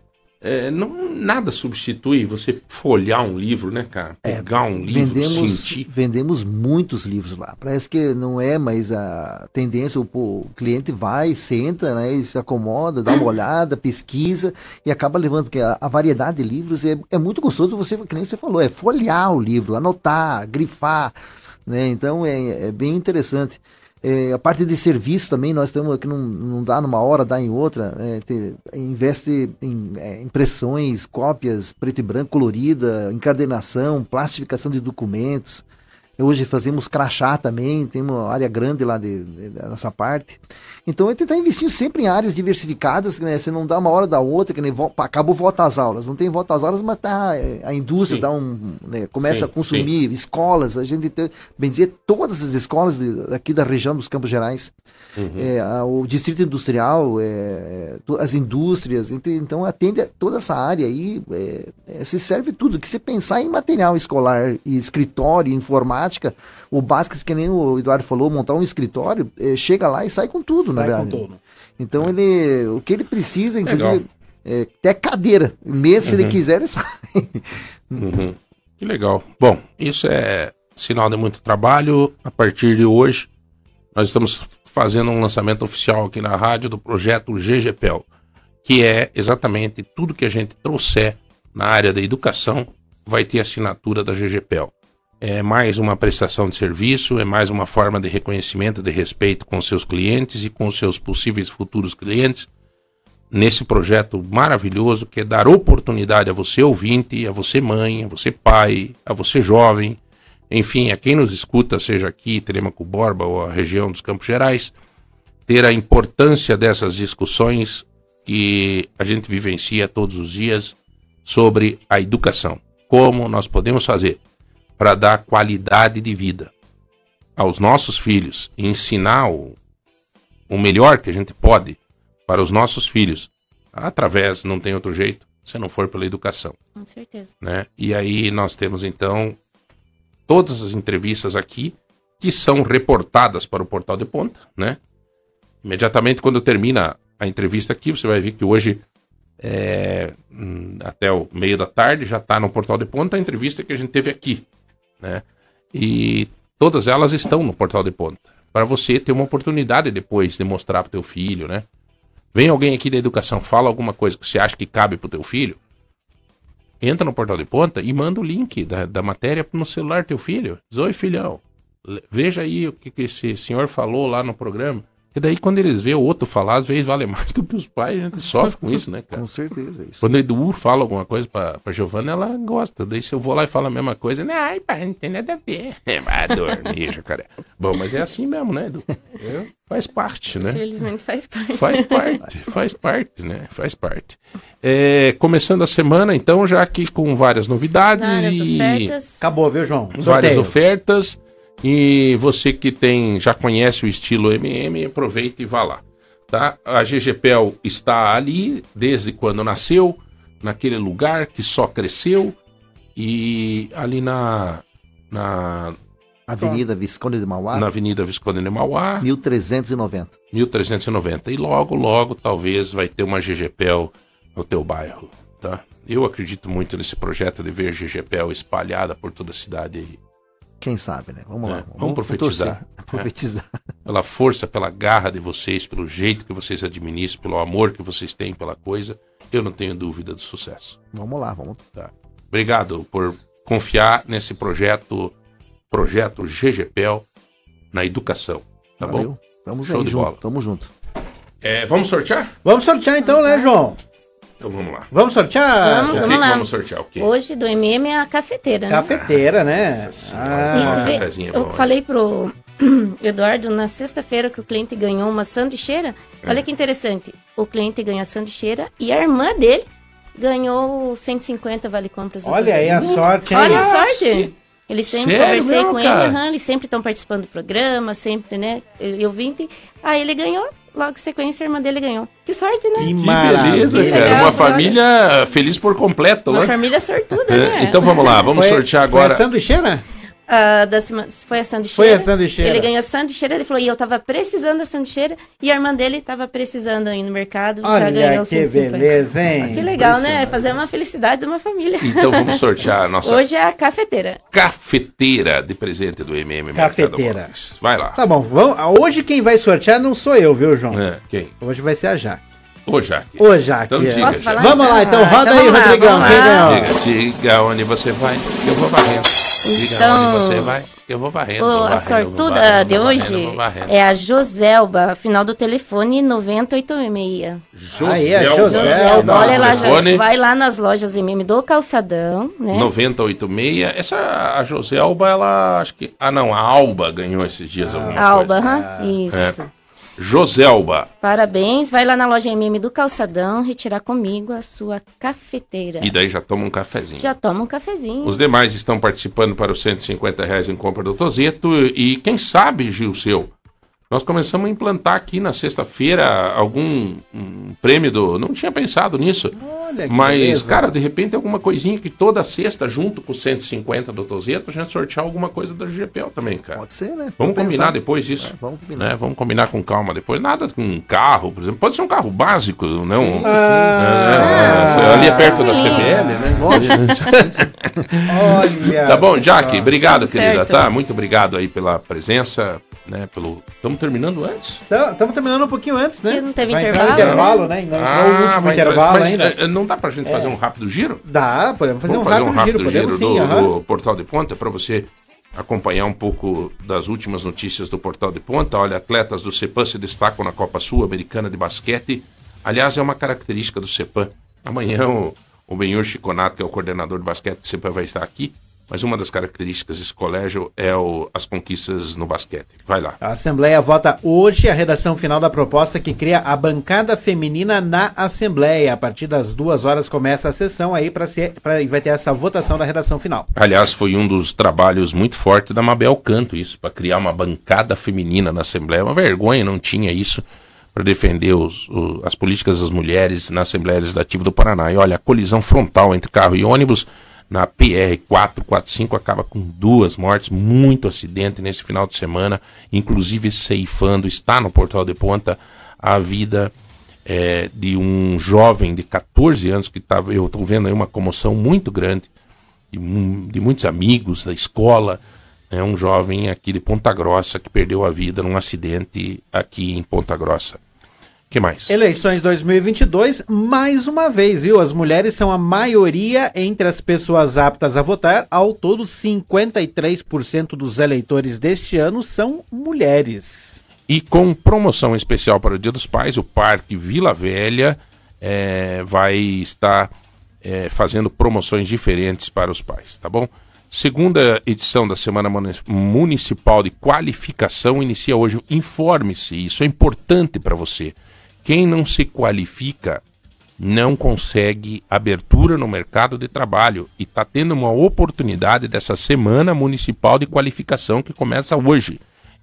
é, não, nada substitui você folhear um livro, né, cara? Pegar um livro, vendemos, sentir. vendemos muitos livros lá. Parece que não é mais a tendência, o, o cliente vai, senta, né, e se acomoda, dá uma olhada, pesquisa e acaba levando, porque a, a variedade de livros é, é muito gostoso, você, que nem você falou, é folhear o livro, anotar, grifar, né, então é, é bem interessante. É, a parte de serviço também, nós estamos aqui, não, não dá numa hora, dá em outra. é, te- investe em é, impressões, cópias, preto e branco, colorida, encadernação, plastificação de documentos. Hoje fazemos crachá também, tem uma área grande lá de, de- dessa parte. Então a gente está investindo sempre em áreas diversificadas, né? Você não dá uma hora da outra, que nem vo- acabou volta às aulas. Não tem volta às aulas, mas tá, é, a indústria Sim. dá um, né, começa Sim, a consumir, escolas, a gente tem, bem dizer, todas as escolas de- aqui da região dos Campos Gerais, Uhum. é, a- o distrito industrial, é, as indústrias, então atende a toda essa área aí, é, é, se serve tudo, que você pensar em material escolar e escritório, informática, o básico, que nem o Eduardo falou, montar um escritório, é, chega lá e sai com tudo, na Sai com verdade. tudo. Então ele, o que ele precisa, inclusive, é, até cadeira, mesmo se ele Uhum. quiser, ele sai. Uhum. Que legal. Bom, isso é sinal de muito trabalho. A partir de hoje, nós estamos fazendo um lançamento oficial aqui na rádio do projeto GGPEL, que é exatamente tudo que a gente trouxer na área da educação vai ter assinatura da GGPEL. É mais uma prestação de serviço, é mais uma forma de reconhecimento, de respeito com seus clientes e com seus possíveis futuros clientes nesse projeto maravilhoso que é dar oportunidade a você ouvinte, a você mãe, a você pai, a você jovem, enfim, a quem nos escuta, seja aqui, Telemaco Borba ou a região dos Campos Gerais, ter a importância dessas discussões que a gente vivencia todos os dias sobre a educação. Como nós podemos fazer para dar qualidade de vida aos nossos filhos e ensinar o, o melhor que a gente pode para os nossos filhos, através, não tem outro jeito, se não for pela educação, Com certeza. né? E aí nós temos então todas as entrevistas aqui que são reportadas para o Portal de Ponta, né? Imediatamente quando termina a entrevista aqui, você vai ver que hoje é, até o meio da tarde já está no Portal de Ponta a entrevista que a gente teve aqui, né? E todas elas estão no Portal de Ponta para você ter uma oportunidade depois de mostrar para teu filho, né? Vem alguém aqui da educação, fala alguma coisa que você acha que cabe pro teu filho, entra no portal de ponta e manda o link da, da matéria no celular teu filho. Diz, oi filhão, veja aí o que, que esse senhor falou lá no programa. E daí quando eles vê o outro falar, às vezes vale mais do que os pais, a gente sofre com isso, né, cara? Com certeza, é isso. Quando o Edu fala alguma coisa pra, pra Giovana, ela gosta. Daí se eu vou lá e falo a mesma coisa, né? Ai, pai, não tem nada a ver. Vai dormir, jacaré. Bom, mas é assim mesmo, né, Edu? Faz parte, né? Infelizmente faz parte. Faz parte, faz parte, né? Faz parte. É, começando a semana, então, já aqui com várias novidades Várias e ofertas. Acabou, viu, João? várias Sorteio. ofertas. E você que tem já conhece o estilo MM, aproveita e vá lá. Tá? A GGPEL está ali desde quando nasceu, naquele lugar que só cresceu. E ali na, na, Avenida Visconde de Mauá, na Avenida Visconde de Mauá, 1390. 1390. E logo, logo, talvez vai ter uma GGPEL no teu bairro, tá? Eu acredito muito nesse projeto de ver GGPEL espalhada por toda a cidade aí. Quem sabe, né? Vamos É, lá. vamos profetizar. torcer. Profetizar. Pela força, pela garra de vocês, pelo jeito que vocês administram, pelo amor que vocês têm pela coisa, eu não tenho dúvida do sucesso. Vamos lá, vamos. Tá? Obrigado por confiar nesse projeto, projeto GGPEL na educação, tá Valeu. bom? Tamo Show aí de junto, bola. tamo junto. É, vamos sortear? Vamos sortear então, né, João? Então vamos lá. Vamos sortear? Vamos, o que, vamos que lá. vamos sortear? O quê? Hoje do MM é a cafeteira. né? Cafeteira, né? Senhora. Ah, é eu bom, falei pro Eduardo na sexta-feira que o cliente ganhou uma sanduicheira. É. Olha que interessante. O cliente ganhou a sanduicheira e a irmã dele ganhou 150 vale compras. olha aí a sorte, hein? Olha a sorte. Eles sempre Sério conversei mesmo, com cara? ele, aham, eles sempre estão participando do programa, sempre, né? Eu vim, aí ele ganhou, logo em sequência a irmã dele ganhou. Que sorte, né? Que Que beleza, cara. Legal, Uma família feliz por completo, Uma né? família sortuda, É, né? Então vamos lá, vamos Foi- sortear Foi agora. a sanduicheira? Ah, da semana, foi a sanduicheira. Foi a sanduicheira. Ele ganhou a sanduicheira, ele falou, e eu tava precisando da sanduicheira, e a irmã dele tava precisando aí no mercado, já Olha ganhou que 150. beleza, hein? Que legal, né? Fazer uma felicidade de uma família. Então vamos sortear a nossa Hoje é a cafeteira. cafeteira de presente do MM Mercado Cafeteira. Vai lá. Tá bom, vamos, hoje quem vai sortear não sou eu, viu, João? É, quem? Hoje vai ser a Jaque. Ô, Jaque. Ô, Jaque. Então diga, Posso falar? Vamos lá, então Ah, roda então aí, lá, Rodrigão. Diga, diga onde você vai. Eu vou varrendo. Diga Então, onde você vai. Eu vou varrendo. o- vou a varrendo, vou sortuda varrendo, de hoje varrendo, é a Joselba, final do telefone 9086. Aí, a Joselba, Joselba. Olha lá, telefone vai lá nas lojas MM do Calçadão, né? 9086. Essa, a Joselba, ela, acho que... Ah, não, a Alba ganhou esses dias alguma Alba, coisa. aham, isso. Joselba. Parabéns, vai lá na loja MM do Calçadão retirar comigo a sua cafeteira. E daí já toma um cafezinho. Já toma um cafezinho. Os demais estão participando para os 150 reais em compra do Tozeto. E quem sabe, Gil, seu, nós começamos a implantar aqui na sexta-feira algum um prêmio do. Não tinha pensado nisso. Olha que Mas, beleza. cara, de repente alguma coisinha que toda sexta, junto com os 150 do Tozeto, a gente sortear alguma coisa da GPL também, cara. Pode ser, né? Vamos combinar pensando. depois disso. É, vamos combinar. Né? Vamos combinar com calma depois. Nada com um carro, por exemplo. Pode ser um carro básico, não. Ah, É, é, ali é perto da CVL, né? Olha. Tá bom, Jack, obrigado, Tudo querida, certo. tá? Muito obrigado aí pela presença, né? Pelo. Estamos terminando antes? Estamos terminando um pouquinho antes, né? Porque não teve Vai intervalo, o intervalo, né? Não entrou o último vai intervalo mas, ainda. eh, não dá pra gente fazer um rápido giro? Dá, podemos fazer Vamos um fazer rápido, um rápido giro, giro, podemos do, sim, aham. do Portal de Ponta para você acompanhar um pouco das últimas notícias do Portal de Ponta. Olha, atletas do CEPAM se destacam na Copa Sul-Americana de Basquete. Aliás, é uma característica do CEPAM. Amanhã o, o Benhur Chiconato, que é o coordenador de basquete do CEPAM, vai estar aqui. Mas uma das características desse colégio é o- as conquistas no basquete. Vai lá. A Assembleia vota hoje a redação final da proposta que cria a bancada feminina na Assembleia. A partir das duas horas começa a sessão aí para e vai ter essa votação da redação final. Aliás, foi um dos trabalhos muito fortes da Mabel Canto, isso, para criar uma bancada feminina na Assembleia. Uma vergonha, não tinha isso para defender os- as políticas das mulheres na Assembleia Legislativa do Paraná. E olha, a colisão frontal entre carro e ônibus na PR 445 acaba com duas mortes, muito acidente nesse final de semana, inclusive ceifando, está no Portal de Ponta, a vida é, de um jovem de 14 anos que estava, eu estou vendo aí uma comoção muito grande, de, de muitos amigos da escola, é um jovem aqui de Ponta Grossa que perdeu a vida num acidente aqui em Ponta Grossa. Que mais? Eleições 2022, mais uma vez, viu? As mulheres são a maioria entre as pessoas aptas a votar. Ao todo, 53% dos eleitores deste ano são mulheres. E com promoção especial para o Dia dos Pais, o Parque Vila Velha eh, vai estar eh, fazendo promoções diferentes para os pais, tá bom? Segunda edição da Semana Muni- Municipal de Qualificação inicia hoje. Informe-se, isso é importante para você. Quem não se qualifica não consegue abertura no mercado de trabalho e está tendo uma oportunidade dessa Semana Municipal de Qualificação que começa hoje.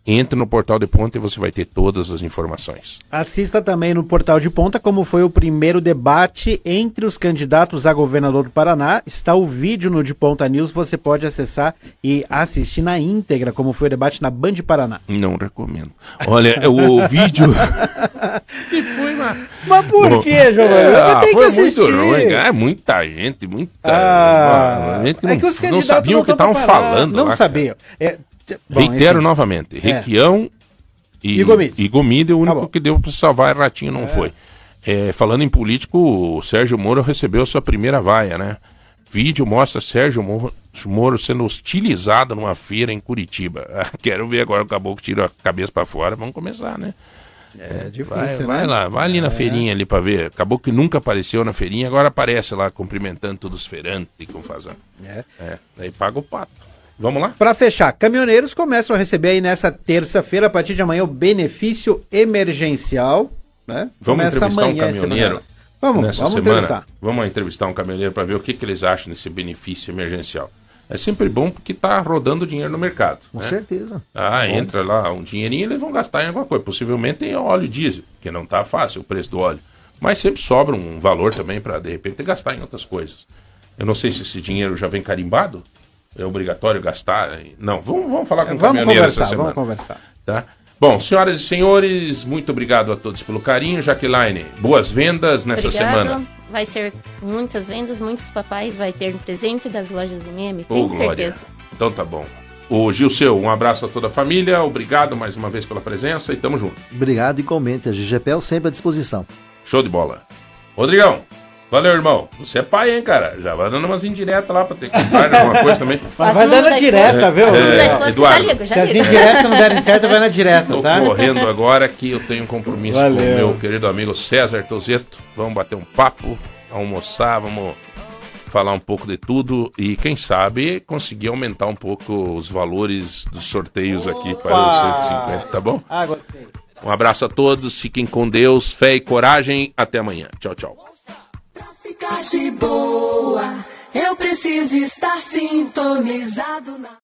Entre no portal de ponta e você vai ter todas as informações. Assista também no Portal de Ponta como foi o primeiro debate entre os candidatos a governador do Paraná. Está o vídeo no De Ponta News, você pode acessar e assistir na íntegra como foi o debate na Band Paraná. Não recomendo. Olha, o vídeo. E foi Mas por que, Giovanni? É, Eu ah, tenho que foi assistir. muito ruim. É muita gente, muita. Ah, gente que é não, que os não candidatos sabiam o que estavam falando. Não lá, sabiam. É, bom, Reitero enfim. novamente: É. Requião e, E Gomide. e o único bom. que deu para salvar Ratinho não foi. É, falando em político, o Sérgio Moro recebeu sua primeira vaia, né? Vídeo mostra Sérgio Moro, Moro sendo hostilizado numa feira em Curitiba. Ah, Quero ver agora o caboclo tira a cabeça para fora. Vamos começar, né? É difícil, Vai, né? vai lá, vai ali na feirinha ali pra ver. Acabou que nunca apareceu na feirinha, agora aparece lá cumprimentando todos os feirantes com fazão. É. É, daí paga o pato. Vamos lá? Para fechar, caminhoneiros começam a receber aí nessa terça-feira, a partir de amanhã, o benefício emergencial. Né? Vamos Começa entrevistar um amanhã esse caminhoneiro. Vamos, nessa vamos semana. entrevistar. Vamos entrevistar um caminhoneiro para ver o que, que eles acham desse benefício emergencial. É sempre bom porque tá rodando dinheiro no mercado. Com né? certeza. Ah, entra lá um dinheirinho eles vão gastar em alguma coisa. Possivelmente em óleo diesel, que não tá fácil o preço do óleo. Mas sempre sobra um valor também para de repente gastar em outras coisas. Eu não sei se esse dinheiro já vem carimbado. É obrigatório gastar. em- Não, vamos, vamos falar com o Vamos caminhoneiro essa semana. vamos conversar. Tá? Bom, senhoras e senhores, muito obrigado a todos pelo carinho. Jaqueline, boas vendas nessa Obrigado. semana. Vai ser muitas vendas, muitos papais, vai ter um presente das lojas MM, Ô, tenho Glória. certeza. Então tá bom. O Gilceu, um abraço a toda a família. Obrigado mais uma vez pela presença e tamo junto. Obrigado igualmente. A GGPEL sempre à disposição. Show de bola. Rodrigão, Valeu, irmão. Você é pai, hein, cara? Já vai dando umas indiretas lá pra ter que comprar alguma coisa também. Mas vai dando da direta, viu? É, Eduardo. já ligo, já Se as indiretas não derem certo, vai na direta, Tô tá? correndo agora que eu tenho um compromisso com o Valeu. meu querido amigo César Tozeto. Vamos bater um papo, almoçar, vamos falar um pouco de tudo e quem sabe conseguir aumentar um pouco os valores dos sorteios aqui para os 150, tá bom? Ah, gostei. Um abraço a todos, fiquem com Deus, fé e coragem. Até amanhã. Tchau, tchau. Ficar de boa, eu preciso estar sintonizado na.